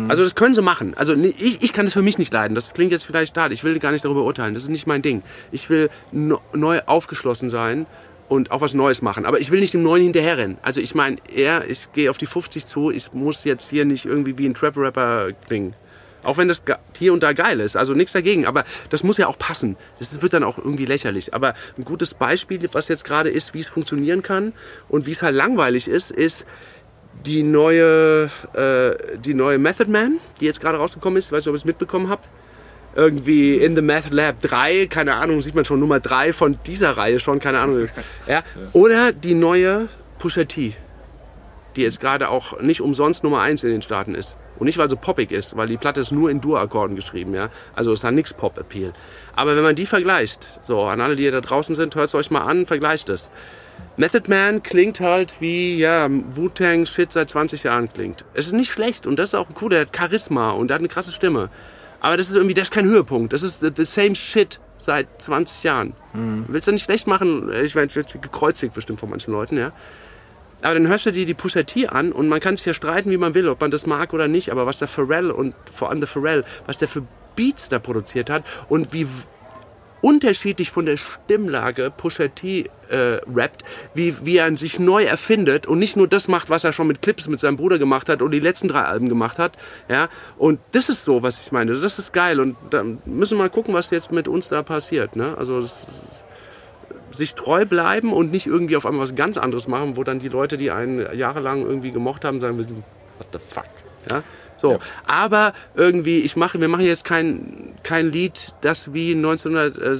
Also das können sie machen. Also ich, ich kann das für mich nicht leiden. Das klingt jetzt vielleicht da. Ich will gar nicht darüber urteilen. Das ist nicht mein Ding. Ich will no, neu aufgeschlossen sein und auch was Neues machen. Aber ich will nicht dem Neuen hinterherrennen. Also ich meine, eher, ich gehe auf die 50 zu. Ich muss jetzt hier nicht irgendwie wie ein Trap-Rapper klingen. Auch wenn das hier und da geil ist. Also nichts dagegen. Aber das muss ja auch passen. Das wird dann auch irgendwie lächerlich. Aber ein gutes Beispiel, was jetzt gerade ist, wie es funktionieren kann und wie es halt langweilig ist, ist, die neue, äh, die neue Method Man, die jetzt gerade rausgekommen ist, ich weiß nicht, ob ihr es mitbekommen habt. Irgendwie in the Method Lab 3, keine Ahnung, sieht man schon Nummer 3 von dieser Reihe schon, keine Ahnung. Ja. Oder die neue Pusha T, die jetzt gerade auch nicht umsonst Nummer 1 in den Staaten ist. Und nicht, weil sie poppig ist, weil die Platte ist nur in Dur-Akkorden geschrieben, ja. Also es hat nix Pop-Appeal. Aber wenn man die vergleicht, so, an alle, die da draußen sind, hört es euch mal an, vergleicht es. Method Man klingt halt wie, ja, Wu-Tang Shit seit 20 Jahren klingt. Es ist nicht schlecht und das ist auch cool, der hat Charisma und der hat eine krasse Stimme. Aber das ist irgendwie, das ist kein Höhepunkt. Das ist the, same shit seit 20 Jahren. Willst du nicht schlecht machen? Ich werde werd gekreuzigt bestimmt von manchen Leuten, ja. Aber dann hörst du dir die Pusha T an und man kann sich ja streiten, wie man will, ob man das mag oder nicht. Aber was der Pharrell und vor allem der Pharrell, was der für Beats da produziert hat und wie unterschiedlich von der Stimmlage Pusha T äh, rappt, wie, wie er sich neu erfindet und nicht nur das macht, was er schon mit Clips mit seinem Bruder gemacht hat und die letzten drei Alben gemacht hat. Ja? Und das ist so, was ich meine. Das ist geil. Und dann müssen wir mal gucken, was jetzt mit uns da passiert. Ne? Also sich treu bleiben und nicht irgendwie auf einmal was ganz anderes machen, wo dann die Leute, die einen jahrelang irgendwie gemocht haben, sagen, wir sind, what the fuck. Ja? So, aber irgendwie, ich mache, wir machen jetzt kein, kein Lied, das wie 1900, äh,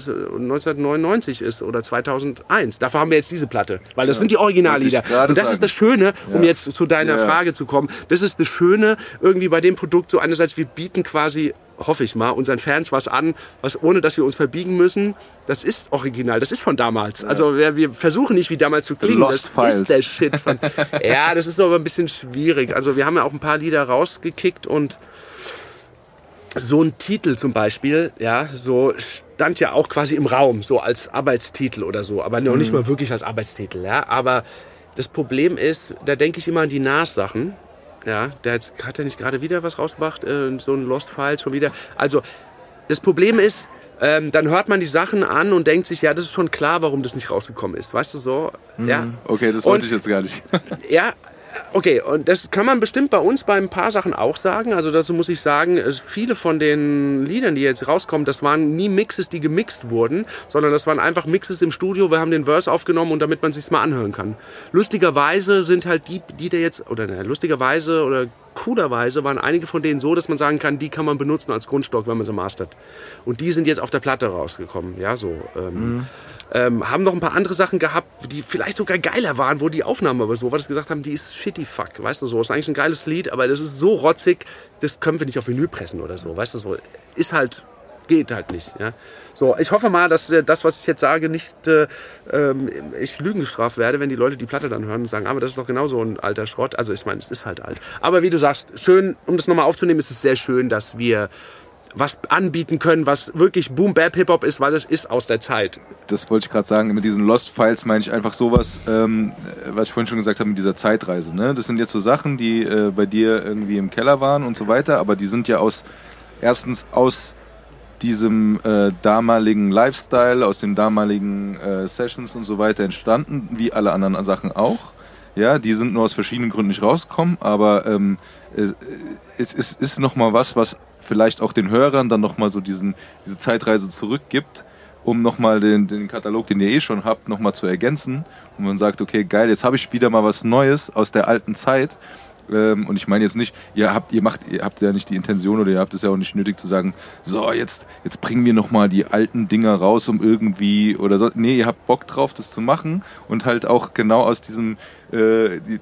1999 ist oder 2001. Dafür haben wir jetzt diese Platte, weil das sind die Originallieder. Und das ist sagen. das Schöne, um Ja. jetzt zu deiner Ja. Frage zu kommen. Das ist das Schöne irgendwie bei dem Produkt. So einerseits, wir bieten quasi, hoffe ich mal, unseren Fans was an, was ohne, dass wir uns verbiegen müssen. Das ist original. Das ist von damals. Also wir, wir versuchen nicht wie damals zu klingen. Lost das Files. ist der Shit von. ja, das ist aber ein bisschen schwierig. Also wir haben ja auch ein paar Lieder rausgekickt und so ein Titel zum Beispiel, ja, so stand ja auch quasi im Raum, so als Arbeitstitel oder so, aber noch nicht mal wirklich als Arbeitstitel, ja. Aber das Problem ist, da denke ich immer an die Nas-Sachen, ja. Der jetzt, hat er nicht gerade wieder was rausgebracht, äh, so ein Lost File schon wieder. Also, das Problem ist, ähm, dann hört man die Sachen an und denkt sich, ja, das ist schon klar, warum das nicht rausgekommen ist, weißt du so, ja. Okay, das Und- wollte ich jetzt gar nicht. Ja, okay, und das kann man bestimmt bei uns bei ein paar Sachen auch sagen. Also dazu muss ich sagen, viele von den Liedern, die jetzt rauskommen, das waren nie Mixes, die gemixt wurden, sondern das waren einfach Mixes im Studio. Wir haben den Verse aufgenommen und damit man sich's mal anhören kann. Lustigerweise sind halt die, die da jetzt, oder ne, lustigerweise oder coolerweise waren einige von denen so, dass man sagen kann, die kann man benutzen als Grundstock, wenn man sie mastert. Und die sind jetzt auf der Platte rausgekommen, ja, so. Ähm, ähm, haben noch ein paar andere Sachen gehabt, die vielleicht sogar geiler waren, wo die Aufnahmen aber so dass sie gesagt haben, die ist shitty fuck, weißt du so, ist eigentlich ein geiles Lied, aber das ist so rotzig, das können wir nicht auf Vinyl pressen oder so, weißt du so, ist halt, geht halt nicht, ja. So, ich hoffe mal, dass äh, das, was ich jetzt sage, nicht äh, ähm, ich Lügen gestraft werde, wenn die Leute die Platte dann hören und sagen, aber das ist doch genauso ein alter Schrott. Also ich meine, es ist halt alt. Aber wie du sagst, schön, um das nochmal aufzunehmen, ist es sehr schön, dass wir was anbieten können, was wirklich Boom Bap Hip Hop ist, weil es ist aus der Zeit. Das wollte ich gerade sagen. Mit diesen Lost Files meine ich einfach sowas, ähm, was ich vorhin schon gesagt habe mit dieser Zeitreise. Ne? Das sind jetzt so Sachen, die äh, bei dir irgendwie im Keller waren und so weiter, aber die sind ja aus erstens aus diesem äh, damaligen Lifestyle, aus den damaligen äh, Sessions und so weiter entstanden, wie alle anderen Sachen auch. Ja, die sind nur aus verschiedenen Gründen nicht rausgekommen, aber ähm, es, es, es ist nochmal was, was vielleicht auch den Hörern dann nochmal so diesen, diese Zeitreise zurückgibt, um nochmal den, den Katalog, den ihr eh schon habt, nochmal zu ergänzen. Und man sagt, okay, geil, jetzt habe ich wieder mal was Neues aus der alten Zeit. Ähm, und ich meine jetzt nicht, ihr habt, ihr macht, ihr habt ja nicht die Intention oder ihr habt es ja auch nicht nötig zu sagen, so jetzt, jetzt bringen wir nochmal die alten Dinger raus, um irgendwie oder so. Nee, ihr habt Bock drauf, das zu machen und halt auch genau aus diesem, äh, die,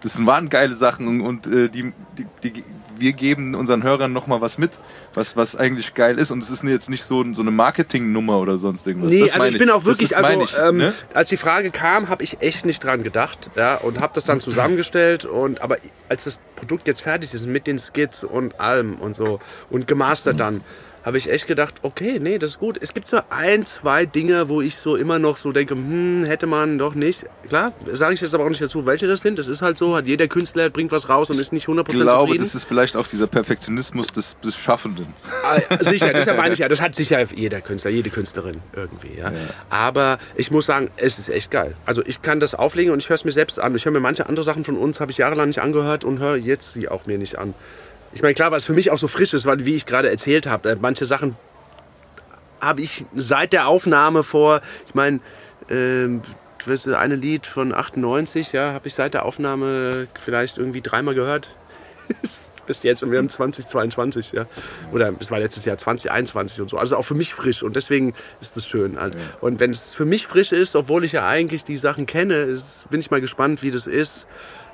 das waren geile Sachen und, und äh, die, die, die, wir geben unseren Hörern nochmal was mit, was, was eigentlich geil ist und es ist jetzt nicht so, so eine Marketingnummer oder sonst irgendwas. Nee, Das also ich bin auch Das wirklich, also ich, ähm, ne? als die Frage kam, habe ich echt nicht dran gedacht, ja, und habe das dann zusammengestellt und aber als das Produkt jetzt fertig ist mit den Skits und allem und so und gemastert dann, habe ich echt gedacht, okay, nee, das ist gut. Es gibt so ein, zwei Dinge, wo ich so immer noch so denke, hm, hätte man doch nicht. Klar, sage ich jetzt aber auch nicht dazu, welche das sind. Das ist halt so, hat jeder Künstler bringt was raus und ist nicht 100% Ich glaube, zufrieden. das ist vielleicht auch dieser Perfektionismus des, des Schaffenden. Ah, sicher, deshalb meine ich ja, das hat sicher jeder Künstler, jede Künstlerin irgendwie, ja. Aber ich muss sagen, es ist echt geil. Also ich kann das auflegen und ich höre es mir selbst an. Ich höre mir manche andere Sachen von uns, habe ich jahrelang nicht angehört und höre jetzt sie auch mir nicht an. Ich meine, klar, weil es für mich auch so frisch ist, weil, wie ich gerade erzählt habe, äh, manche Sachen habe ich seit der Aufnahme vor, ich meine, ähm, das eine Lied von 98, ja, habe ich seit der Aufnahme vielleicht irgendwie dreimal gehört. bis jetzt und wir haben 2022, ja. Oder es war letztes Jahr 2021 und so. Also auch für mich frisch und deswegen ist das schön. Halt. Und wenn es für mich frisch ist, obwohl ich ja eigentlich die Sachen kenne, ist, bin ich mal gespannt, wie das ist.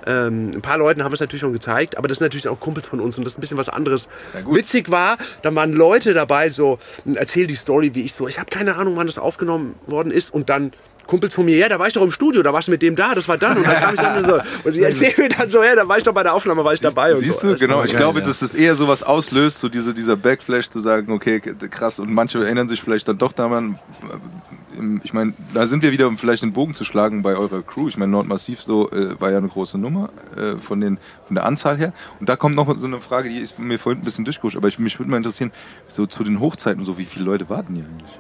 Ähm, ein paar Leuten haben es natürlich schon gezeigt, aber das sind natürlich auch Kumpels von uns und das ist ein bisschen was anderes. Witzig war, da waren Leute dabei, so, erzähl die Story, wie ich so, ich habe keine Ahnung, wann das aufgenommen worden ist und dann Kumpels von mir, ja, da war ich doch im Studio, da warst du mit dem da, das war dann und dann kam ich dann so und die erzählen mir dann so, ja, da war ich doch bei der Aufnahme, war ich dabei und Siehst so. du, genau. Ich geil, glaube, ja. dass das eher sowas auslöst, so diese, dieser Backflash zu sagen, okay, krass. Und manche erinnern sich vielleicht dann doch daran. Äh, Ich meine, da sind wir wieder, um vielleicht den Bogen zu schlagen bei eurer Crew. Ich meine, Nordmassiv so äh, war ja eine große Nummer äh, von, den, von der Anzahl her. Und da kommt noch so eine Frage, die ist mir vorhin ein bisschen durchgerutscht, aber ich, mich würde mal interessieren, so zu den Hochzeiten so, wie viele Leute warten hier eigentlich?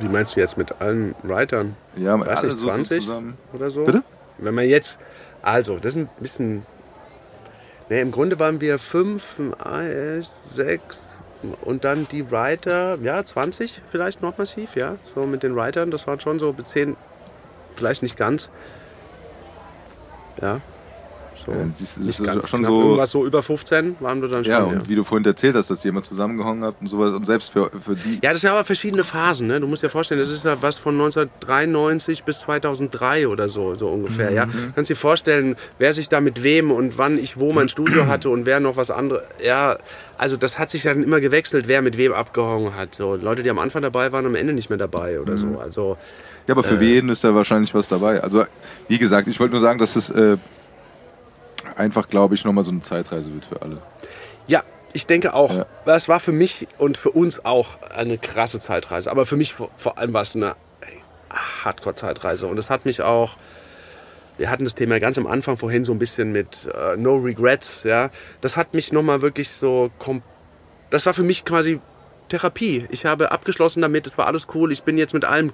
Wie meinst du jetzt mit allen Writern? Ja, Weiß alle nicht, so- so 20 zusammen. oder so? Bitte? Wenn man jetzt, also, das ist ein bisschen, ne, im Grunde waren wir fünf, sechs und dann die Writer, ja, 20 vielleicht noch massiv, ja, so mit den Writern, das waren schon so bis 10, vielleicht nicht ganz. Ja, so. Ja, du, das nicht ist ganz schon knapp. so- Irgendwas so über 15 waren wir dann schon. Ja, Ja, und wie du vorhin erzählt hast, dass ihr immer zusammengehangen habt und sowas. Und selbst für, für die. Ja, das sind aber verschiedene Phasen. Ne? Du musst dir vorstellen, das ist ja was von 1993 bis 2003 oder so, so ungefähr. Ja? Mhm. Kannst dir vorstellen, wer sich da mit wem und wann ich wo mein Studio hatte und wer noch was anderes. Ja, also das hat sich dann immer gewechselt, wer mit wem abgehangen hat. So Leute, die am Anfang dabei waren, am Ende nicht mehr dabei oder Mhm. so. Also Ja, aber für jeden ist da wahrscheinlich was dabei. Also, wie gesagt, ich wollte nur sagen, dass es äh, einfach, glaube ich, nochmal so eine Zeitreise wird für alle. Ja, ich denke auch. Ja. Das war für mich und für uns auch eine krasse Zeitreise. Aber für mich vor, vor allem war es eine Hardcore-Zeitreise. Und es hat mich auch. Wir hatten das Thema ganz am Anfang vorhin so ein bisschen mit äh, No Regrets. Ja, das hat mich nochmal wirklich so. Das war für mich quasi Therapie. Ich habe abgeschlossen damit. Es war alles cool. Ich bin jetzt mit allem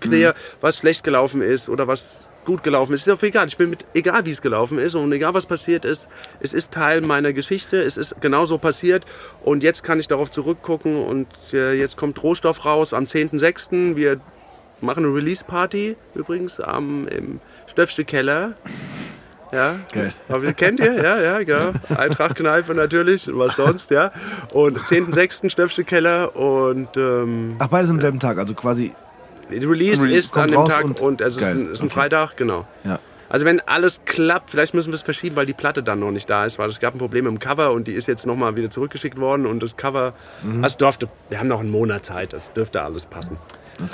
quer, was schlecht gelaufen ist oder was gut gelaufen ist. Ist auch egal. Ich bin mit, egal wie es gelaufen ist und egal was passiert ist, es ist Teil meiner Geschichte. Es ist genauso passiert und jetzt kann ich darauf zurückgucken und äh, jetzt kommt Rohstoff raus am 10.06. Wir machen eine Release-Party übrigens am, im Stöffsche Keller. Ja, Geil. aber kennt ihr, ja, ja, genau. Eintracht Kneipe natürlich und was sonst, ja. Und 10.06. Stöffsche Keller und ähm, Ach, beides am selben Tag, also quasi. Die Release, Release ist an dem Tag und- und, also es ist Geil, ein, ist ein okay. Freitag, genau. Ja. Also wenn alles klappt, vielleicht müssen wir es verschieben, weil die Platte dann noch nicht da ist, weil es gab ein Problem im Cover und die ist jetzt nochmal wieder zurückgeschickt worden und das Cover, Mhm. das durfte, wir haben noch einen Monat Zeit, das dürfte alles passen.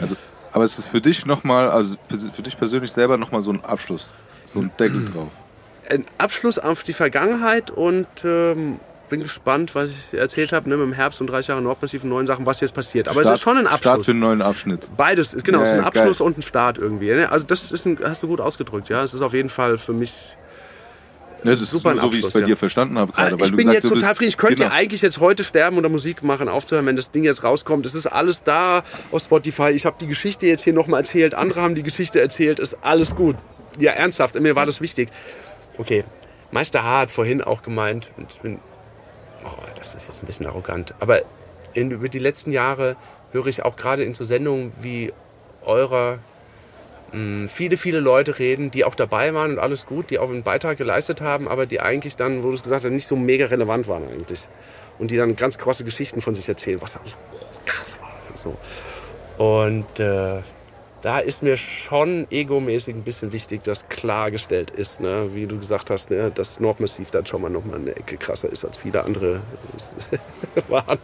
Also, aber es ist für dich nochmal, also für dich persönlich selber nochmal so ein Abschluss. So ein Deckel drauf. Ein Abschluss auf die Vergangenheit und ähm, bin gespannt, was ich erzählt habe, ne, mit dem Herbst und 30 Jahre Nordpassiv und neuen Sachen, was jetzt passiert. Aber es ist schon ein Start Abschluss. für einen neuen Abschnitt. Beides, genau, es ist Ja, ein geil. Abschluss und ein Start irgendwie. ne? Also das ist ein, hast du gut ausgedrückt, ja. Es ist auf jeden Fall für mich Ne, das ist super ein so, wie ich es Abschluss, bei ja. dir verstanden habe gerade. Weil ich bin sagst, jetzt total friedlich. Ich könnte genau. ja eigentlich jetzt heute sterben oder Musik machen, aufzuhören, wenn das Ding jetzt rauskommt. Es ist alles da auf Spotify. Ich habe die Geschichte jetzt hier nochmal erzählt. Andere haben die Geschichte erzählt. Ist alles gut. Ja, ernsthaft. Mir war das wichtig. Okay. Meister H. hat vorhin auch gemeint, ich bin, oh, das ist jetzt ein bisschen arrogant, aber in, über die letzten Jahre höre ich auch gerade in so Sendungen wie eurer mh, viele, viele Leute reden, die auch dabei waren und alles gut, die auch einen Beitrag geleistet haben, aber die eigentlich dann, wo du es gesagt hast, nicht so mega relevant waren eigentlich. Und die dann ganz krasse Geschichten von sich erzählen, was auch so krass war. So. Und äh, da ist mir schon egomäßig ein bisschen wichtig, dass klargestellt ist, ne? wie du gesagt hast, ne? dass Nordmassiv dann schon mal noch mal eine Ecke krasser ist, als viele andere waren.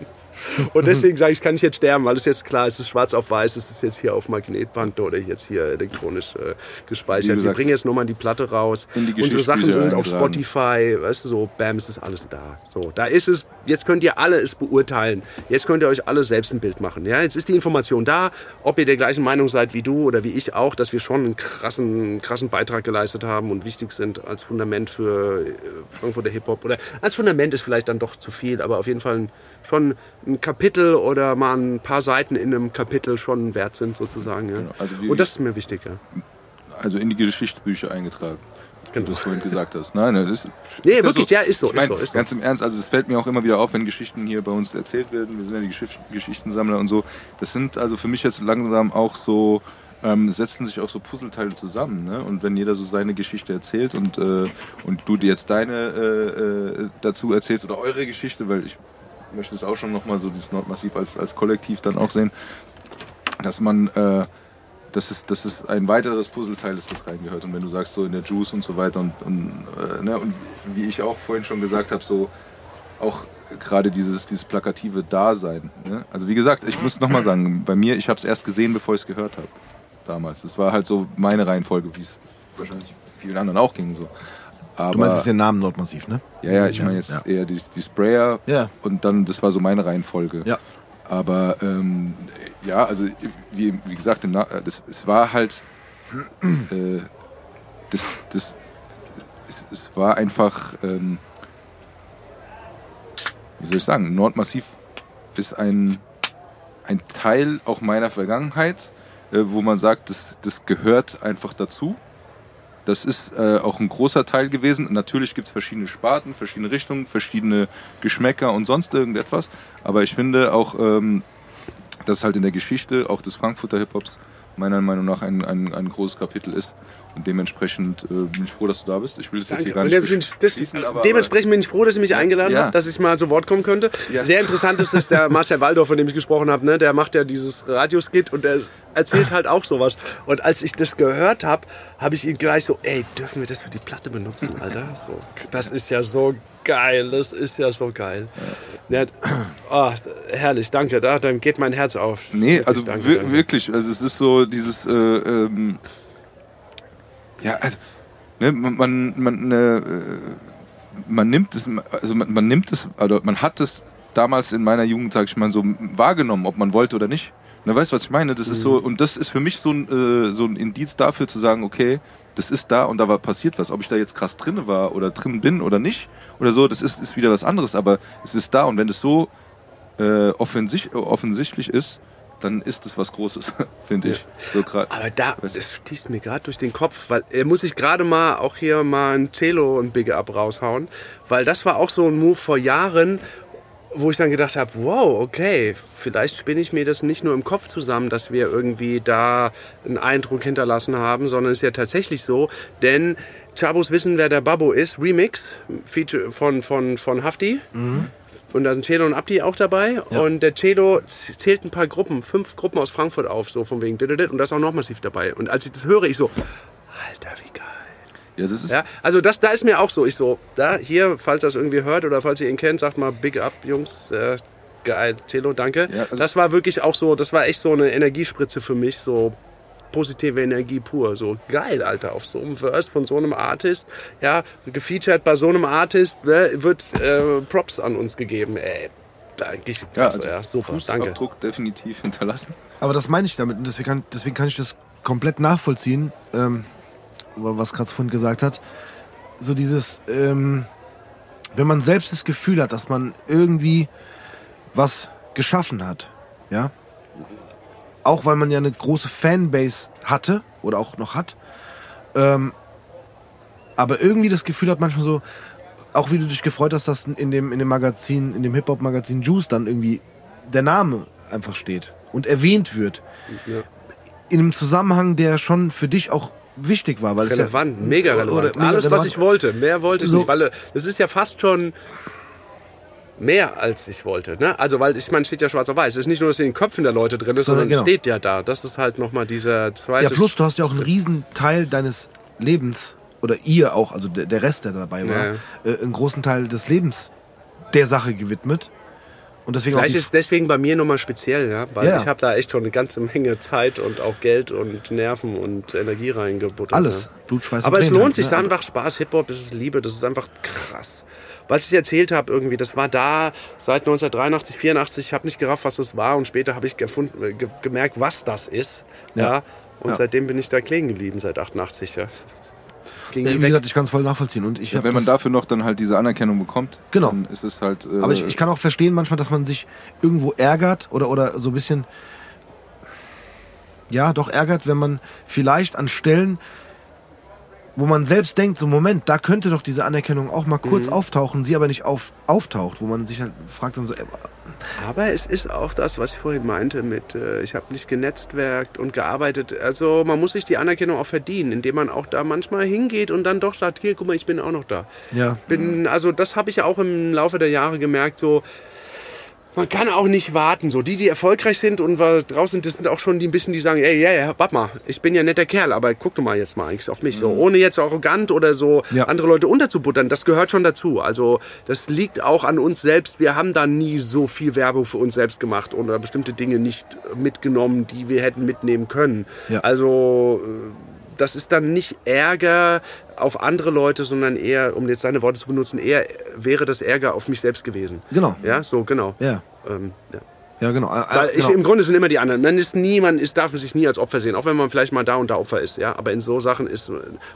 Und deswegen sage ich, kann ich jetzt sterben, weil es jetzt klar ist, es ist schwarz auf weiß, es ist jetzt hier auf Magnetband oder jetzt hier elektronisch äh, gespeichert. Wir bringen jetzt nochmal die Platte raus. die Unsere Sachen sind auf. Spotify, weißt du, so, bam, es ist alles da. So, da ist es, jetzt könnt ihr alle es beurteilen. Jetzt könnt ihr euch alle selbst ein Bild machen. Ja, jetzt ist die Information da, ob ihr der gleichen Meinung seid wie du oder wie ich auch, dass wir schon einen krassen, krassen Beitrag geleistet haben und wichtig sind als Fundament für äh, Frankfurter Hip-Hop. Oder als Fundament ist vielleicht dann doch zu viel, aber auf jeden Fall ein, schon ein Kapitel oder mal ein paar Seiten in einem Kapitel schon wert sind, sozusagen. Ja. also wie- und das ist mir wichtig, ja. Also in die Geschichtsbücher eingetragen. Wie Genau. du es vorhin gesagt hast. Nein, nein, das Nee, ist ja wirklich, so. ja, ist so, Ich mein, ist so, ist so. Ganz im Ernst, also es fällt mir auch immer wieder auf, wenn Geschichten hier bei uns erzählt werden. Wir sind ja die Geschicht Geschichtensammler und so. Das sind also für mich jetzt langsam auch so ähm, setzen sich auch so Puzzleteile zusammen. Ne? Und wenn jeder so seine Geschichte erzählt und, äh, und du dir jetzt deine äh, äh, dazu erzählst oder eure Geschichte, weil ich möchte es auch schon nochmal so dieses Nordmassiv als, als Kollektiv dann auch sehen, dass man, äh, dass, es, dass es ein weiteres Puzzleteil ist, das reingehört. Und wenn du sagst, so in der Juice und so weiter und, und, äh, ne? und wie ich auch vorhin schon gesagt habe, so auch gerade dieses, dieses plakative Dasein. Ne? Also wie gesagt, ich muss nochmal sagen, bei mir, ich habe es erst gesehen, bevor ich es gehört habe. Damals. Das war halt so meine Reihenfolge, wie es wahrscheinlich vielen anderen auch ging. So. Aber, Du meinst jetzt den Namen Nordmassiv, ne? ja, ja, ich meine jetzt Ja. eher die, die Sprayer Ja. und dann, das war so meine Reihenfolge. Ja. Aber ähm, ja, also wie, wie gesagt, das, es war halt, äh, das, das, es, es war einfach, ähm, wie soll ich sagen, Nordmassiv ist ein, ein Teil auch meiner Vergangenheit, äh, wo man sagt, das, das gehört einfach dazu. Das ist äh, auch ein großer Teil gewesen. Natürlich gibt es verschiedene Sparten, verschiedene Richtungen, verschiedene Geschmäcker und sonst irgendetwas. Aber ich finde auch, ähm, dass halt in der Geschichte auch des Frankfurter Hip-Hops meiner Meinung nach ein, ein, ein großes Kapitel ist. Und dementsprechend äh, bin ich froh, dass du da bist. Ich will es jetzt hier gar nicht ich- das, aber- dementsprechend bin ich froh, dass ihr mich eingeladen Ja. habt, dass ich mal zu Wort kommen könnte. Ja. Sehr interessant ist, dass der Marcel Waldorf, von dem ich gesprochen habe, ne, der macht ja dieses Radioskit und der erzählt halt auch sowas. Und als ich das gehört habe, habe ich ihn gleich so, ey, dürfen wir das für die Platte benutzen, Alter? So, das ist ja so geil, das ist ja so geil. Ja. oh, herrlich, danke, da, dann geht mein Herz auf. Nee, Wirklich, also danke, wir, danke. wirklich, also es ist so dieses, äh, ähm, ja, also, ne, man, man, äh, man nimmt es, also man, man nimmt es, also man hat es damals in meiner Jugend, sag ich mal, so wahrgenommen, ob man wollte oder nicht. Ne, weißt du, was ich meine? Das ist so, und das ist für mich so ein, äh, so ein Indiz dafür zu sagen, okay, das ist da und da war passiert was. Ob ich da jetzt krass drin war oder drin bin oder nicht oder so, das ist, ist wieder was anderes, aber es ist da und wenn es so äh, offensicht, offensichtlich ist, dann ist es was Großes, finde ich. So grad, Aber da, das stieß mir gerade durch den Kopf, weil er muss ich gerade mal auch hier mal ein Cello und Big Up raushauen, weil das war auch so ein Move vor Jahren, wo ich dann gedacht habe, wow, okay, vielleicht spinne ich mir das nicht nur im Kopf zusammen, dass wir irgendwie da einen Eindruck hinterlassen haben, sondern es ist ja tatsächlich so, denn Chabos wissen, wer der Babbo ist, Remix Feature von, von, von Hafti. Und da sind Celo und Abdi auch dabei. Und der Celo zählt ein paar Gruppen, fünf Gruppen aus Frankfurt auf, so von wegen. Und da ist auch noch massiv dabei. Und als ich das höre, ich so, Alter, wie geil. ja, das ist, Ja, also das, da ist mir auch so, ich so, da, hier, falls ihr das irgendwie hört oder falls ihr ihn kennt, sagt mal Big Up, Jungs. Äh, geil, Celo, danke. Ja, also- das war wirklich auch so, das war echt so eine Energiespritze für mich, so positive Energie pur. So geil, Alter, auf so einem Verse von so einem Artist, ja, gefeatured bei so einem Artist, ne, wird äh, Props an uns gegeben, ey. Eigentlich ja, krass, also ja, super, danke. Fußabdruck definitiv hinterlassen. Aber das meine ich damit. Und deswegen kann, deswegen kann ich das komplett nachvollziehen, ähm, was Kratz vorhin gesagt hat. So dieses, ähm, wenn man selbst das Gefühl hat, dass man irgendwie was geschaffen hat, ja, auch weil man ja eine große Fanbase hatte oder auch noch hat, ähm, aber irgendwie das Gefühl hat manchmal so, auch wie du dich gefreut hast, dass in dem, in dem Magazin, in dem Hip-Hop-Magazin Juice dann irgendwie der Name einfach steht und erwähnt wird. Ja. In einem Zusammenhang, der schon für dich auch wichtig war. Weil es Relevant, ja, mega relevant. oder mega Alles, was relevant. ich wollte. Mehr wollte ich So. nicht, weil es ist ja fast schon mehr als ich wollte. Ne? Also, weil ich meine, steht ja schwarz auf weiß. Es ist nicht nur, dass in den Köpfen der Leute drin ist, Sondern sondern, genau. es steht ja da. Das ist halt nochmal dieser zweite. Ja, plus du hast ja auch einen riesen Teil deines Lebens, oder ihr auch, also der, der Rest, der dabei war, Ja. äh, einen großen Teil des Lebens der Sache gewidmet. Und deswegen Vielleicht ist deswegen bei mir nochmal speziell, ja, weil Ja. ich habe da echt schon eine ganze Menge Zeit und auch Geld und Nerven und Energie reingebuttert. alles. Ja. Blut, Schweiß Aber und es Tränen lohnt halt, sich, es ne? ist einfach Spaß, Hip-Hop, es ist Liebe, das ist einfach krass. Was ich erzählt habe irgendwie, das war da seit 1983, 84, ich habe nicht gerafft, was das war und später habe ich gefunden, äh, ge gemerkt, was das ist. Ja. Ja. Und Ja. seitdem bin ich da kleben geblieben, seit 88. Ja. Ging Wie weg. gesagt, ich kann es voll nachvollziehen. Und ich Ja, wenn man dafür noch dann halt diese Anerkennung bekommt, Genau. dann ist es halt. Äh, Aber ich, ich kann auch verstehen manchmal, dass man sich irgendwo ärgert oder, oder so ein bisschen, ja, doch ärgert, wenn man vielleicht an Stellen, wo man selbst denkt, so Moment, da könnte doch diese Anerkennung auch mal kurz Mhm. auftauchen, sie aber nicht auf, auftaucht, wo man sich halt fragt dann so, ey, Aber es ist auch das, was ich vorhin meinte mit, äh, ich habe nicht genetzwerkt und gearbeitet. Also man muss sich die Anerkennung auch verdienen, indem man auch da manchmal hingeht und dann doch sagt, hier, guck mal, ich bin auch noch da. Ja. Bin, also das habe ich ja auch im Laufe der Jahre gemerkt, so man kann auch nicht warten. So die, die erfolgreich sind und draußen sind, das sind auch schon die ein bisschen, die sagen, ey, ja, ja, warte mal, ich bin ja netter Kerl, aber guck doch mal jetzt mal eigentlich auf mich. So, ohne jetzt arrogant oder so Ja. andere Leute unterzubuttern, das gehört schon dazu. Also das liegt auch an uns selbst. Wir haben da nie so viel Werbung für uns selbst gemacht oder bestimmte Dinge nicht mitgenommen, die wir hätten mitnehmen können. Ja. Also äh, das ist dann nicht Ärger auf andere Leute, sondern eher, um jetzt seine Worte zu benutzen, eher wäre das Ärger auf mich selbst gewesen. Genau. Ja, so, genau. Ja. Ähm, ja. Ja, genau. Äh, Weil ich, genau. im Grunde sind immer die anderen. Man ist niemand, ist, darf sich nie als Opfer sehen, auch wenn man vielleicht mal da und da Opfer ist. Ja, aber in so Sachen ist,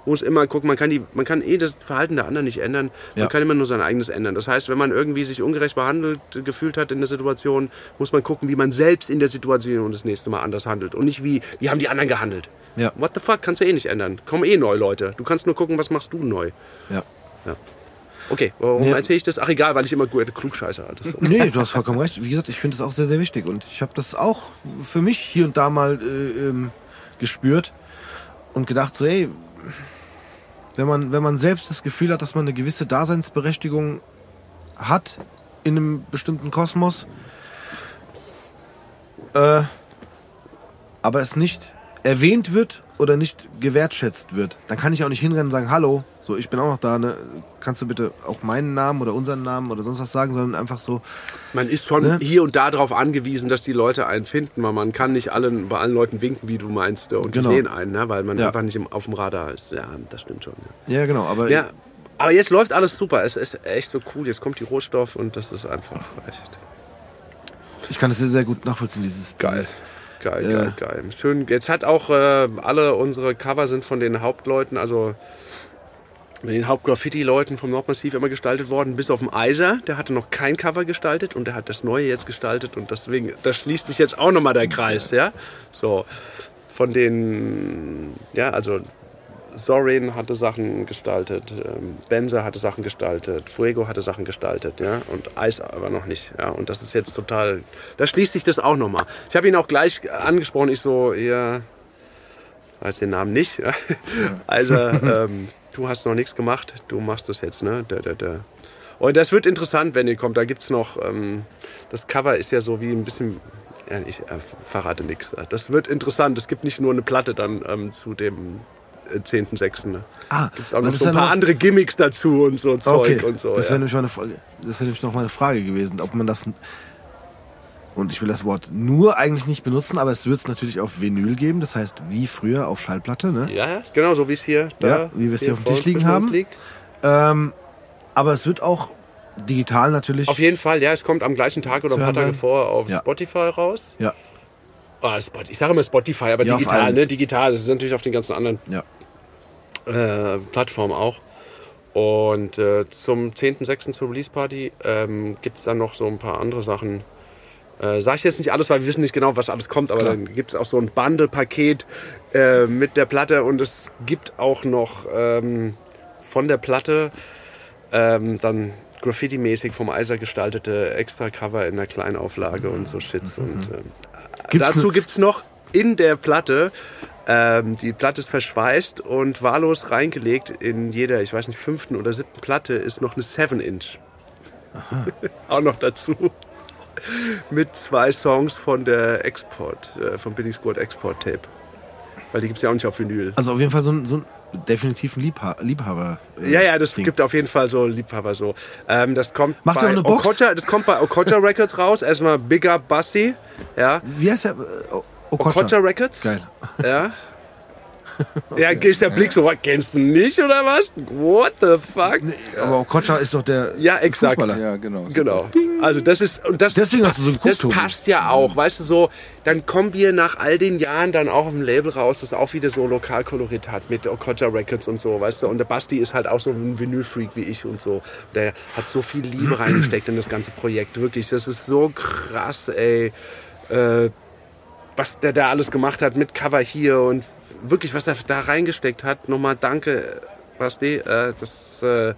muss immer gucken. Man kann die, man kann eh das Verhalten der anderen nicht ändern. Man Ja. kann immer nur sein eigenes ändern. Das heißt, wenn man irgendwie sich ungerecht behandelt gefühlt hat in der Situation, muss man gucken, wie man selbst in der Situation das nächste Mal anders handelt und nicht wie, wie haben die anderen gehandelt. Ja. What the fuck, kannst du eh nicht ändern. Kommen eh neue Leute. Du kannst nur gucken, was machst du neu. ja. Okay, warum Ja. erzähle ich das? Ach egal, weil ich immer gute Klugscheiße hatte. Nee, du hast vollkommen recht. Wie gesagt, ich finde das auch sehr, sehr wichtig. Und ich habe das auch für mich hier und da mal äh, ähm, gespürt und gedacht, so, ey, wenn man, wenn man selbst das Gefühl hat, dass man eine gewisse Daseinsberechtigung hat in einem bestimmten Kosmos, äh, aber es nicht erwähnt wird oder nicht gewertschätzt wird, dann kann ich auch nicht hinrennen und sagen, hallo, so, ich bin auch noch da, ne? kannst du bitte auch meinen Namen oder unseren Namen oder sonst was sagen, sondern einfach so, Man ist schon Ne? hier und da darauf angewiesen, dass die Leute einen finden, weil man kann nicht allen, bei allen Leuten winken, wie du meinst, und Genau. die sehen einen, ne? weil man Ja. einfach nicht im, auf dem Radar ist. Ja, das stimmt schon. Ja. ja genau, aber ja, aber jetzt läuft alles super. Es ist echt so cool. Jetzt kommt die Rohstoff und das ist einfach echt ich kann das sehr, sehr gut nachvollziehen, dieses geil. Dieses, Geil, Ja. geil, geil. Schön. Jetzt hat auch äh, alle unsere Cover sind von den Hauptleuten, also von den Hauptgraffiti-Leuten vom Nordmassiv immer gestaltet worden, bis auf den Eiser. Der hatte noch kein Cover gestaltet und der hat das neue jetzt gestaltet und deswegen, da schließt sich jetzt auch nochmal der Kreis, ja. So, von den, ja, also Sorin hatte Sachen gestaltet, ähm, Benzer hatte Sachen gestaltet, Fuego hatte Sachen gestaltet, ja, und Eis aber noch nicht, ja, und das ist jetzt total, da schließt sich das auch nochmal. Ich habe ihn auch gleich angesprochen, ich so, ja, weiß den Namen nicht, ja. also, ähm, du hast noch nichts gemacht, du machst das jetzt, ne, da, da, da. Und das wird interessant, wenn ihr kommt, da gibt's noch, ähm, das Cover ist ja so wie ein bisschen, ja, ich äh, verrate nichts. Das wird interessant, es gibt nicht nur eine Platte dann ähm, zu dem äh, 10.6. Ne? Ah, Gibt's auch weil noch so ein paar noch- andere Gimmicks dazu und so Zeug okay, und so. das wäre ja. nämlich, meine Frage- das wär nämlich noch meine Frage gewesen, ob man das, und ich will das Wort nur eigentlich nicht benutzen, aber es wird es natürlich auf Vinyl geben, das heißt wie früher auf Schallplatte, ne? ja, genau, so wie es hier, da, Ja, wie wir es hier auf dem Tisch liegen haben. Ähm, aber es wird auch digital natürlich. Auf jeden Fall, ja, es kommt am gleichen Tag oder ein paar Tage vor auf Ja. Spotify raus. Ja, Spot- ich sage immer Spotify, aber Ja, digital, ne? Digital, das ist natürlich auf den ganzen anderen ja. äh, Plattformen auch. Und äh, zum 10.06. zur Release Party ähm, gibt es dann noch so ein paar andere Sachen. Äh, sag ich jetzt nicht alles, weil wir wissen nicht genau, was alles kommt, aber Klar. dann gibt es auch so ein Bundle-Paket äh, mit der Platte und es gibt auch noch ähm, von der Platte ähm, dann Graffiti-mäßig vom Eiser gestaltete Extra-Cover in einer Kleinauflage und so Shits. Und ähm, Gibt's dazu ne- gibt es noch in der Platte, ähm, die Platte ist verschweißt und wahllos reingelegt in jeder, ich weiß nicht, fünften oder siebten Platte ist noch eine 7-Inch. Auch noch dazu. Mit zwei Songs von der Export, äh, vom Billy Squad Export Tape. Weil die gibt es ja auch nicht auf Vinyl. Also auf jeden Fall so ein, so ein definitiv ein Liebha Liebhaber. äh, Ja, ja, das Ding. gibt auf jeden Fall so Liebhaber so. Ähm, das kommt Macht bei eine Box? Okocha, das kommt bei Okocha Records raus. Erstmal Big Up Basti. Ja. Wie heißt der? Äh, O- Okocha. Okocha Records. Geil. Ja. Ja, ist der Blick so, was, kennst du nicht oder was? What the fuck? Aber Okocha ist doch der Ja, exakt. Fußballer. Ja, genau. Genau. Also das ist und das Deswegen hast du so geguckt, das Tobi. passt ja auch, weißt du so, dann kommen wir nach all den Jahren dann auch auf dem Label raus, das auch wieder so Lokalkolorit hat mit Okocha Records und so, weißt du, und der Basti ist halt auch so ein Vinylfreak wie ich und so. Der hat so viel Liebe reingesteckt in das ganze Projekt, wirklich, das ist so krass, ey. Äh, was der da alles gemacht hat mit Cover hier und wirklich, was er da reingesteckt hat. Nochmal danke, Basti. Äh, das ist äh,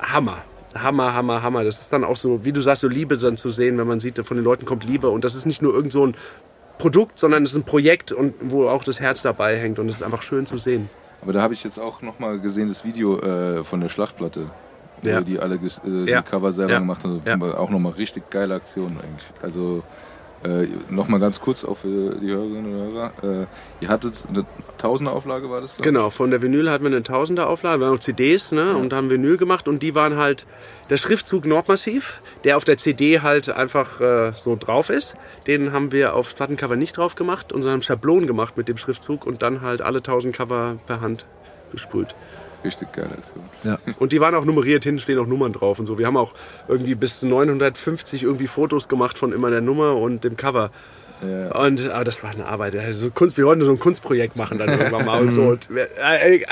Hammer. Hammer, Hammer, Hammer. Das ist dann auch so, wie du sagst, so Liebe dann zu sehen, wenn man sieht, von den Leuten kommt Liebe. Und das ist nicht nur irgend so ein Produkt, sondern es ist ein Projekt, und wo auch das Herz dabei hängt. Und es ist einfach schön zu sehen. Aber da habe ich jetzt auch nochmal gesehen, das Video äh, von der Schlachtplatte. Wo Ja. die alle äh, Ja. die Cover selber Ja. gemacht haben. Ja. Auch nochmal richtig geile Aktion eigentlich. Also äh, nochmal ganz kurz auch für die Hörerinnen und Hörer. Äh, ihr hattet eine Tausender-Auflage, war das? Genau, von der Vinyl hatten wir eine Tausender-Auflage, wir haben noch CDs ne, und haben Vinyl gemacht und die waren halt der Schriftzug Nordmassiv, der auf der CD halt einfach äh, so drauf ist. Den haben wir aufs Plattencover nicht drauf gemacht und haben Schablonen gemacht mit dem Schriftzug und dann halt alle 1000 Cover per Hand besprüht. Richtig geile Aktion. Und die waren auch nummeriert, hinten stehen auch Nummern drauf und so. Wir haben auch irgendwie bis 950 irgendwie Fotos gemacht von immer der Nummer und dem Cover. Ja. Und aber das war eine Arbeit. Also Kunst, wir wollten so ein Kunstprojekt machen dann irgendwann mal und so. Und, wir- äh, äh,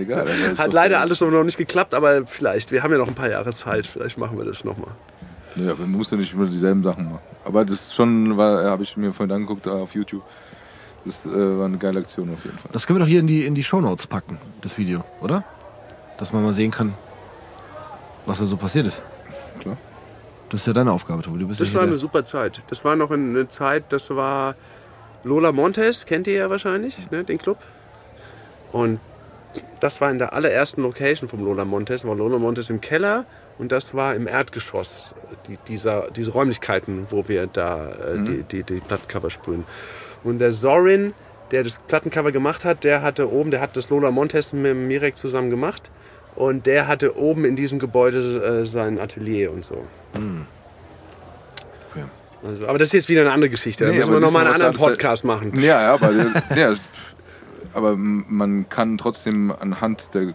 Egal. hat leider geil. alles noch nicht geklappt, aber vielleicht. Wir haben ja noch ein paar Jahre Zeit. Vielleicht machen wir das nochmal. Aber man muss ja nicht immer dieselben Sachen machen. Aber das ist schon, habe ich mir vorhin angeguckt da auf YouTube. Das äh, war eine geile Aktion auf jeden Fall. Das können wir doch hier in die, in die Shownotes packen, das Video, oder? Dass man mal sehen kann, was da so passiert ist. Klar. Das ist ja deine Aufgabe, Tobi. Du bist Das ja war eine super Zeit. Das war noch eine Zeit, das war Lola Montes, kennt ihr ja wahrscheinlich, ne, den Club. Und das war in der allerersten Location vom Lola Montes, war Lola Montes im Keller und das war im Erdgeschoss, die, dieser, diese Räumlichkeiten, wo wir da äh, die, die, die Plattencover sprühen. Und der Zorin, der das Plattencover gemacht hat, der hatte oben, der hat das Lola Montes mit Mirek zusammen gemacht und der hatte oben in diesem Gebäude äh, sein Atelier und so. Okay. Also, aber das ist jetzt wieder eine andere Geschichte. Da Nee, müssen wir nochmal einen anderen Podcast machen. Ja, ja, aber, ja, aber man kann trotzdem anhand der,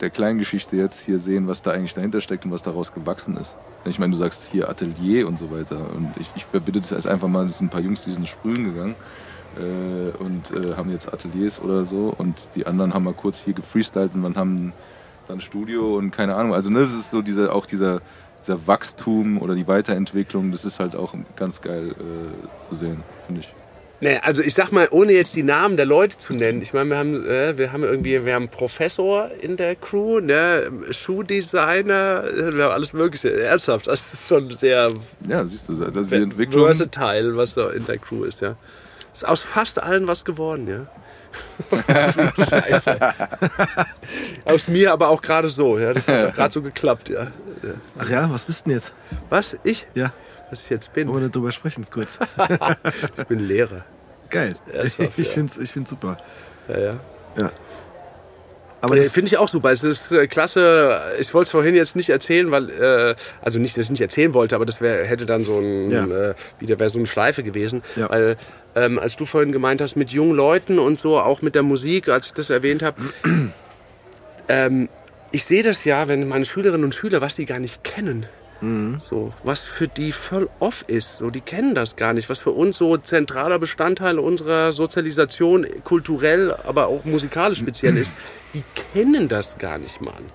der kleinen Geschichte jetzt hier sehen, was da eigentlich dahinter steckt und was daraus gewachsen ist. Ich meine, du sagst hier Atelier und so weiter. Und ich, ich verbinde das als einfach mal, es sind ein paar Jungs, die sind sprühen gegangen äh, und äh, haben jetzt Ateliers oder so. Und die anderen haben mal kurz hier gefreestylt und dann haben dann Studio und keine Ahnung. Also ne, es ist so diese, auch dieser, dieser Wachstum oder die Weiterentwicklung, das ist halt auch ganz geil äh, zu sehen, finde ich. Nee, also ich sag mal, ohne jetzt die Namen der Leute zu nennen. Ich meine, wir haben, äh, wir haben irgendwie, wir haben einen Professor in der Crew, ne, Schuhdesigner, äh, wir haben alles Mögliche. Ernsthaft, das ist schon sehr Ja, siehst du, also die Entwicklung. versatile, was da in der Crew ist, ja. Ist aus fast allen was geworden, ja. Scheiße. Aus mir aber auch gerade so, ja. Das hat gerade so geklappt, ja. Ach ja, was bist denn jetzt? Was? Ich? Ja, Was ich jetzt wollen bin? wir nicht drüber sprechen, kurz. Ich bin Lehrer. Geil. Ernsthaft, ich ja. find's, ich find's super. Ja, ja. Ja. Aber Aber das, finde ich auch super. Es ist äh, klasse. Ich wollte es vorhin jetzt nicht erzählen, weil äh, also nicht, dass ich nicht erzählen wollte, aber das wär, hätte dann so ein Ja. äh, wieder wäre so eine Schleife gewesen, Ja. weil ähm, als du vorhin gemeint hast mit jungen Leuten und so auch mit der Musik, als ich das erwähnt habe, ähm, ich sehe das ja, wenn meine Schülerinnen und Schüler, was die gar nicht kennen. So, was für die voll off ist. So, die kennen das gar nicht. Was für uns so zentraler Bestandteil unserer Sozialisation, kulturell, aber auch musikalisch speziell ist. Die kennen das gar nicht, Mann.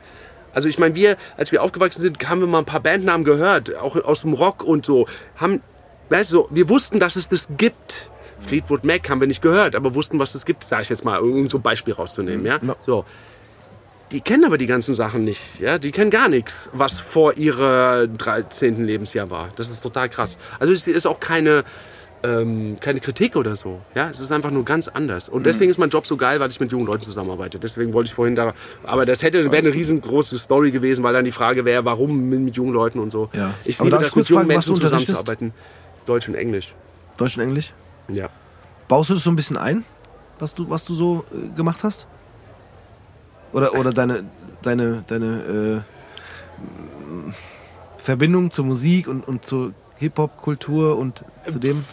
Also ich meine, wir, als wir aufgewachsen sind, haben wir mal ein paar Bandnamen gehört, auch aus dem Rock und so. Haben, weißt du, wir wussten, dass es das gibt. Fleetwood Mac haben wir nicht gehört, aber wussten, was es gibt, sage ich jetzt mal, um so ein Beispiel rauszunehmen, ja. So. Die kennen aber die ganzen Sachen nicht, ja. Die kennen gar nichts, was vor ihrer 13. Lebensjahr war. Das ist total krass. Also es ist auch keine, ähm, keine Kritik oder so. Ja, es ist einfach nur ganz anders. Und deswegen ist mein Job so geil, weil ich mit jungen Leuten zusammenarbeite. Deswegen wollte ich vorhin da. Aber das hätte wäre eine riesengroße Story gewesen, weil dann die Frage wäre, warum mit, mit jungen Leuten und so. Ja. Ich liebe das, mit jungen fragen, Menschen zusammenzuarbeiten. Deutsch und Englisch. Deutsch und Englisch? Ja. Baust du das so ein bisschen ein, was du, was du so äh, gemacht hast? Oder, oder deine, deine, deine äh, Verbindung zur Musik und, und zur Hip-Hop-Kultur und zu dem?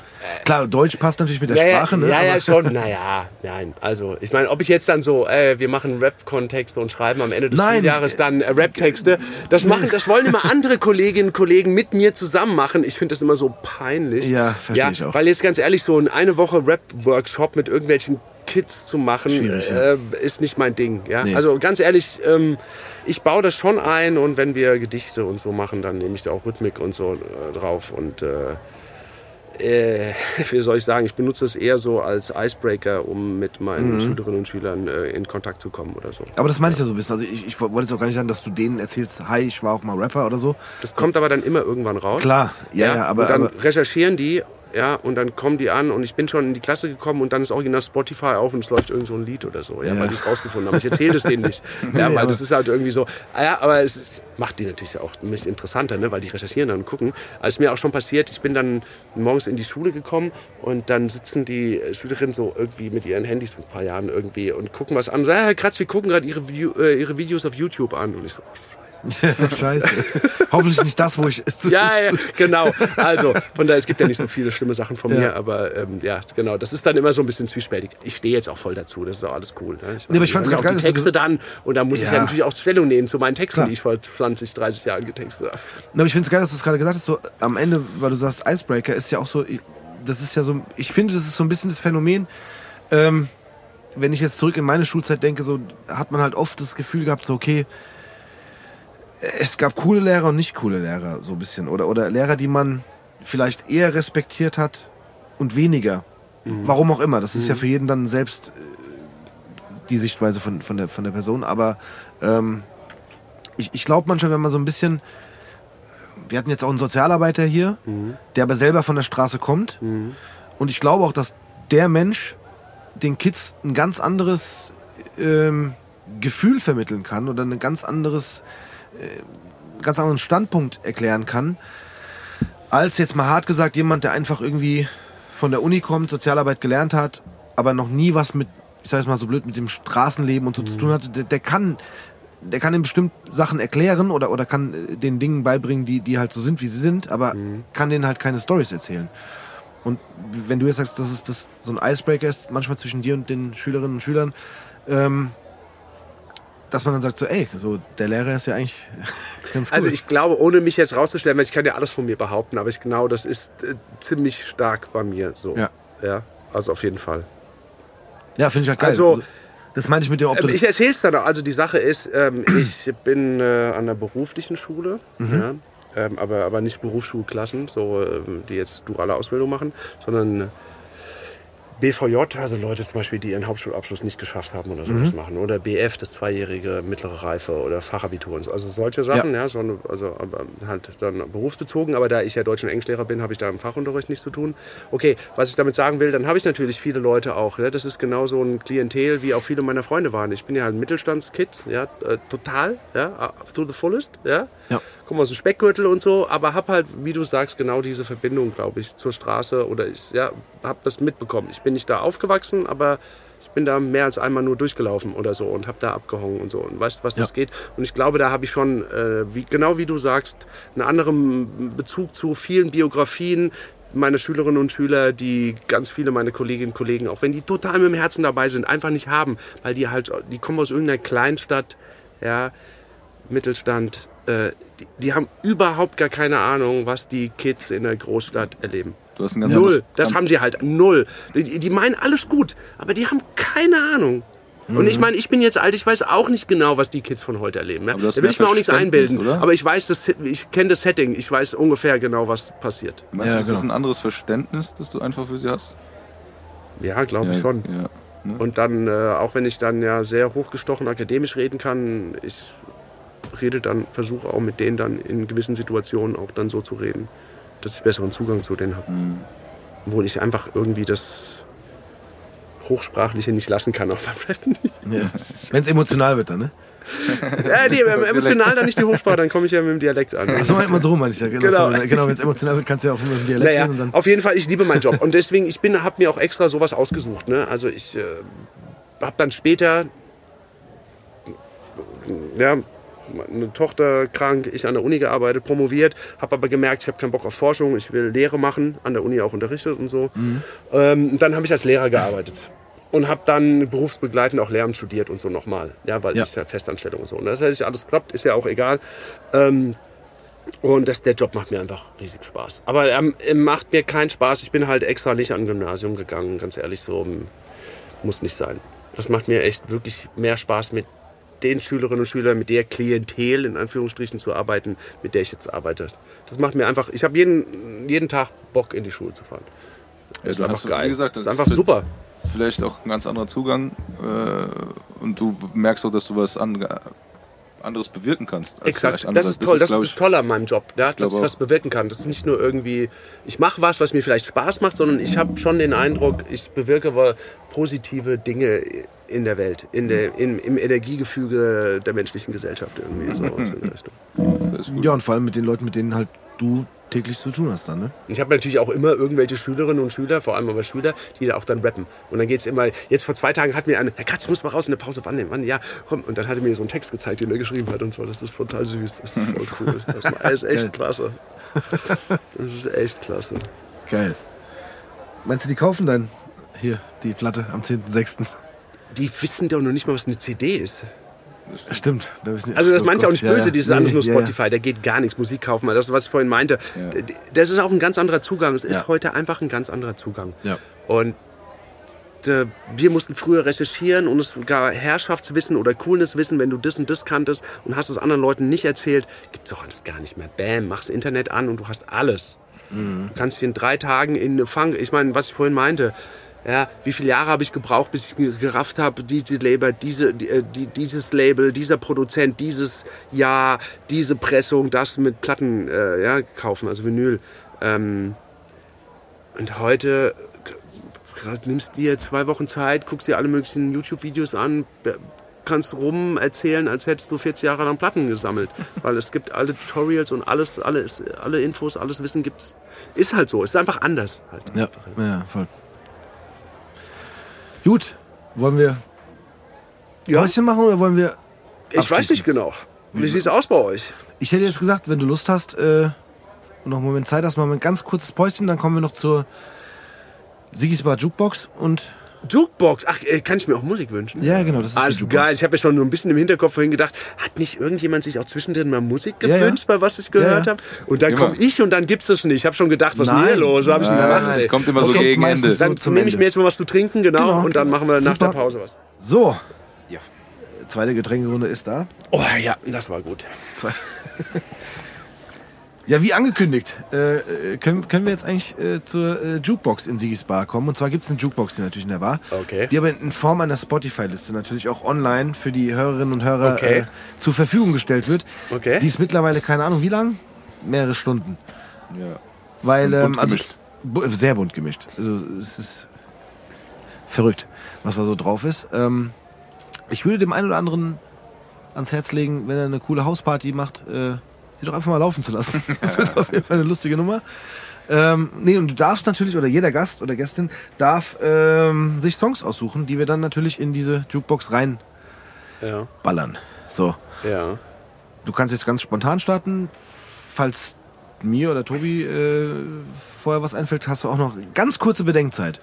Klar, Deutsch passt natürlich mit der ja, Sprache, ne? Ja, ja, schon. Naja, nein. Also, ich meine, ob ich jetzt dann so, äh, wir machen Rap-Kontexte und schreiben am Ende des Nein. Schuljahres dann äh, Rap-Texte, das machen, das wollen immer andere Kolleginnen und Kollegen mit mir zusammen machen. Ich finde das immer so peinlich. Ja, verstehe ich auch. Weil jetzt ganz ehrlich, so ein eine Woche Rap-Workshop mit irgendwelchen Kids zu machen, ja. äh, ist nicht mein Ding. Ja? Nee. Also ganz ehrlich, ähm, ich baue das schon ein und wenn wir Gedichte und so machen, dann nehme ich da auch Rhythmik und so äh, drauf und äh, äh, wie soll ich sagen, ich benutze es eher so als Icebreaker, um mit meinen Schülerinnen und Schülern äh, in Kontakt zu kommen oder so. Aber das meine ich ja so ein bisschen. Also ich, ich wollte jetzt auch gar nicht sagen, dass du denen erzählst, hi, ich war auch mal Rapper oder so. Das kommt aber dann immer irgendwann raus. Klar, ja, ja, aber, und dann aber recherchieren die, ja, und dann kommen die an und ich bin schon in die Klasse gekommen und dann ist original Spotify auf und es läuft irgend so ein Lied oder so, ja, Ja. weil die es rausgefunden haben. Ich erzähle das denen nicht, ja, weil aber- das ist halt irgendwie so, ah ja, aber es macht die natürlich auch ein bisschen interessanter, ne, weil die recherchieren dann und gucken. Also ist mir auch schon passiert, ich bin dann morgens in die Schule gekommen und dann sitzen die Schülerinnen so irgendwie mit ihren Handys mit ein paar Jahren irgendwie und gucken was an. Und so, Herr Kratz, wir gucken gerade ihre, äh, ihre Videos auf YouTube an und ich so, scheiße. Hoffentlich nicht das, wo ich. Ja, ja, genau. Also, von daher, es gibt ja nicht so viele schlimme Sachen von Ja. mir, aber ähm, ja, genau. Das ist dann immer so ein bisschen zwiespältig. Ich stehe jetzt auch voll dazu, das ist auch alles cool. Ne? Nee, aber ich fand's mir geil, die Texte dann und da muss ich Ja. ja natürlich auch Stellung nehmen zu meinen Texten, Klar. die ich vor 20, 30 Jahren getextet habe. Na, aber ich finde es geil, dass du es gerade gesagt hast, so am Ende, weil du sagst, Icebreaker ist ja auch so, ich- das ist ja so, ich finde, das ist so ein bisschen das Phänomen, ähm, wenn ich jetzt zurück in meine Schulzeit denke, so hat man halt oft das Gefühl gehabt, so okay, es gab coole Lehrer und nicht coole Lehrer, so ein bisschen. Oder, oder Lehrer, die man vielleicht eher respektiert hat und weniger. Warum auch immer. Das ist ja für jeden dann selbst äh, die Sichtweise von, von, der, von der Person. Aber ähm, ich, ich glaube manchmal, wenn man so ein bisschen. Wir hatten jetzt auch einen Sozialarbeiter hier, der aber selber von der Straße kommt. Und ich glaube auch, dass der Mensch den Kids ein ganz anderes ähm, Gefühl vermitteln kann oder ein ganz anderes, ganz anderen Standpunkt erklären kann, als jetzt mal hart gesagt jemand, der einfach irgendwie von der Uni kommt, Sozialarbeit gelernt hat, aber noch nie was mit, ich sag jetzt mal so blöd, mit dem Straßenleben und so zu tun hatte, der, der kann der kann ihm bestimmt Sachen erklären oder, oder kann äh, den Dingen beibringen, die, die halt so sind, wie sie sind, aber kann denen halt keine Stories erzählen. Und wenn du jetzt sagst, dass es das so ein Icebreaker ist, manchmal zwischen dir und den Schülerinnen und Schülern, ähm, dass man dann sagt, so, ey, so der Lehrer ist ja eigentlich ganz cool. Also ich glaube, ohne mich jetzt rauszustellen, weil ich kann ja alles von mir behaupten, aber ich genau, das ist äh, ziemlich stark bei mir so. Ja. ja. Also auf jeden Fall. ja, finde ich halt geil. Also- das meine ich mit dem, ob Ähm, Ich erzähle es dann auch. Also die Sache ist, ähm, ich bin äh, an der beruflichen Schule, Mhm. ja, ähm, aber, aber nicht Berufsschulklassen, so, ähm, die jetzt duale Ausbildung machen, sondern äh, BVJ, also Leute zum Beispiel, die ihren Hauptschulabschluss nicht geschafft haben oder sowas Mhm. machen. Oder BF, das zweijährige mittlere Reife oder Fachabitur und so. Also solche Sachen, ja, so eine, also aber halt dann berufsbezogen. Aber da ich ja Deutsch- und Englischlehrer bin, habe ich da im Fachunterricht nichts zu tun. Okay, was ich damit sagen will, dann habe ich natürlich viele Leute auch. Ja, das ist genau so ein Klientel, wie auch viele meiner Freunde waren. Ich bin ja halt ein Mittelstandskid, ja, äh, total, ja, to the fullest, ja. Ja. Komm aus dem Speckgürtel und so, aber hab halt, wie du sagst, genau diese Verbindung, glaube ich, zur Straße oder ich, ja, hab das mitbekommen. Ich bin nicht da aufgewachsen, aber ich bin da mehr als einmal nur durchgelaufen oder so und hab da abgehangen und so und weißt, was das Ja. geht. Und ich glaube, da habe ich schon, äh, wie, genau wie du sagst, einen anderen Bezug zu vielen Biografien meiner Schülerinnen und Schüler, die ganz viele meiner Kolleginnen und Kollegen, auch wenn die total mit dem Herzen dabei sind, einfach nicht haben, weil die halt, die kommen aus irgendeiner Kleinstadt, ja, Mittelstand, äh, die, die haben überhaupt gar keine Ahnung, was die Kids in der Großstadt erleben. Du hast ein ganz Null. anderes- Das haben sie halt. Null. Die, die meinen alles gut, aber die haben keine Ahnung. Und Mhm. ich meine, ich bin jetzt alt, ich weiß auch nicht genau, was die Kids von heute erleben. Ja? Da will ich mir auch nichts einbilden. oder? Aber ich weiß, das, ich kenne das Setting. Ich weiß ungefähr genau, was passiert. Meinst Ja, du, das ist genau. ein anderes Verständnis, das du einfach für sie hast? Ja, glaube ich schon. Ja. Und dann, äh, auch wenn ich dann ja sehr hochgestochen akademisch reden kann, ich rede dann, versuche auch mit denen dann in gewissen Situationen auch dann so zu reden, dass ich besseren Zugang zu denen habe. Mhm. Obwohl ich einfach irgendwie das Hochsprachliche nicht lassen kann auf Rappen. ja. wenn es emotional wird dann, ne? ja, nee, emotional dann nicht die Hochsprache, dann komme ich ja mit dem Dialekt an. Achso, immer so meine ich ja. Genau, Genau. genau. genau wenn es emotional wird, kannst du ja auch immer im Dialekt Naja, reden und dann. auf jeden Fall, ich liebe meinen Job. Und deswegen, ich bin, habe mir auch extra sowas ausgesucht. Ne? Also ich äh, habe dann später, ja, eine Tochter krank, ich an der Uni gearbeitet, promoviert, habe aber gemerkt, ich habe keinen Bock auf Forschung, ich will Lehre machen, an der Uni auch unterrichtet und so. Ähm, dann habe ich als Lehrer gearbeitet. Und habe dann berufsbegleitend auch Lehramt studiert und so nochmal. Ja, weil Ja. ich ja Festanstellung und so. Und das hätte ich alles geklappt, ist ja auch egal. Ähm, und das, der Job macht mir einfach riesig Spaß. Aber ähm, er macht mir keinen Spaß. Ich bin halt extra nicht an Gymnasium gegangen, ganz ehrlich, so ähm, muss nicht sein. Das macht mir echt wirklich mehr Spaß mit den Schülerinnen und Schülern, mit der Klientel in Anführungsstrichen zu arbeiten, mit der ich jetzt arbeite. Das macht mir einfach, ich habe jeden, jeden Tag Bock in die Schule zu fahren. Ja, ist du einfach hast, geil. Wie gesagt, das ist das einfach ist super. Vielleicht auch ein ganz anderer Zugang äh, und du merkst auch, dass du was an, anderes bewirken kannst. als Exakt, das ist toll, das ist glaub das Tolle an meinem Job, ja, dass ich glaube was bewirken kann. Das ist nicht nur irgendwie, ich mache was, was mir vielleicht Spaß macht, sondern ich habe schon den Eindruck, ich bewirke aber positive Dinge in der Welt, in der, im, im Energiegefüge der menschlichen Gesellschaft irgendwie. So in der Richtung. Das ist. Ja, und vor allem mit den Leuten, mit denen halt du täglich zu tun hast dann, ne? Ich habe natürlich auch immer irgendwelche Schülerinnen und Schüler, vor allem aber Schüler, die da auch dann rappen. Und dann geht's immer, jetzt vor zwei Tagen hat mir eine, Herr Katz, ich muss mal raus in der Pause, wann denn, wann, ja, komm. Und dann hat er mir so einen Text gezeigt, den er geschrieben hat und so. Das ist total süß, das ist voll cool. Das ist, das ist echt klasse. Das ist echt klasse. Geil. Meinst du, die kaufen dann hier die Platte am 10.06.? Die wissen doch noch nicht mal, was eine CD ist. Stimmt. Da wissen die- Also das oh meint ja auch nicht böse, ja. dieses Nee, alles nur ja, ja. Spotify, da geht gar nichts, Musik kaufen. Das ist, was ich vorhin meinte. Ja. Das ist auch ein ganz anderer Zugang. Es ist Ja. heute einfach ein ganz anderer Zugang. Ja. Und äh, wir mussten früher recherchieren und es gab Herrschaftswissen oder Coolnesswissen, wenn du das und das kanntest und hast es anderen Leuten nicht erzählt, gibt's doch alles gar nicht mehr. Bam, machst Internet an und du hast alles. Mhm. Du kannst dich in drei Tagen in eine Fang, ich meine, was ich vorhin meinte, ja, wie viele Jahre habe ich gebraucht, bis ich ge- gerafft habe, diese Label, diese, die, äh, die, dieses Label, dieser Produzent, dieses Jahr, diese Pressung, das mit Platten äh, ja, kaufen, also Vinyl. Ähm, und heute nimmst dir zwei Wochen Zeit, guckst dir alle möglichen YouTube-Videos an, kannst rum erzählen, als hättest du 40 Jahre lang Platten gesammelt. Weil es gibt alle Tutorials und alles, alles, alle Infos, alles Wissen gibt's. Ist halt so, ist einfach anders. Halt. Ja, ja, voll. Gut, wollen wir Ja. Päuschen machen oder wollen wir... Ich weiß nicht genau. Wie sieht's aus bei euch? Ich hätte jetzt gesagt, wenn du Lust hast äh, und noch einen Moment Zeit hast, machen wir ein ganz kurzes Päuschen, dann kommen wir noch zur Sigis Bar Jukebox und... Jukebox. Ach, äh, kann ich mir auch Musik wünschen? Ja, genau, das ist Alles die geil. Ich habe ja schon nur ein bisschen im Hinterkopf vorhin gedacht, hat nicht irgendjemand sich auch zwischendrin mal Musik Ja, ja. gewünscht, bei was ich gehört Ja, ja. habe? Und dann komme ich und dann gibt's das nicht. Ich habe schon gedacht, was ist denn Nein. hier los? Hab ich Ja, gemacht? das ey? kommt immer Das so kommt gegen Ende. Dann nehme ich mir jetzt mal was zu trinken, genau, Genau. und dann machen wir nach Super. der Pause was. So. Ja. Zweite Getränkerunde ist da. Oh ja, das war gut. Ja, wie angekündigt, äh, äh, können, können wir jetzt eigentlich äh, zur äh, Jukebox in Sigis Bar kommen. Und zwar gibt es eine Jukebox, die natürlich in der Bar. Okay. Die aber in Form einer Spotify-Liste natürlich auch online für die Hörerinnen und Hörer Okay. äh, zur Verfügung gestellt wird. Okay. Die ist mittlerweile, keine Ahnung, wie lang? Mehrere Stunden. Ja. Weil, Und ähm, bunt also, gemischt. bu- sehr bunt gemischt. Also es ist verrückt, was da so drauf ist. Ähm, ich würde dem einen oder anderen ans Herz legen, wenn er eine coole Hausparty macht, äh, sie doch einfach mal laufen zu lassen. Das wird auf jeden Fall eine lustige Nummer. Ähm, nee, und du darfst natürlich, oder jeder Gast oder Gästin darf ähm, sich Songs aussuchen, die wir dann natürlich in diese Jukebox reinballern. Ja, So, ja. du kannst jetzt ganz spontan starten. Falls mir oder Tobi äh, vorher was einfällt, hast du auch noch ganz kurze Bedenkzeit.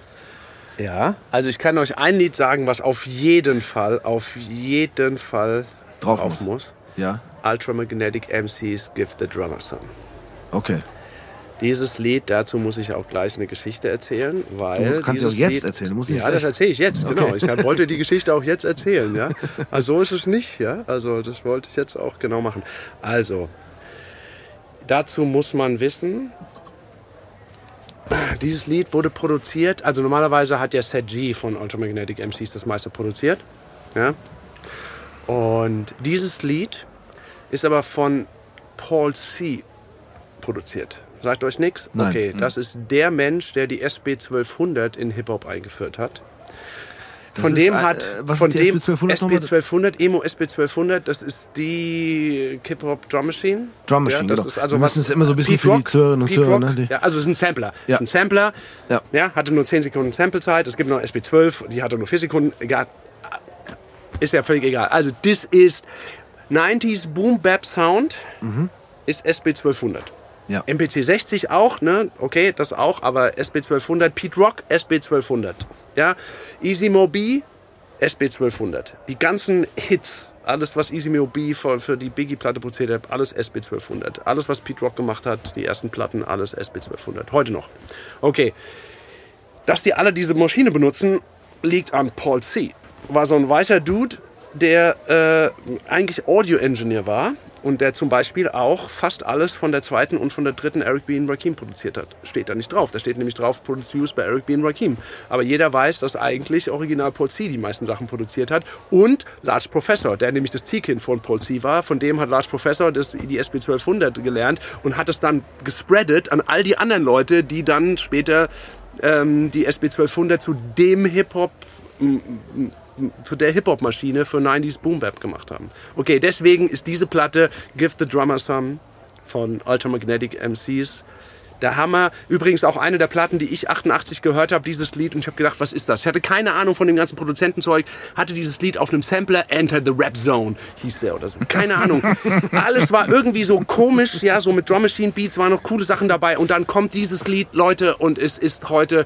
Ja, also ich kann euch ein Lied sagen, was auf jeden Fall, auf jeden Fall Drauf drauf muss. muss. Ja, Ultramagnetic MCs Give the Drummer Some. okay. Dieses Lied, dazu muss ich auch gleich eine Geschichte erzählen, weil. Du musst- kannst sie dieses auch jetzt Lied, erzählen, du musst nicht Ja, das erzähle ich jetzt, genau. Okay. Ich wollte die Geschichte auch jetzt erzählen, ja. Also so ist es nicht, ja. Also das wollte ich jetzt auch genau machen. Also, dazu muss man wissen, dieses Lied wurde produziert, also normalerweise hat ja Set G von Ultramagnetic MCs das meiste produziert, ja. Und dieses Lied ist aber von Paul C. produziert. Sagt euch nichts? Nein. Okay, das ist der Mensch, der die SB 1200 in Hip-Hop eingeführt hat. Das Von dem äh, hat, was von ist die dem SB 1200 SB nochmal? 1200, Emo SB 1200, das ist die Hip-Hop Drum Machine. Drum Machine, das genau. ist also Wir was- es immer so ein bisschen Pete für die Rock, Zuhörerinnen und Zuhörer, ne, die- Ja, also es ist ein Sampler. Ja. Ist ein Sampler. Ja. Ja, hatte nur 10 Sekunden Samplezeit. Es gibt noch SB 12, die hatte nur 4 Sekunden. Egal. Ist ja völlig egal. Also, das ist 90s Boom Bap Sound. Ist SB 1200. Ja. MPC 60 auch, ne? Okay, das auch, aber SB 1200, Pete Rock, SB 1200. Ja, Easy Mobi, SB 1200. Die ganzen Hits, alles was Easy Mobi für, für die Biggie-Platte produziert hat, alles SB 1200. Alles was Pete Rock gemacht hat, die ersten Platten, alles SB 1200. Heute noch. Okay. Dass die alle diese Maschine benutzen, liegt an Paul C. War so ein weißer Dude, der äh, eigentlich Audio-Engineer war und der zum Beispiel auch fast alles von der zweiten und von der dritten Eric B. Rakim produziert hat. Steht da nicht drauf. Da steht nämlich drauf, produced by Eric B. Rakim. Aber jeder weiß, dass eigentlich original Paul C. die meisten Sachen produziert hat. Und Large Professor, der nämlich das Zielkind von Paul C. war. Von dem hat Large Professor das, die SB 1200 gelernt und hat es dann gespreadet an all die anderen Leute, die dann später ähm, die SB 1200 zu dem Hip-Hop für der Hip-Hop-Maschine für 90s Boom Bap gemacht haben. Okay, deswegen ist diese Platte Give the Drummer Some von Ultramagnetic MCs der Hammer. Übrigens auch eine der Platten, die ich 88 gehört habe, dieses Lied. Und ich habe gedacht, was ist das? Ich hatte keine Ahnung von dem ganzen Produzentenzeug. Hatte dieses Lied auf einem Sampler, Enter the Rap Zone hieß der oder so. Keine Ahnung. Alles war irgendwie so komisch, ja, so mit Drum Machine Beats waren noch coole Sachen dabei. Und dann kommt dieses Lied, Leute, und es ist heute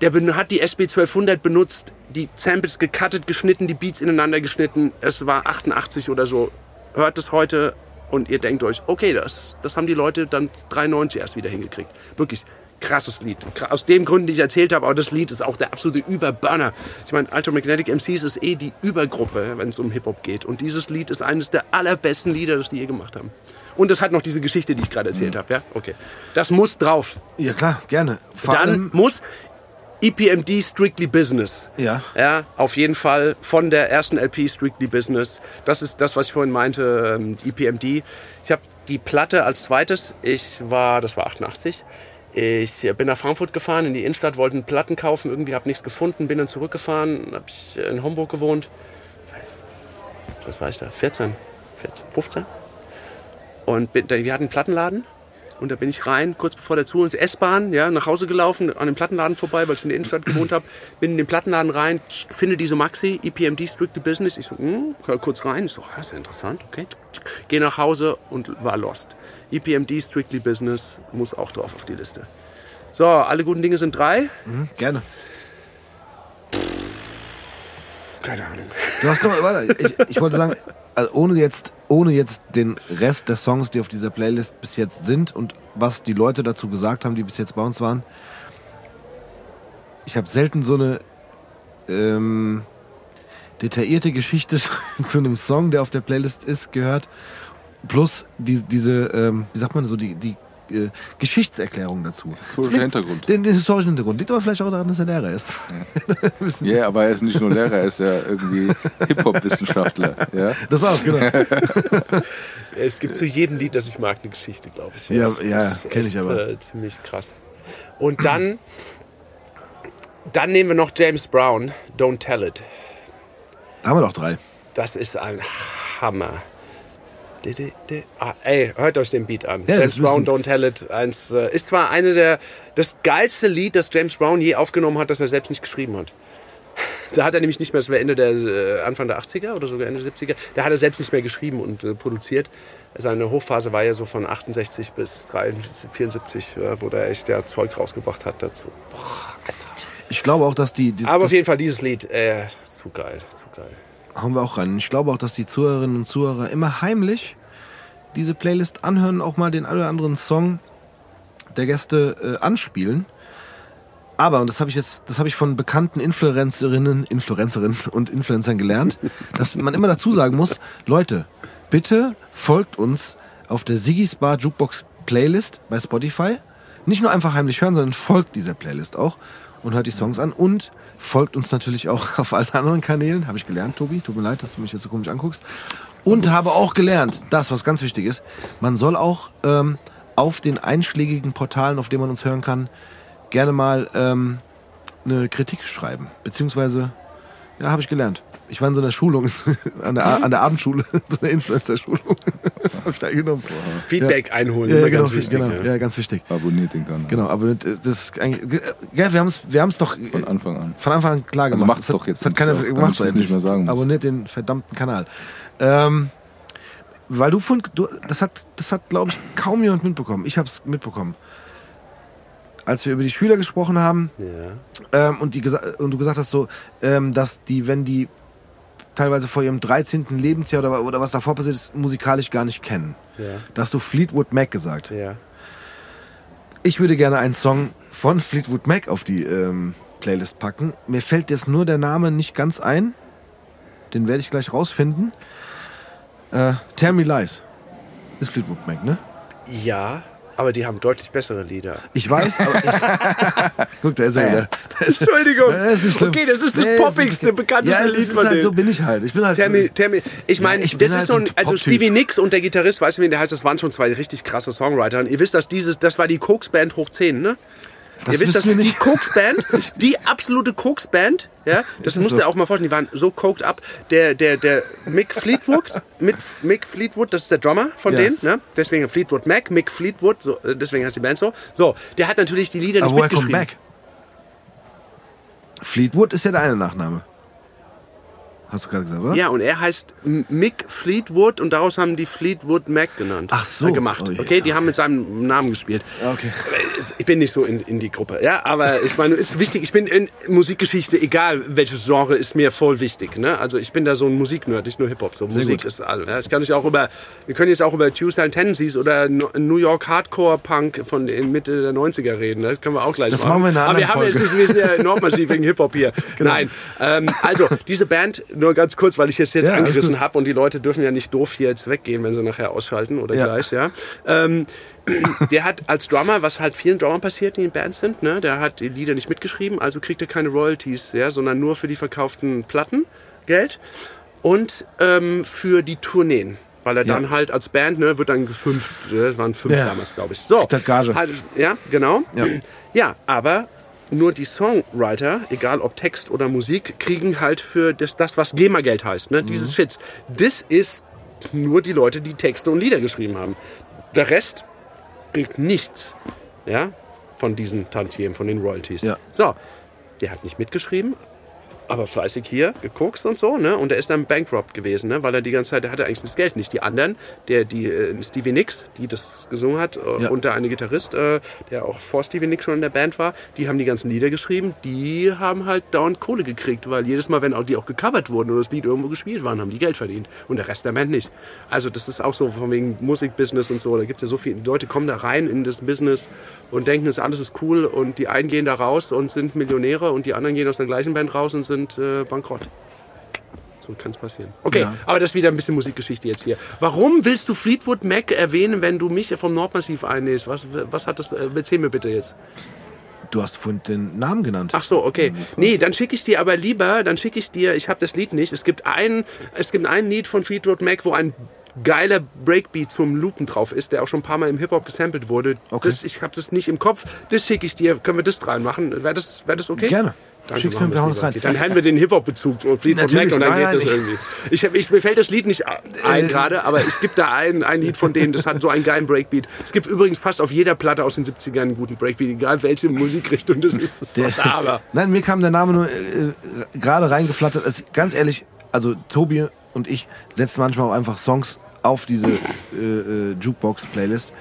der hat die SB 1200 benutzt, die Samples gecuttet, geschnitten, die Beats ineinander geschnitten. Es war 88 oder so. Hört es heute und ihr denkt euch, okay, das, das haben die Leute dann 93 erst wieder hingekriegt. Wirklich krasses Lied. Aus dem Gründen, die ich erzählt habe, aber das Lied ist auch der absolute Überburner. Ich meine, Ultramagnetic MCs ist eh die Übergruppe, wenn es um Hip-Hop geht. Und dieses Lied ist eines der allerbesten Lieder, das die je gemacht haben. Und es hat noch diese Geschichte, die ich gerade erzählt habe. Ja, okay. Das muss drauf. Ja, klar, gerne. Vor Dann muss EPMD Strictly Business. Ja. Ja, auf jeden Fall von der ersten LP Strictly Business. Das ist das, was ich vorhin meinte, ähm, EPMD. Ich habe die Platte als zweites, ich war, das war 88, ich bin nach Frankfurt gefahren, in die Innenstadt, wollte einen Platten kaufen, irgendwie habe nichts gefunden, bin dann zurückgefahren, habe ich in Homburg gewohnt. Was war ich da? 14, 14 15? Und bin, wir hatten einen Plattenladen und da bin ich rein, kurz bevor der zu uns S-Bahn, ja, nach Hause gelaufen, an dem Plattenladen vorbei, weil ich in der Innenstadt gewohnt habe. Bin in den Plattenladen rein, finde diese Maxi, EPMD Strictly Business. Ich so, hm, kurz rein. Ich so, ah, ist ja interessant, okay. Geh nach Hause und war lost. EPMD Strictly Business muss auch drauf auf die Liste. So, alle guten Dinge sind drei. Hm, gerne. Keine Ahnung. Du hast noch, warte, ich, ich wollte sagen, also ohne jetzt, ohne jetzt den Rest der Songs, die auf dieser Playlist bis jetzt sind und was die Leute dazu gesagt haben, die bis jetzt bei uns waren. Ich habe selten so eine ähm, detaillierte Geschichte zu einem Song, der auf der Playlist ist, gehört. Plus die, diese, ähm, wie sagt man so, die, die äh, Geschichtserklärung dazu. Historischer Hintergrund. Den, den historischen Hintergrund. Liegt aber vielleicht auch daran, dass er Lehrer ist. Ja, aber er ist nicht nur Lehrer, er ist ja irgendwie Hip-Hop-Wissenschaftler. Ja? Das auch, genau. Es gibt zu jedem Lied, das ich mag, eine Geschichte, glaube ich. Ja, ja, Das ist kenn ich aber. Äh, ziemlich krass. Und dann, dann nehmen wir noch James Brown, Don't Tell It. Da haben wir doch drei. Das ist ein Hammer. Ah, ey, hört euch den Beat an. Ja, James Brown, Don't Tell It. Eins, äh, ist zwar eine der, das geilste Lied, das James Brown je aufgenommen hat, das er selbst nicht geschrieben hat. Da hat er nämlich nicht mehr, das war Ende der, äh, Anfang der 80er oder sogar Ende der 70er, da hat er selbst nicht mehr geschrieben und äh, produziert. Seine Hochphase war ja so von 68 bis 73, 74, äh, wo der echt der Zeug rausgebracht hat dazu. Ich glaube auch, dass die, die Aber auf jeden Fall dieses Lied, äh, zu geil, zu geil. Hauen wir auch rein. Ich glaube auch, dass die Zuhörerinnen und Zuhörer immer heimlich diese Playlist anhören, auch mal den einen oder anderen Song der Gäste äh, anspielen. Aber, und das habe ich jetzt, das habe ich von bekannten Influencerinnen, Influencerinnen und Influencern gelernt, dass man immer dazu sagen muss, Leute, bitte folgt uns auf der Siggy's Bar Jukebox Playlist bei Spotify. Nicht nur einfach heimlich hören, sondern folgt dieser Playlist auch und hört die Songs an und folgt uns natürlich auch auf allen anderen Kanälen. Habe ich gelernt, Tobi. Tut mir leid, dass du mich jetzt so komisch anguckst. Und habe auch gelernt, das, was ganz wichtig ist, man soll auch ähm, auf den einschlägigen Portalen, auf denen man uns hören kann, gerne mal ähm, eine Kritik schreiben. Beziehungsweise, ja, habe ich gelernt. Ich war in so einer Schulung, an der, an der Abendschule, so einer Influencer-Schulung. habe ich da genommen. Feedback einholen, Ja, immer genau, ganz wichtig. genau, ja. ja, ganz wichtig. Abonniert den Kanal. Genau, aber das ist eigentlich, ja, wir haben es wir haben's doch Von Anfang an. von Anfang an klar Also gemacht. macht's Das hat- doch jetzt Das hat keiner gemacht. ich es nicht mehr sagen muss. Abonniert den verdammten Kanal. Ähm, weil du von, du, das hat, das hat, glaube ich, kaum jemand mitbekommen. Ich habe es mitbekommen. Als wir über die Schüler gesprochen haben Ja. ähm, und, die und du gesagt hast so, ähm, dass die, wenn die teilweise vor ihrem 13. Lebensjahr oder, oder was davor passiert ist, musikalisch gar nicht kennen. Ja. Da hast du Fleetwood Mac gesagt. Ja. Ich würde gerne einen Song von Fleetwood Mac auf die ähm, Playlist packen. Mir fällt jetzt nur der Name nicht ganz ein. den werde ich gleich rausfinden. Äh, Tell Me Lies. Ist Fleetwood Mac, ne? Ja, aber die haben deutlich bessere Lieder. Ich weiß, aber ich, guck, da ist er wieder. Entschuldigung. Ja, ist. Okay, das ist das Nee, poppigste, nicht- bekannteste ja, Lied von halt, denen. So bin ich halt. Ich bin halt. Termi, Termi, ich meine, bin das halt ist so ein, also. Stevie Nicks und der Gitarrist, weißt du, wen der heißt, das waren schon zwei richtig krasse Songwriter. Und ihr wisst, dass dieses, das war die Koks-Band hoch 10, ne? Das ihr wisst, das ist die Koks-Band, die absolute Koks-Band, ja? Das musst du so? dir auch mal vorstellen, die waren so coked up. Der, der, der Mick Fleetwood, mit Mick Fleetwood, das ist der Drummer von Ja. denen, ne? Deswegen Fleetwood Mac, Mick Fleetwood, so, äh, deswegen heißt die Band so. So, der hat natürlich die Lieder nicht Aber mitgeschrieben. Mac? Fleetwood ist ja der eine Nachname. Hast du gerade gesagt, oder? Ja, und er heißt Mick Fleetwood und daraus haben die Fleetwood Mac genannt. Ach so. Äh, gemacht. Oh je, okay, die okay. haben mit seinem Namen gespielt. Okay. Ich bin nicht so in, in die Gruppe, ja, aber ich meine, ist wichtig. Ich bin in Musikgeschichte, egal welches Genre, ist mir voll wichtig. Ne? Also ich bin da so ein Musiknerd, nicht nur Hip Hop. So Musik gut. ist alles. Ja? Ich kann euch auch über, wir können jetzt auch über Tuesday Tendencies oder New York Hardcore Punk von in Mitte der 90er reden. Ne? Das können wir auch gleich Das machen. machen wir in einer aber wir haben anderen jetzt, wir sind ja nordmassiv wegen Hip Hop hier. Nein, ähm, also diese Band nur ganz kurz, weil ich es jetzt Ja, angerissen habe und die Leute dürfen ja nicht doof hier jetzt weggehen, wenn sie nachher ausschalten oder Ja. gleich, ja. Ähm, der hat als Drummer, was halt vielen Drummern passiert, die in Bands sind, ne, der hat die Lieder nicht mitgeschrieben, also kriegt er keine Royalties, ja, sondern nur für die verkauften Platten Geld und ähm, für die Tourneen. Weil er Ja. dann halt als Band, ne, wird dann gefünft, ne, das waren fünf Ja. damals, glaube ich. So. Gage. Halt, ja, genau. Ja. ja, aber nur die Songwriter, egal ob Text oder Musik, kriegen halt für das, das was GEMA-Geld heißt, ne? dieses Shit. Das ist nur die Leute, die Texte und Lieder geschrieben haben. Der Rest kriegt nichts ja, von diesen Tantiemen, von den Royalties. Ja. So, der hat nicht mitgeschrieben, aber fleißig hier geguckt und so, ne? Und er ist dann bankrupt gewesen, ne? Weil er die ganze Zeit, der hatte eigentlich das Geld nicht. Die anderen, der, die äh, Stevie Nicks, die das gesungen hat, äh, Ja. und der eine Gitarrist, äh, der auch vor Stevie Nicks schon in der Band war, die haben die ganzen Lieder geschrieben, die haben halt dauernd Kohle gekriegt, weil jedes Mal, wenn auch die auch gecovert wurden oder das Lied irgendwo gespielt waren, haben die Geld verdient. Und der Rest der Band nicht. Also das ist auch so von wegen Musikbusiness und so. Da gibt es ja so viele, die Leute kommen da rein in das Business und denken, das alles ist cool und die einen gehen da raus und sind Millionäre und die anderen gehen aus der gleichen Band raus und sind äh, bankrott. So kann es passieren. Okay, Ja. aber das ist wieder ein bisschen Musikgeschichte jetzt hier. Warum willst du Fleetwood Mac erwähnen, wenn du mich vom Nordmassiv einlädst? Was, was hat das? Äh, erzähl mir bitte jetzt. Du hast vorhin den Namen genannt. Ach so, okay. Nee, dann schicke ich dir aber lieber, dann schicke ich dir, ich habe das Lied nicht. Es gibt ein, es gibt ein Lied von Fleetwood Mac, wo ein geiler Breakbeat zum Loopen drauf ist, der auch schon ein paar Mal im Hip-Hop gesampelt wurde. Okay. Das, ich habe das nicht im Kopf. Das schicke ich dir. Können wir das reinmachen? Wäre das, wär das okay? Gerne. Danke, Schick's machen mir, wir hauen es rein. Dann haben wir den Hip-Hop-Bezug und Natürlich, Mac und dann nein, geht das ich- irgendwie. Ich, ich, mir fällt das Lied nicht ein Äh. gerade, aber es gibt da ein, ein Lied von denen, das hat so einen geilen Breakbeat. Es gibt übrigens fast auf jeder Platte aus den 70ern einen guten Breakbeat, egal welche Musikrichtung das ist. Das ist da, aber. Nein, mir kam der Name nur äh, äh, gerade reingeflattert. Also, ganz ehrlich, also Tobi und ich setzen manchmal auch einfach Songs auf diese äh, äh, Jukebox-Playlist,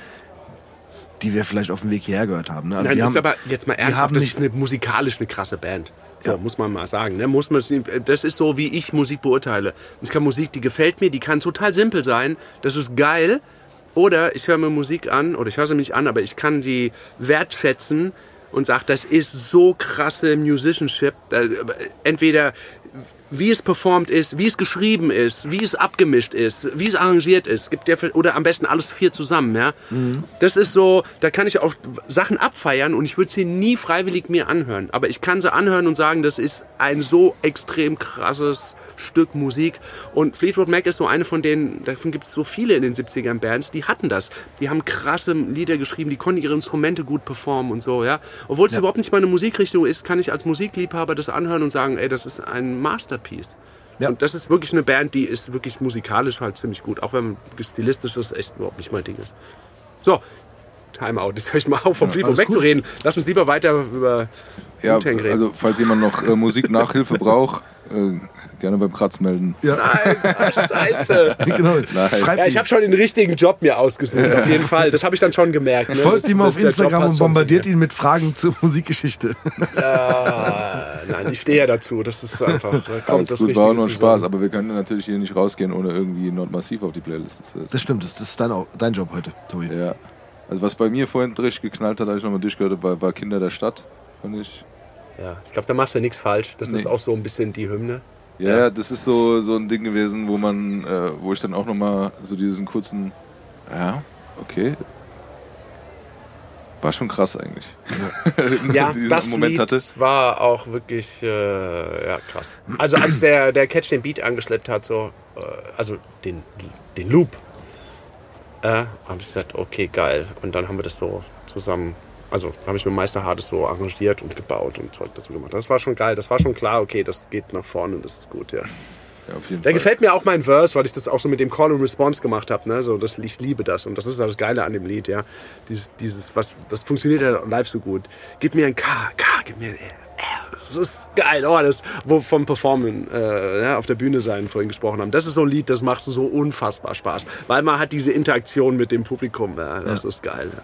die wir vielleicht auf dem Weg hierher gehört haben. Ne? Also Nein, die das haben, ist aber jetzt mal ernsthaft, das ist eine musikalisch eine krasse Band. So, Ja. muss man mal sagen. Ne? Muss man, das ist so, wie ich Musik beurteile. Ich kann Musik, die gefällt mir, die kann total simpel sein, das ist geil. Oder ich höre mir Musik an, oder ich höre sie mir nicht an, aber ich kann die wertschätzen und sage, das ist so krasse Musicianship. Äh, Entweder wie es performt ist, wie es geschrieben ist, wie es abgemischt ist, wie es arrangiert ist. Gibt ja, oder am besten alles vier zusammen, ja. Das ist so, da kann ich auch Sachen abfeiern und ich würde sie nie freiwillig mir anhören. Aber ich kann sie anhören und sagen, das ist ein so extrem krasses Stück Musik. Und Fleetwood Mac ist so eine von denen, davon gibt es so viele in den 70ern Bands, die hatten das. Die haben krasse Lieder geschrieben, die konnten ihre Instrumente gut performen und so, ja. Obwohl es überhaupt nicht meine Musikrichtung ist, kann ich als Musikliebhaber das anhören und sagen, ey, das ist ein Masterpiece. Ja. Und das ist wirklich eine Band, die ist wirklich musikalisch halt ziemlich gut, auch wenn stilistisch das echt überhaupt nicht mein Ding ist. So, Timeout. Jetzt höre ich mal auf, vom Fleetwood alles Mac gut. zu reden. Lass uns lieber weiter über Ja, Wu-Tang reden. also falls jemand noch äh, Musiknachhilfe braucht, äh, gerne beim Kratz melden. Nein, ah, scheiße. genau. Nein. Ja, ich habe schon den richtigen Job mir ausgesucht, auf jeden Fall. Das habe ich dann schon gemerkt. Ne? Folgt ihm auf Instagram und bombardiert ihn mit Fragen zur Musikgeschichte. Ah, nein, ich stehe ja dazu. Das ist einfach. Da kommt Alles das gut, Richtige war auch nur. Spaß, aber wir können natürlich hier nicht rausgehen, ohne irgendwie Nordmassiv auf die Playlist zu setzen. Das stimmt, das, ist dein, dein Job heute, Tobi. Ja. Also was bei mir vorhin richtig geknallt hat, habe ich nochmal durchgehört, war, war Kinder der Stadt. Fand ich. Ja, ich glaube, da machst du nichts falsch. Das ist Nee. auch so ein bisschen die Hymne. Ja, ja, das ist so, so ein Ding gewesen, wo man, äh, wo ich dann auch nochmal so diesen kurzen, ja, okay. War schon krass eigentlich. Ja, Diesen das Moment Lied hatte. war auch wirklich äh, ja, krass. Also als der, der Catch den Beat angeschleppt hat, so, äh, also den, den Loop, äh, habe ich gesagt, okay, geil. Und dann haben wir das so zusammen, also habe ich mit Meister Hades so arrangiert und gebaut und Zeug dazu gemacht. Das war schon geil, das war schon klar, okay, das geht nach vorne und das ist gut, ja. Ja, auf jeden Da Fall. gefällt mir auch mein Verse, weil ich das auch so mit dem Call and Response gemacht habe. Ne? So, das, ich liebe das und das ist das Geile an dem Lied. Ja? Dieses, dieses, was, das funktioniert ja live so gut. Gib mir ein K, K, gib mir ein R. Das ist geil. Oh, das, wo vom Performen äh, ja, auf der Bühne sein vorhin gesprochen haben. Das ist so ein Lied, das macht so unfassbar Spaß, weil man hat diese Interaktion mit dem Publikum. Ja? Das ist geil. Ja.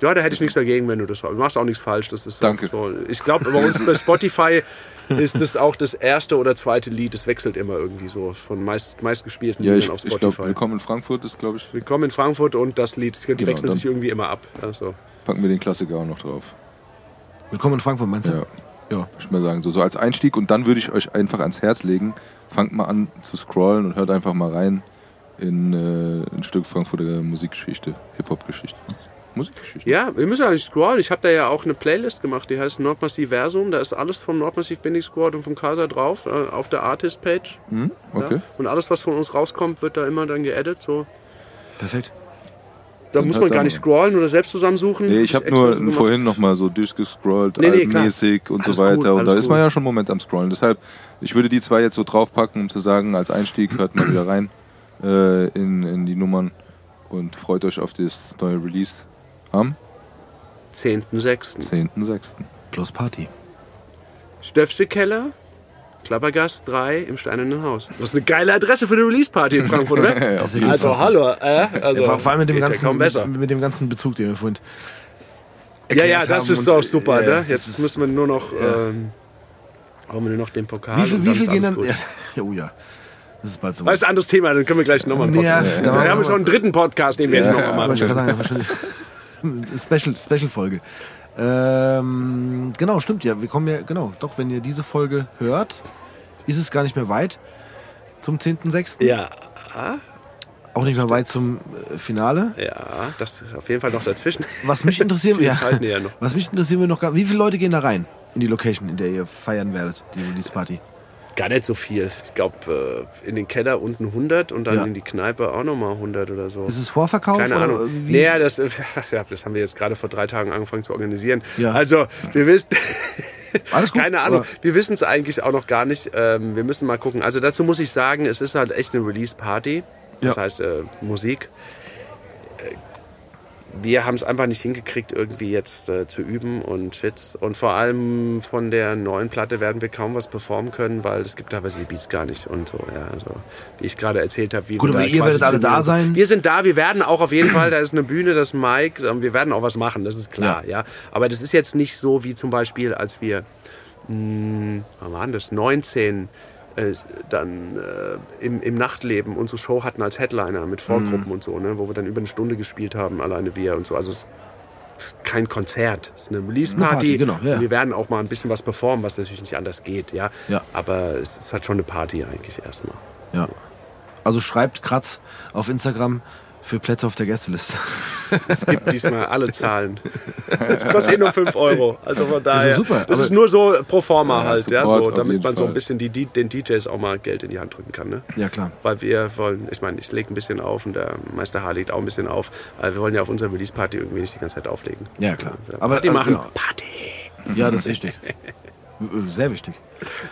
Ja, da hätte ich nichts dagegen, wenn du das Du machst auch nichts falsch. Das ist Danke. So. Ich glaube, bei uns bei Spotify ist das auch das erste oder zweite Lied. Das wechselt immer irgendwie so von meist, meistgespielten Ja, Liedern ich, auf ich Spotify. glaube, Willkommen in Frankfurt ist, glaube ich, Willkommen in Frankfurt und das Lied. Die Genau, wechseln sich irgendwie immer ab. Also, packen wir den Klassiker auch noch drauf. Willkommen in Frankfurt, meinst du? Ja, Ja. würde ich mal sagen. So, so als Einstieg und dann würde ich euch einfach ans Herz legen, fangt mal an zu scrollen und hört einfach mal rein in äh, ein Stück Frankfurter Musikgeschichte, Hip-Hop-Geschichte. Musikgeschichte. ja, wir müssen eigentlich scrollen. Ich habe da ja auch eine Playlist gemacht, die heißt Nordmassiv Versum. Da ist alles vom Nordmassiv Binding Squad und vom Casa drauf äh, auf der Artist-Page. Hm? Okay. Ja. Und alles, was von uns rauskommt, wird da immer dann geedit. So. Perfekt. Da muss man gar nicht scrollen oder selbst zusammensuchen. Nee, ich habe nur gemacht. vorhin nochmal so durchgescrollt, Nee, nee, albenmäßig und Alles so weiter. gut, und da alles ist man gut. ja schon einen Moment am Scrollen. Deshalb, ich würde die zwei jetzt so draufpacken, um zu sagen, als Einstieg hört mal wieder rein äh, in, in die Nummern und freut euch auf das neue Release am 10.06. 10.06. Plus Party. Stöffsche Keller, Klappergast 3 im Steinernen Haus. Das ist eine geile Adresse für eine Release-Party in Frankfurt, oder? Ja, also, Fall. hallo. Äh, also, Ja, vor- allem mit dem, ja ganzen, kaum besser. mit, mit dem ganzen Bezug, den wir vorhin. Ja, ja, das ist auch super. äh, ne? Jetzt ist- müssen wir nur noch. Ja. Ähm, brauchen wir nur noch den Pokal. Wie viel, wie viel gehen dann. Ja, oh ja. Das ist bald so. Das ist ein anderes Thema, dann können wir gleich nochmal einen Ja, Podcast. genau. wir haben schon einen dritten Podcast, den wir jetzt nochmal Aber machen. ich wollte sagen, wahrscheinlich. Special, Special-Folge. Ähm, genau, stimmt ja. Wir kommen ja, genau, doch, wenn ihr diese Folge hört, ist es gar nicht mehr weit zum 10.06. Ja, Auch nicht mehr weit zum äh, Finale. ja, das ist auf jeden Fall noch dazwischen. Was mich interessieren Die ja, näher noch. was mich interessieren wir noch gar, wie viele Leute gehen da rein in die Location, in der ihr feiern werdet, die Release Party? Gar nicht so viel. Ich glaube, in den Keller unten 100 und dann Ja. in die Kneipe auch nochmal 100 oder so. Ist es Vorverkauf Keine oder Ahnung. wie? Naja, das, äh, ja, das haben wir jetzt gerade vor drei Tagen angefangen zu organisieren. Ja. Also, wir wissen. Alles gut, Keine Ahnung. aber- Wir wissen es eigentlich auch noch gar nicht. Ähm, wir müssen mal gucken. Also dazu muss ich sagen, es ist halt echt eine Release-Party. Das Ja. heißt äh, Musik. Wir haben es einfach nicht hingekriegt, irgendwie jetzt äh, zu üben und shit. Und vor allem von der neuen Platte werden wir kaum was performen können, weil es gibt teilweise die Beats gar nicht und so. Ja, also wie ich gerade erzählt habe. wie Gut, wir aber ihr werdet alle da sein. Wir sind da, wir werden auch auf jeden Fall, da ist eine Bühne, das Mike, ähm, wir werden auch was machen, das ist klar, ja. Aber das ist jetzt nicht so wie zum Beispiel, als wir, mh, wann waren das, 19 äh, dann äh, im, im Nachtleben unsere Show hatten als Headliner mit Vorgruppen Mhm. und so, ne, wo wir dann über eine Stunde gespielt haben, alleine wir und so. Also es ist kein Konzert, es ist eine Release-Party. Party, genau, ja. Wir werden auch mal ein bisschen was performen, was natürlich nicht anders geht, ja. Ja. Aber es ist halt schon eine Party eigentlich erstmal. Ja. Also schreibt Kratz auf Instagram für Plätze auf der Gästeliste. Es gibt diesmal alle Zahlen. Es kostet eh nur 5 Euro. Also von daher. super, Das ist nur so pro forma Ja, halt, ja, so, damit man so ein bisschen die, den DJs auch mal Geld in die Hand drücken kann. Ne? Ja, klar. Weil wir wollen, ich meine, ich lege ein bisschen auf und der Meister H legt auch ein bisschen auf. Aber wir wollen ja auf unserer Release-Party irgendwie nicht die ganze Zeit auflegen. Ja, klar. Aber, Party äh, machen. genau. Party! Ja, das ist wichtig. Sehr wichtig.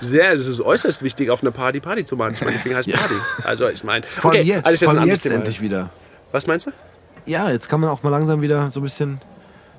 Sehr, das ist äußerst wichtig, auf einer Party Party zu machen. Ich meine, deswegen heißt Party. Also ich meine, okay, allem jetzt, alles anderes jetzt endlich wieder. Was meinst du? Ja, jetzt kann man auch mal langsam wieder so ein bisschen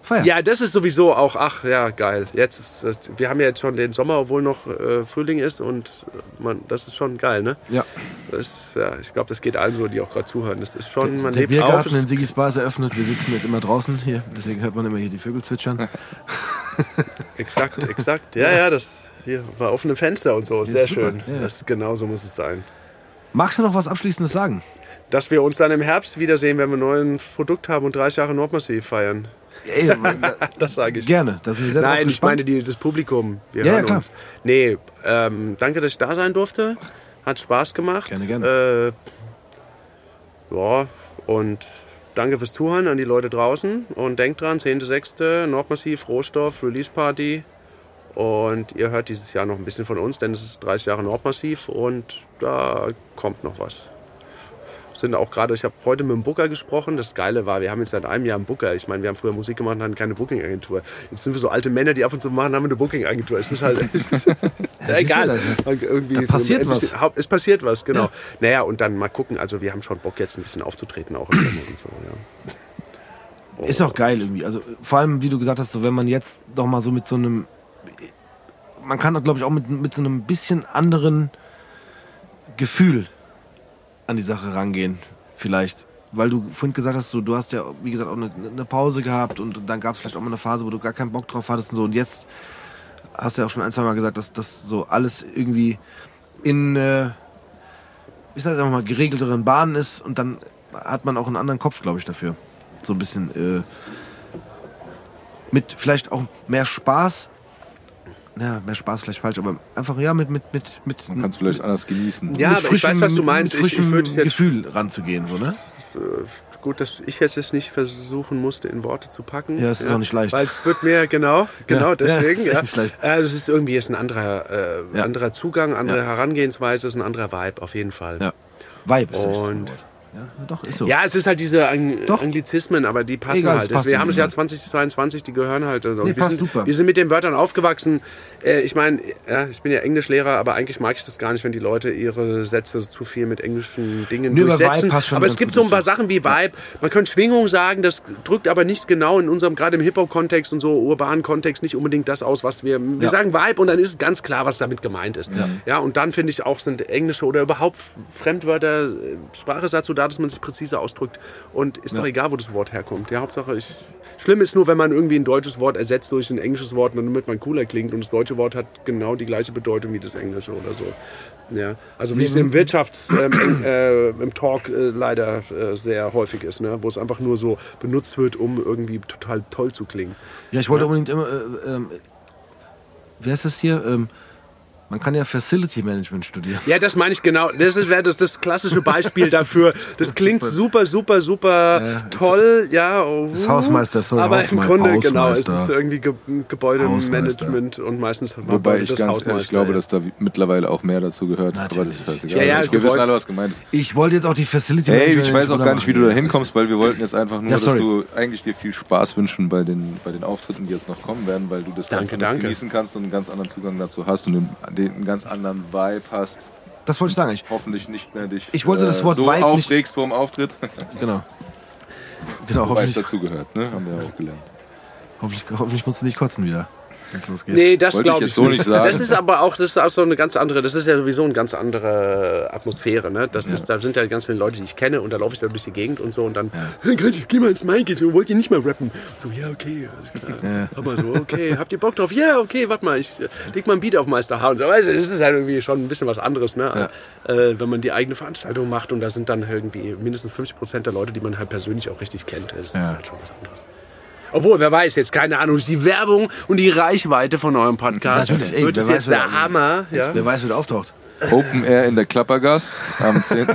feiern. Ja, das ist sowieso auch, ach ja, geil. Jetzt ist, äh, wir haben ja jetzt schon den Sommer, obwohl noch äh, Frühling ist und äh, man, das ist schon geil, ne? ja. Das, ja, ich glaube, das geht allen so, die auch gerade zuhören. Das ist schon, man der lebt auf. Biergarten es- in Sigis Bar ist eröffnet. Wir sitzen jetzt immer draußen hier. Deswegen hört man immer hier die Vögel zwitschern. Exakt, exakt. Ja, ja, das hier war offene Fenster und so. Sehr schön. ja. Das, genau so muss es sein. Magst du noch was Abschließendes sagen? Dass wir uns dann im Herbst wiedersehen, wenn wir ein neues Produkt haben und 30 Jahre Nordmassiv feiern. Ey, Das sage ich. gerne. Da sind wir sehr Nein, ich meine die, das Publikum. Wir Ja, ja, klar. uns. Nee, ähm, danke, dass ich da sein durfte. Hat Spaß gemacht. Gerne, gerne. Äh, ja, und danke fürs Zuhören an die Leute draußen. Und denkt dran, 10.6. Nordmassiv, Rohstoff, Release Party. Und ihr hört dieses Jahr noch ein bisschen von uns, denn es ist 30 Jahre Nordmassiv und da kommt noch was. Sind auch gerade, ich habe heute mit dem Booker gesprochen. Das Geile war, wir haben jetzt seit einem Jahr einen Booker. Ich meine, wir haben früher Musik gemacht und hatten keine Booking-Agentur. Jetzt sind wir so alte Männer, die ab und zu machen, haben wir eine Booking-Agentur. Es ist halt es ist, ja, egal. Irgendwie passiert Haupt- Es passiert was, genau. Naja, und dann mal gucken. Also wir haben schon Bock jetzt ein bisschen aufzutreten auch und so. Ja. Ist auch geil irgendwie. Also vor allem, wie du gesagt hast, so wenn man jetzt doch mal so mit so einem, man kann doch glaube ich auch mit, mit so einem bisschen anderen Gefühl an die Sache rangehen, vielleicht. Weil du vorhin gesagt hast, so, du hast ja, wie gesagt, auch eine, eine Pause gehabt und dann gab es vielleicht auch mal eine Phase, wo du gar keinen Bock drauf hattest und so. Und jetzt hast du ja auch schon ein, zwei Mal gesagt, dass das so alles irgendwie in, äh, ich sag jetzt einfach mal, geregelteren Bahnen ist und dann hat man auch einen anderen Kopf, glaube ich, dafür. So ein bisschen äh, mit vielleicht auch mehr Spaß. Ja, mehr Spaß vielleicht falsch, aber einfach ja mit mit mit mit, Man kann es vielleicht anders genießen. Ja, mit aber ich weiß, was du meinst. Mit Ich- ich frischem würde jetzt- Gefühl ranzugehen, so ne? Gut, dass ich jetzt es nicht versuchen musste, in Worte zu packen. Ja, es ist auch nicht leicht. Weil es wird mir, genau, genau Ja, deswegen. ja, ist nicht leicht. Äh, Das ist irgendwie jetzt ein anderer, äh, Ja. anderer Zugang, andere Ja. Herangehensweise, ist ein anderer Vibe auf jeden Fall. Ja. Vibe ist das Und- Wort. Ja, doch ist so. Ja, es ist halt diese Ang Doch. Anglizismen, aber die passen Egal, halt. wir haben das. Jahr 2022, die gehören halt. Also. Nee, wir, sind, super. wir sind mit den Wörtern aufgewachsen. Äh, ich meine, ja, ich bin ja Englischlehrer, aber eigentlich mag ich das gar nicht, wenn die Leute ihre Sätze zu viel mit englischen Dingen Nö, durchsetzen. Vibe passt schon aber es gibt so ein paar. Sachen wie Vibe. Man könnte Schwingung sagen, das drückt aber nicht genau in unserem, gerade im Hip-Hop-Kontext und so urbanen Kontext, nicht unbedingt das aus, was wir. Wir Ja. sagen Vibe und dann ist ganz klar, was damit gemeint ist. Ja, und dann finde ich auch, sind englische oder überhaupt Fremdwörter, äh, Sprache dazu da, dass man sich präzise ausdrückt. Und ist doch egal, wo das Wort herkommt. Ja, Hauptsache, ich. Schlimm ist nur, wenn man irgendwie ein deutsches Wort ersetzt durch ein englisches Wort, damit man cooler klingt und das deutsche Wort hat genau die gleiche Bedeutung wie das englische oder so. Ja, also wie es im Wirtschafts-, ähm, äh, im Talk äh, leider äh, sehr häufig ist, ne? wo es einfach nur so benutzt wird, um irgendwie total toll zu klingen. Ja, ich wollte unbedingt immer. Äh, ähm, wie heißt das hier? Ähm, man kann ja Facility Management studieren. Ja, das meine ich genau. Das ist- wäre das, das klassische Beispiel dafür. Das klingt super, super, super Ja, toll. Ja, oh, Das Hausmeister, sorry, aber Hausmei- im Grunde, genau, es Hausmeister. ist irgendwie Ge Gebäudemanagement und meistens Wobei ich das ganz ehrlich glaube, ja. dass da mittlerweile auch mehr dazu gehört. Aber das Natürlich. ist scheißegal. Ja, ja, wir wissen alle, was gemeint ist. Ich wollte jetzt auch die Facility Hey, Management ich weiß auch gar nicht, wie du da hinkommst, weil wir wollten jetzt einfach nur, Ja, dass du eigentlich dir viel Spaß wünschen bei den, bei den Auftritten, die jetzt noch kommen werden, weil du das Danke, ganz danke. genießen kannst und einen ganz anderen Zugang dazu hast und den, den, einen ganz anderen Vibe hast. Das wollte ich sagen. Ich, Hoffentlich nicht mehr dich Ich wollte das Wort so Vibe nicht- aufregst vor dem Auftritt. genau. Genau, Wobei es hoffentlich, dazugehört, ne? Haben wir ja auch gelernt. hoffentlich, hoffentlich musst du nicht kotzen wieder, wenn es losgeht. Nee, das ich glaube jetzt ich, so nicht sagen. Das ist aber auch, das ist auch so eine ganz andere, das ist ja sowieso eine ganz andere Atmosphäre. Ne? Das ist, da sind ja ganz viele Leute, die ich kenne und da laufe ich da durch die Gegend und so und dann, Gott, ich geh mal ins Mic, so wollt ihr nicht mal rappen? So, ja, okay. Ja. Aber so, okay, habt ihr Bock drauf? Ja, okay, warte mal, ich äh, leg mal ein Beat auf Meister H. Und so, weißt du, das ist halt irgendwie schon ein bisschen was anderes, ne? Äh, wenn man die eigene Veranstaltung macht und da sind dann irgendwie mindestens 50 Prozent der Leute, die man halt persönlich auch richtig kennt. Das ist Ja. halt schon was anderes. Obwohl, wer weiß, jetzt keine Ahnung, die Werbung und die Reichweite von eurem Podcast Natürlich, ey, wird wer es weiß, jetzt wer der Hammer. Ja? Wer weiß, wer auftaucht. Open Air in der Klappergas am 10.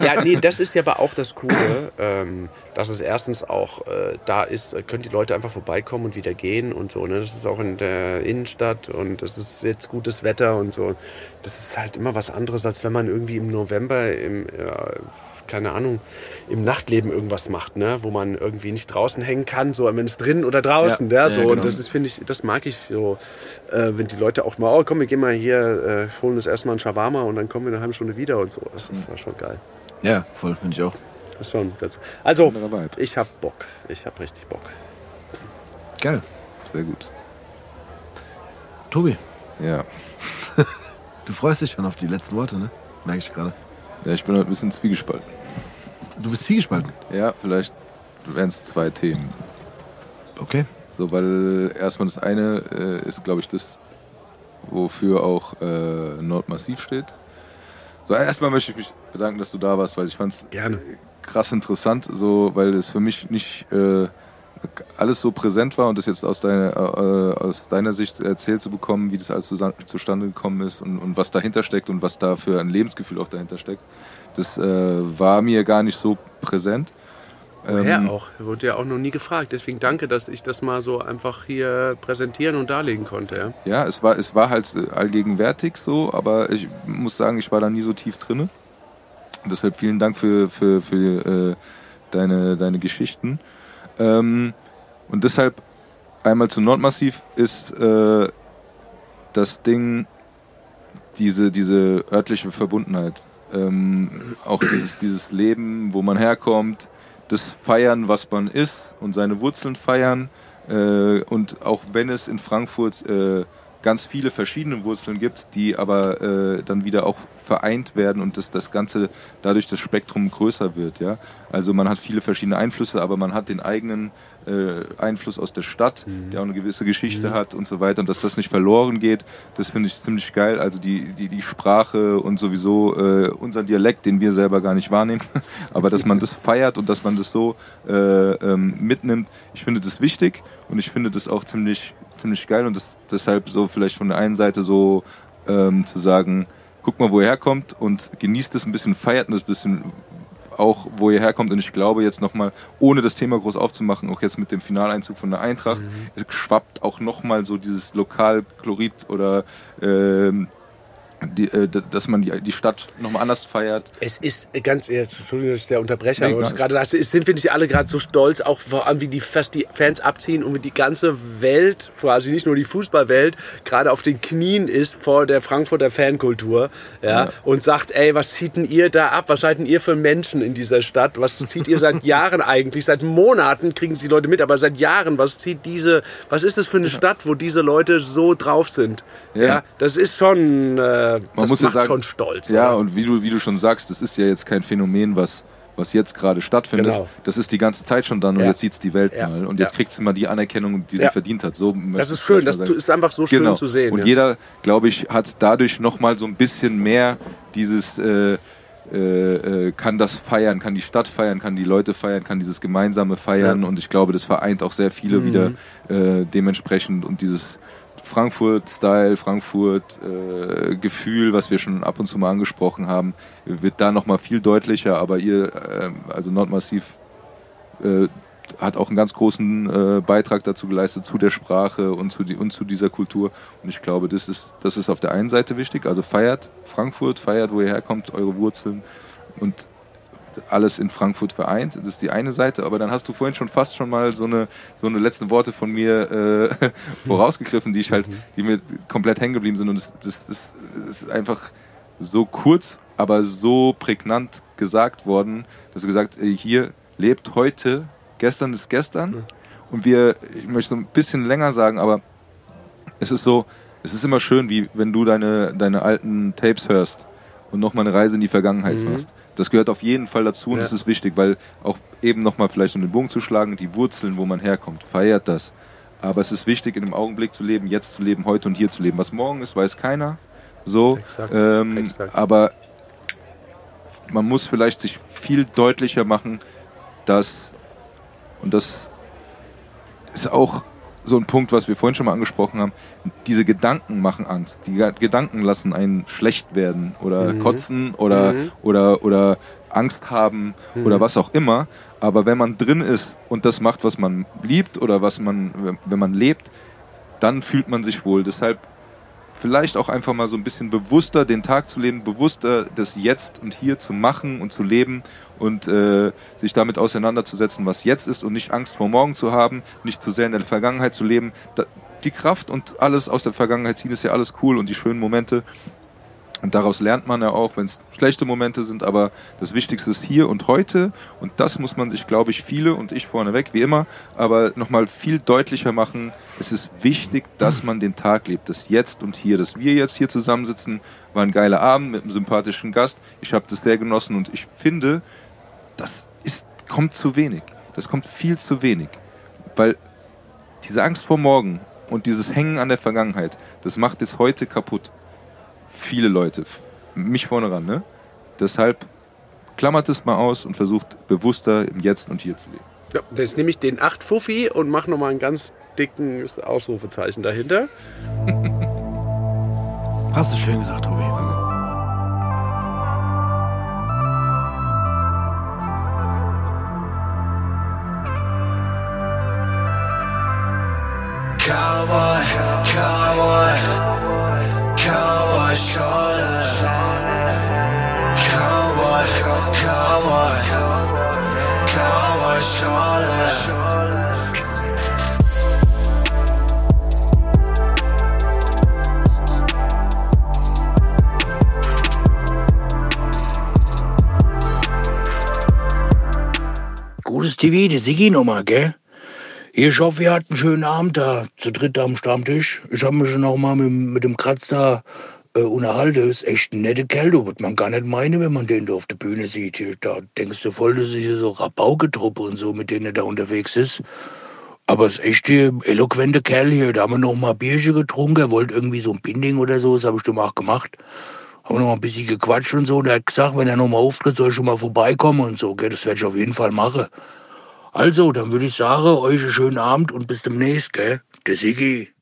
ja, nee, das ist ja aber auch das Coole, ähm, dass es erstens auch äh, da ist, äh, können die Leute einfach vorbeikommen und wieder gehen und so. Ne? Das ist auch in der Innenstadt und das ist jetzt gutes Wetter und so. Das ist halt immer was anderes, als wenn man irgendwie im November im, ja, keine Ahnung, im Nachtleben irgendwas macht, ne? wo man irgendwie nicht draußen hängen kann, so wenn es drin oder draußen, Ja, ja, ja, so. genau. Und das ist, finde ich, das mag ich so, äh, wenn die Leute auch mal, oh komm, wir gehen mal hier, äh, holen uns erstmal einen Shawarma und dann kommen wir in einer halben Stunde wieder und so. Das ist, war schon geil. Ja, voll, finde ich auch. Das ist schon dazu. Also, ich hab Bock. Ich hab richtig Bock. Geil. Sehr gut. Tobi, Ja. du freust dich schon auf die letzten Worte, ne? Merke ich gerade. ja, ich bin heute ein bisschen zwiegespalten. Du bist zwiegespalten. Ja, vielleicht wären es zwei Themen. Okay. So, weil erstmal das eine äh, ist, glaube ich, das, wofür auch äh, Nordmassiv steht. So, erstmal möchte ich mich bedanken, dass du da warst, weil ich fand es krass interessant, so, weil es für mich nicht äh, alles so präsent war und das jetzt aus deiner, äh, aus deiner Sicht erzählt zu bekommen, wie das alles zustande gekommen ist und, und was dahinter steckt und was da für ein Lebensgefühl auch dahinter steckt, das äh, war mir gar nicht so präsent. Woher Ähm, auch? Wurde ja auch noch nie gefragt. Deswegen danke, dass ich das mal so einfach hier präsentieren und darlegen konnte. Ja? Ja, es war, es war halt äh, allgegenwärtig so, aber ich muss sagen, ich war da nie so tief drinne. Deshalb vielen Dank für, für, für äh, deine, deine Geschichten. Ähm, und deshalb einmal zu Nordmassiv ist äh, das Ding diese, diese örtliche Verbundenheit. Ähm, auch dieses, dieses Leben, wo man herkommt, das Feiern, was man ist und seine Wurzeln feiern. Äh, und auch wenn es in Frankfurt äh, ganz viele verschiedene Wurzeln gibt, die aber äh, dann wieder auch vereint werden und dass das Ganze dadurch das Spektrum größer wird. Ja? Also man hat viele verschiedene Einflüsse, aber man hat den eigenen äh, Einfluss aus der Stadt, der auch eine gewisse Geschichte hat und so weiter. Und dass das nicht verloren geht, das finde ich ziemlich geil. Also die, die, die Sprache und sowieso äh, unseren Dialekt, den wir selber gar nicht wahrnehmen, aber dass man das feiert und dass man das so äh, ähm, mitnimmt, ich finde das wichtig und ich finde das auch ziemlich, ziemlich geil und das, deshalb so vielleicht von der einen Seite so ähm, zu sagen, guck mal, wo ihr herkommt und genießt es ein bisschen, feiert es ein bisschen auch, wo ihr herkommt. Und ich glaube jetzt nochmal, ohne das Thema groß aufzumachen, auch jetzt mit dem Finaleinzug von der Eintracht, es schwappt auch nochmal so dieses Lokalchlorid oder ähm, die, äh, dass man die, die Stadt nochmal anders feiert. Es ist äh, ganz ehrlich, Entschuldigung, dass ich der Unterbrecher, Nee, aber was gerade sagst, sind wir nicht alle gerade so stolz, auch vor allem wie die fast die Fans abziehen und wie die ganze Welt, quasi nicht nur die Fußballwelt, gerade auf den Knien ist vor der Frankfurter Fankultur, ja, Ja. und sagt, ey, was zieht denn ihr da ab? Was seid denn ihr für Menschen in dieser Stadt? Was zieht ihr seit Jahren eigentlich? Seit Monaten kriegen es die Leute mit, aber seit Jahren, was zieht diese, was ist das für eine Stadt, wo diese Leute so drauf sind? Ja, Ja. das ist schon, äh, das muss ja sagen- schon stolz. Ja, oder? und wie du, wie du schon sagst, das ist ja jetzt kein Phänomen, was, was jetzt gerade stattfindet. Genau. Das ist die ganze Zeit schon dann und Ja. jetzt sieht es die Welt Ja. mal. Und jetzt Ja. kriegt sie mal die Anerkennung, die sie verdient hat. So Das ist schön, das sagen. ist einfach so schön Genau. zu sehen. Und jeder, glaube ich, hat dadurch nochmal so ein bisschen mehr dieses, äh, äh, äh, kann das feiern, kann die Stadt feiern, kann die Leute feiern, kann dieses gemeinsame feiern. Und ich glaube, das vereint auch sehr viele Mhm. wieder äh, dementsprechend. Und dieses Frankfurt-Style, Frankfurt-Gefühl, was wir schon ab und zu mal angesprochen haben, wird da nochmal viel deutlicher. Aber ihr, ähm, also Nordmassiv, äh, hat auch einen ganz großen äh, Beitrag dazu geleistet, zu der Sprache und zu, die, und zu dieser Kultur. Und ich glaube, das ist, das ist auf der einen Seite wichtig. Also feiert Frankfurt, feiert, wo ihr herkommt, eure Wurzeln und alles in Frankfurt vereint. Das ist die eine Seite. Aber dann hast du vorhin schon fast schon mal so eine, so eine letzten Worte von mir äh, vorausgegriffen, die ich halt, die mir komplett hängen geblieben sind. Und das, das, das, ist einfach so kurz, aber so prägnant gesagt worden, dass du gesagt, äh, hier lebt heute, gestern ist gestern. Und wir, ich möchte so ein bisschen länger sagen, aber es ist so, es ist immer schön, wie wenn du deine, deine alten Tapes hörst und nochmal eine Reise in die Vergangenheit machst. Das gehört auf jeden Fall dazu und Ja. das ist wichtig, weil auch eben nochmal vielleicht um den Bogen zu schlagen, die Wurzeln, wo man herkommt, feiert das. Aber es ist wichtig, in dem Augenblick zu leben, jetzt zu leben, heute und hier zu leben. Was morgen ist, weiß keiner. So, Exakt, ähm, exakt. aber man muss vielleicht sich viel deutlicher machen, dass, und das ist auch so ein Punkt, was wir vorhin schon mal angesprochen haben, diese Gedanken machen Angst. Die Gedanken lassen einen schlecht werden oder kotzen oder, Mhm. oder, oder Angst haben oder was auch immer. Aber wenn man drin ist und das macht, was man liebt oder was man, wenn man lebt, dann fühlt man sich wohl. Deshalb vielleicht auch einfach mal so ein bisschen bewusster den Tag zu leben, bewusster das Jetzt und Hier zu machen und zu leben und äh, sich damit auseinanderzusetzen, was jetzt ist und nicht Angst vor morgen zu haben, nicht zu sehr in der Vergangenheit zu leben. Da, die Kraft und alles aus der Vergangenheit ziehen ist ja alles cool und die schönen Momente. Und daraus lernt man ja auch, wenn es schlechte Momente sind, aber das Wichtigste ist hier und heute. Und das muss man sich, glaube ich, viele und ich vorneweg, wie immer, aber nochmal viel deutlicher machen. Es ist wichtig, dass man den Tag lebt, das Jetzt und Hier. Dass wir jetzt hier zusammensitzen, war ein geiler Abend mit einem sympathischen Gast. Ich habe das sehr genossen und ich finde, das ist, kommt zu wenig. Das kommt viel zu wenig. Weil diese Angst vor morgen und dieses Hängen an der Vergangenheit, das macht es heute kaputt viele Leute. Mich vorne ran, ne? Deshalb klammert es mal aus und versucht bewusster im Jetzt und Hier zu leben. Ja, jetzt nehme ich den 8 Fuffi und mache nochmal ein ganz dickes Ausrufezeichen dahinter. Hast du schön gesagt, Tobi. Cowboy, cowboy, cowboy shoulder. Cowboy, cowboy, cowboy shoulder. Gutes TV, die Sigi nochmal, gell? Ich hoffe, ihr hattet einen schönen Abend da, zu dritt am Stammtisch. Ich habe mich schon auch mal mit, mit dem Kratz da äh, unterhalten. Ist echt ein netter Kerl, du wird man gar nicht meinen, wenn man den da auf der Bühne sieht. Da denkst du voll, das ist hier so Rabauke-Truppe und so, mit denen er da unterwegs ist. Aber es ist echt hier eloquente Kerl hier. Da haben wir noch mal Bierchen getrunken. Er wollte irgendwie so ein Binding oder so, das habe ich dann auch gemacht. Haben noch ein bisschen gequatscht und so. Und er hat gesagt, wenn er noch mal auftritt, soll ich schon mal vorbeikommen und so. Gell? Das werde ich auf jeden Fall machen. Also, dann würde ich sagen, euch einen schönen Abend und bis demnächst, gell? Der Sigi.